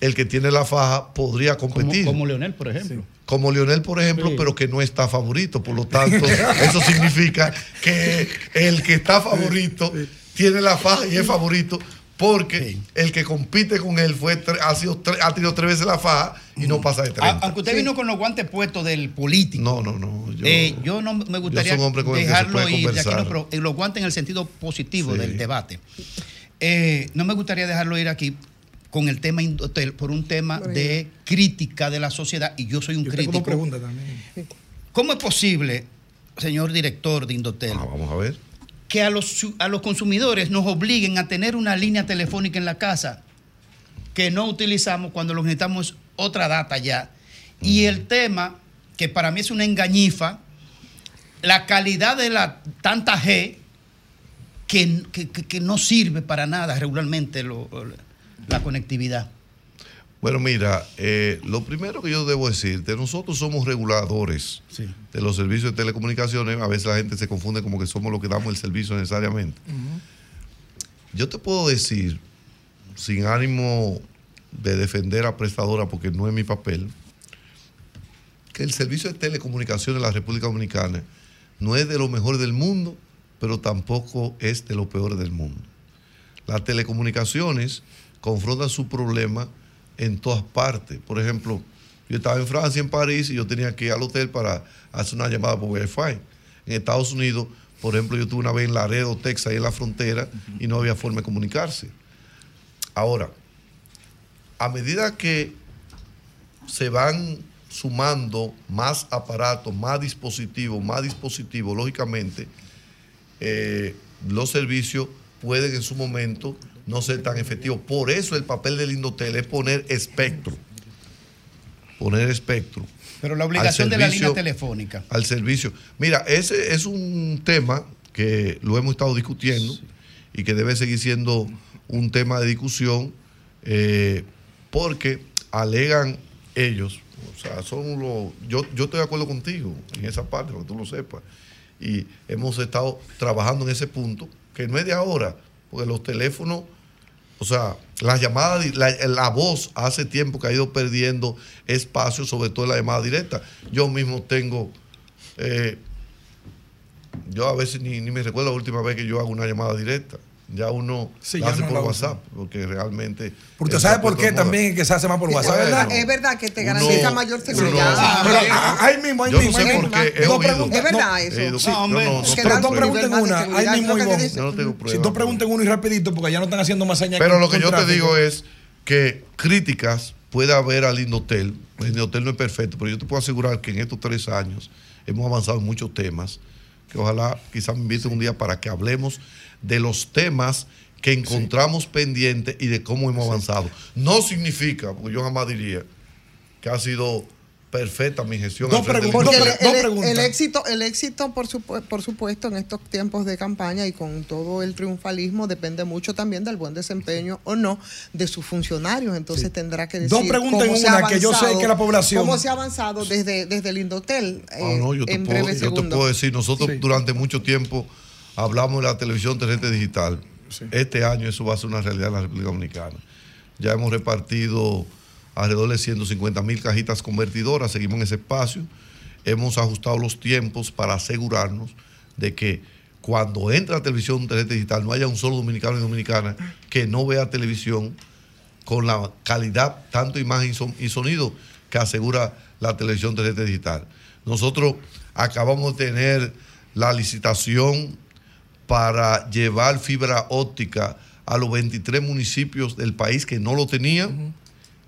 el que tiene la faja podría competir. como Leonel, por ejemplo. Como Lionel, por ejemplo, Sí. pero que no está favorito. Por lo tanto, (laughs) eso significa que el que está favorito tiene la faja y es favorito porque el que compite con él fue ha, sido ha tenido tres veces la faja y no pasa de A- 30. aunque usted vino con los guantes puestos del político. No, no, no. Yo, Eh, yo no me gustaría dejarlo ir de aquí, no, pero los guantes en el sentido positivo Sí. del debate. Eh, no me gustaría dejarlo ir aquí con el tema Indotel por un tema de crítica de la sociedad y yo soy un Yo crítico. preguntas también. ¿Cómo es posible, señor director de Indotel, Ah, vamos a ver. Que a los, a los consumidores nos obliguen a tener una línea telefónica en la casa que no utilizamos cuando lo necesitamos otra data ya? Y el tema, que para mí es una engañifa, la calidad de la tanta G que, que- que- que no sirve para nada regularmente lo- la conectividad. Bueno, mira, eh, lo primero que yo debo decirte, nosotros somos reguladores Sí. de los servicios de telecomunicaciones. A veces la gente se confunde como que somos los que damos el servicio necesariamente. Yo te puedo decir, sin ánimo de defender a prestadora, porque no es mi papel, que el servicio de telecomunicaciones de la República Dominicana no es de lo mejor del mundo, pero tampoco es de lo peor del mundo. Las telecomunicaciones confrontan su problema en todas partes. Por ejemplo, yo estaba en Francia, en París, y yo tenía que ir al hotel para hacer una llamada por Wi-Fi. En Estados Unidos, por ejemplo, yo tuve una vez en Laredo, Texas, ahí en la frontera, y no había forma de comunicarse. Ahora, a medida que se van sumando más aparatos, más dispositivos, más dispositivos, lógicamente, eh, los servicios pueden en su momento no ser tan efectivos. Por eso el papel del Indotel es poner espectro. Poner espectro. Pero la obligación de la línea telefónica. Al servicio. Mira, ese es un tema que lo hemos estado discutiendo y que debe seguir siendo un tema de discusión eh, porque alegan ellos, o sea, son los... Yo, yo estoy de acuerdo contigo en esa parte, para que tú lo sepas. Y hemos estado trabajando en ese punto, que no es de ahora, porque los teléfonos, o sea, las llamadas, la, voz hace tiempo que ha ido perdiendo espacio, sobre todo en la llamada directa. Yo mismo tengo... eh, yo a veces ni me recuerdo la última vez que yo hago una llamada directa. Ya uno Sí, la ya hace no por. WhatsApp, porque realmente... Porque ¿sabe por qué también que se hace más por WhatsApp? Es verdad, Bueno, es verdad que te uno- garantiza mayor uno- seguridad. Ah, Pero, ah, ahí mismo, ahí Yo no mismo. sé ahí por mismo. qué, he Dos oído. preguntas, Es verdad eso. Sí, no, no, hombre, no, da dos un prueba. nivel preguntas en más de una, seguridad, ahí mismo prueba. dos preguntas en uno y rapidito porque ya no están haciendo más señas. Pero lo que yo te digo es que críticas puede haber al Indotel. El Indotel no es perfecto, pero yo te puedo asegurar que en estos tres años hemos avanzado en muchos temas. Que ojalá quizás me inviten un día para que hablemos de los temas que encontramos pendientes y de cómo hemos avanzado. No significa, porque yo jamás diría que ha sido perfecta mi gestión. Porque preguntas, el, éxito, el éxito por, supu- por supuesto, en estos tiempos de campaña y con todo el triunfalismo depende mucho también del buen desempeño o no de sus funcionarios. Entonces tendrá que decir Dos preguntas cómo en una, que yo sé que la población- ¿Cómo se ha avanzado desde, desde el Indotel? Ah, eh, no, yo te, en puedo, breve yo te puedo decir, nosotros Sí. durante mucho tiempo hablamos de la televisión terrestre digital. Este año eso va a ser una realidad en la República Dominicana. Ya hemos repartido alrededor de 150 mil cajitas convertidoras, seguimos en ese espacio. Hemos ajustado los tiempos para asegurarnos de que cuando entra la televisión terrestre digital no haya un solo dominicano y dominicana que no vea televisión con la calidad, tanto imagen y sonido, que asegura la televisión terrestre digital. Nosotros acabamos de tener la licitación para llevar fibra óptica a los 23 municipios del país que no lo tenían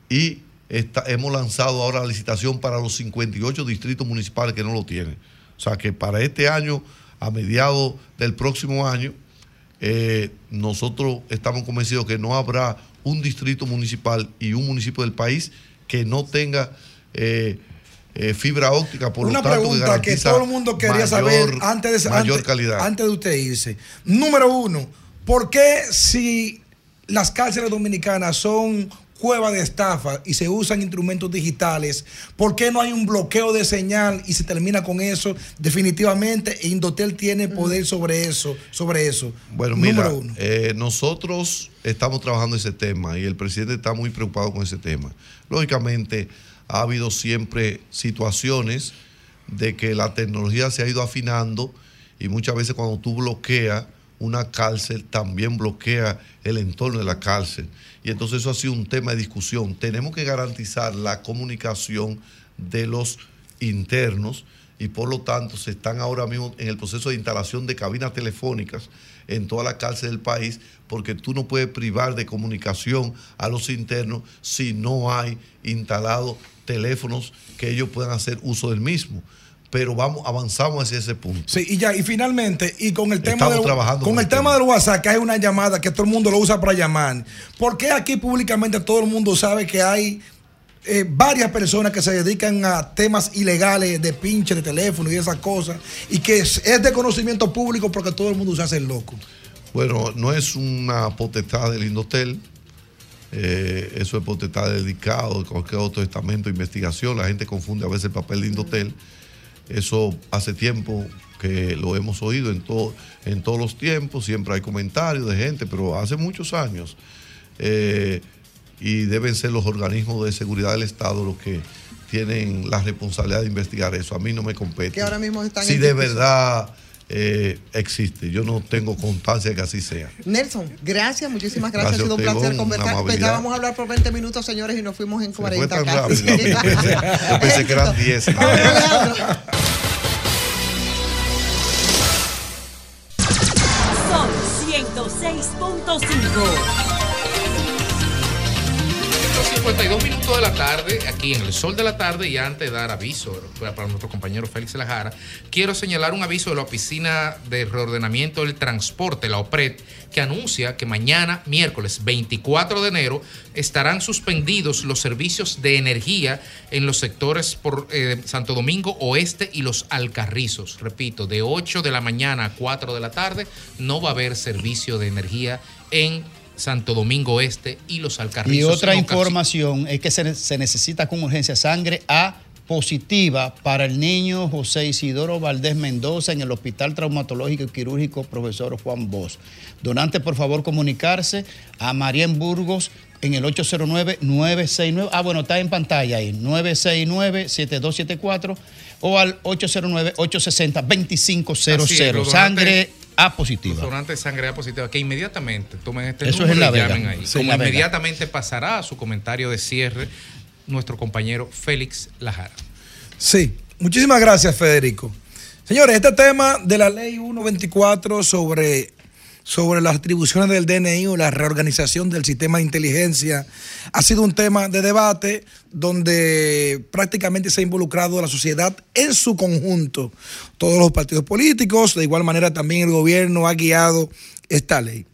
y está- hemos lanzado ahora la licitación para los 58 distritos municipales que no lo tienen. O sea que para este año, a mediados del próximo año, eh, nosotros estamos convencidos que no habrá un distrito municipal y un municipio del país que no tenga eh, eh, fibra óptica, por Una lo tanto, pregunta que, todo el mundo quería mayor- saber antes de, mayor antes- calidad. antes de usted irse. Número uno, ¿por qué si las cárceles dominicanas son cuevas de estafa y se usan instrumentos digitales, ¿por qué no hay un bloqueo de señal y se termina con eso definitivamente? Indotel tiene poder sobre eso, sobre eso. Bueno, mira, uno. eh, nosotros estamos trabajando ese tema y el presidente está muy preocupado con ese tema. Lógicamente, ha habido siempre situaciones de que la tecnología se ha ido afinando y muchas veces cuando tú bloqueas una cárcel, también bloquea el entorno de la cárcel. Y entonces eso ha sido un tema de discusión. Tenemos que garantizar la comunicación de los internos y por lo tanto se están ahora mismo en el proceso de instalación de cabinas telefónicas en toda la cárcel del país porque tú no puedes privar de comunicación a los internos si no hay instalados teléfonos que ellos puedan hacer uso del mismo. Pero vamos, avanzamos hacia ese punto. Sí, y ya, y finalmente, y con el tema Estamos del, trabajando con el tema tema. del WhatsApp, que hay una llamada que todo el mundo lo usa para llamar. ¿Por qué aquí públicamente todo el mundo sabe que hay eh, varias personas que se dedican a temas ilegales de pinche de teléfono y esas cosas? Y que es, es de conocimiento público porque todo el mundo se hace el loco. Bueno, no es una potestad del Indotel. eh, eso es potestad dedicado de cualquier otro estamento de investigación. La gente confunde a veces el papel de Indotel. Eso hace tiempo que lo hemos oído en, todo, en todos los tiempos. Siempre hay comentarios de gente, pero hace muchos años. eh, y deben ser los organismos de seguridad del Estado los que tienen la responsabilidad de investigar eso. A mí no me compete. Que ahora mismo están si de verdad eh, existe. Yo no tengo constancia de que así sea. Nelson, gracias, muchísimas gracias. Gracias ha sido un placer conversar. Pensábamos hablar por 20 minutos, señores, y nos fuimos en Fue 40 tan casi. rápido. Yo pensé (laughs) que eran 10. Vamos, Alejandro. Son 106.5. 52 minutos de la tarde, aquí en el sol de la tarde, y antes de dar aviso para nuestro compañero Félix Lajara, quiero señalar un aviso de la Oficina de Reordenamiento del Transporte, la OPRED, que anuncia que mañana, miércoles 24 de enero, estarán suspendidos los servicios de energía en los sectores por eh, Santo Domingo Oeste y los Alcarrizos. Repito, de 8 de la mañana a 4 de la tarde no va a haber servicio de energía en Santo Domingo Este y los Alcarrizos. Y otra información es que se, se necesita con urgencia sangre A positiva para el niño José Isidoro Valdés Mendoza en el Hospital Traumatológico y Quirúrgico Profesor Juan Bosch. Donante, por favor, comunicarse a Marien Burgos en el 809-969. Ah, bueno, está en pantalla ahí. 969-7274 o al 809-860-2500. Así es, los Sangre A positiva. donantes de sangre A positiva, que inmediatamente tomen este Eso es número en La y Vega. llamen ahí. Sí, Como La Vega. inmediatamente pasará a su comentario de cierre nuestro compañero Félix Lajara. Sí, muchísimas gracias, Federico. Señores, este tema de la ley 124 sobre, sobre las atribuciones del DNI o la reorganización del sistema de inteligencia ha sido un tema de debate donde prácticamente se ha involucrado la sociedad en su conjunto, todos los partidos políticos, de igual manera también el gobierno ha guiado esta ley.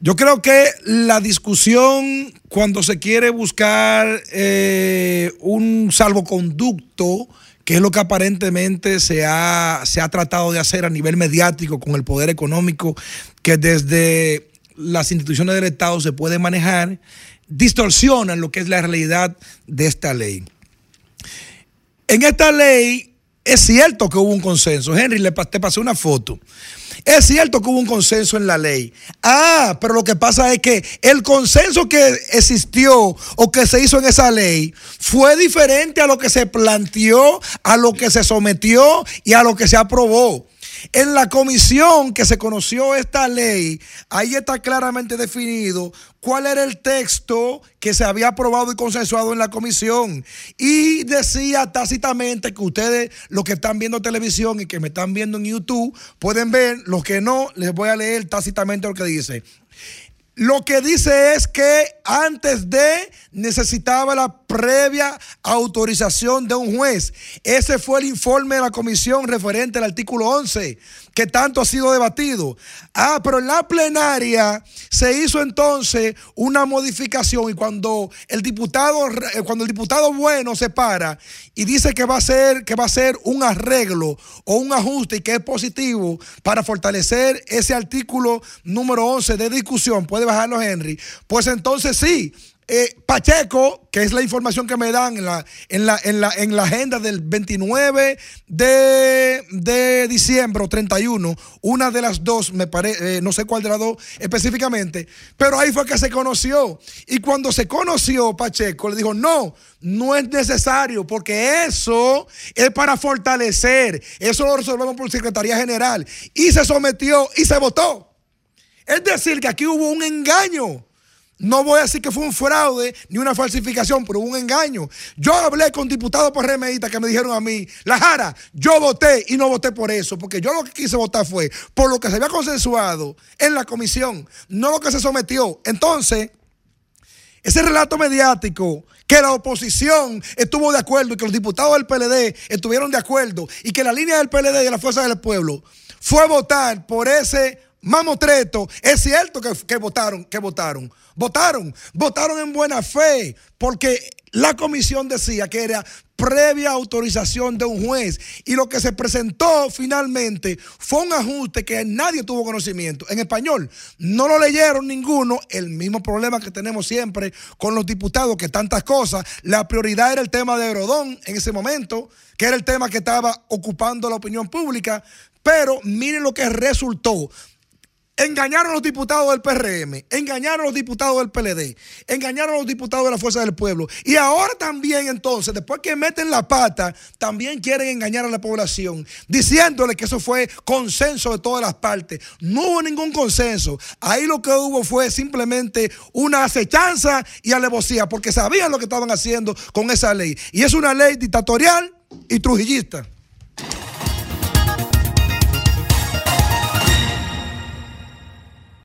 Yo creo que la discusión cuando se quiere buscar eh, un salvoconducto, es lo que aparentemente se ha, se ha tratado de hacer a nivel mediático con el poder económico, que desde las instituciones del Estado se puede manejar, distorsionan lo que es la realidad de esta ley. En esta ley es cierto que hubo un consenso. Henry, le te pasé una foto. Es cierto que hubo un consenso en la ley. Ah, pero lo que pasa es que el consenso que existió o que se hizo en esa ley fue diferente a lo que se planteó, a lo que se sometió y a lo que se aprobó. En la comisión que se conoció esta ley, ahí está claramente definido cuál era el texto que se había aprobado y consensuado en la comisión. Y decía tácitamente que ustedes, los que están viendo televisión y que me están viendo en YouTube, pueden ver, los que no, les voy a leer tácitamente lo que dice. Lo que dice es que antes de necesitaba la previa autorización de un juez. Ese fue el informe de la comisión referente al artículo 11, que tanto ha sido debatido. Ah, pero en la plenaria se hizo entonces una modificación y cuando el diputado eh, cuando el diputado bueno se para y dice que va a ser que va a ser un arreglo o un ajuste y que es positivo para fortalecer ese artículo número 11 de discusión, puede bajarlo Henry, pues entonces sí, eh, Pacheco, que es la información que me dan en la, en la, en la, en la agenda del 29 de, de diciembre o 31, una de las dos, me parece, no sé cuál de las dos específicamente, pero ahí fue que se conoció. Y cuando se conoció, Pacheco le dijo, no, no es necesario, porque eso es para fortalecer, eso lo resolvemos por Secretaría General. Y se sometió y se votó. Es decir, que aquí hubo un engaño. No voy a decir que fue un fraude ni una falsificación, pero un engaño. Yo hablé con diputados remeíta que me dijeron a mí, La Jara, yo voté y no voté por eso, porque yo lo que quise votar fue por lo que se había consensuado en la comisión, no lo que se sometió. Entonces, ese relato mediático que la oposición estuvo de acuerdo y que los diputados del PLD estuvieron de acuerdo y que la línea del PLD y de la Fuerza del Pueblo fue votar por ese mamotreto, es cierto que, votaron, que votaron, votaron, votaron en buena fe, porque la comisión decía que era previa autorización de un juez y lo que se presentó finalmente fue un ajuste que nadie tuvo conocimiento. En español, no lo leyeron ninguno, el mismo problema que tenemos siempre con los diputados, que tantas cosas, la prioridad era el tema de Herodón en ese momento, que era el tema que estaba ocupando la opinión pública, pero miren lo que resultó. Engañaron a los diputados del PRM, engañaron a los diputados del PLD, engañaron a los diputados de la Fuerza del Pueblo. Y ahora también entonces, después que meten la pata, también quieren engañar a la población, diciéndole que eso fue consenso de todas las partes. No hubo ningún consenso. Ahí lo que hubo fue simplemente una acechanza y alevosía, porque sabían lo que estaban haciendo con esa ley. Y es una ley dictatorial y trujillista.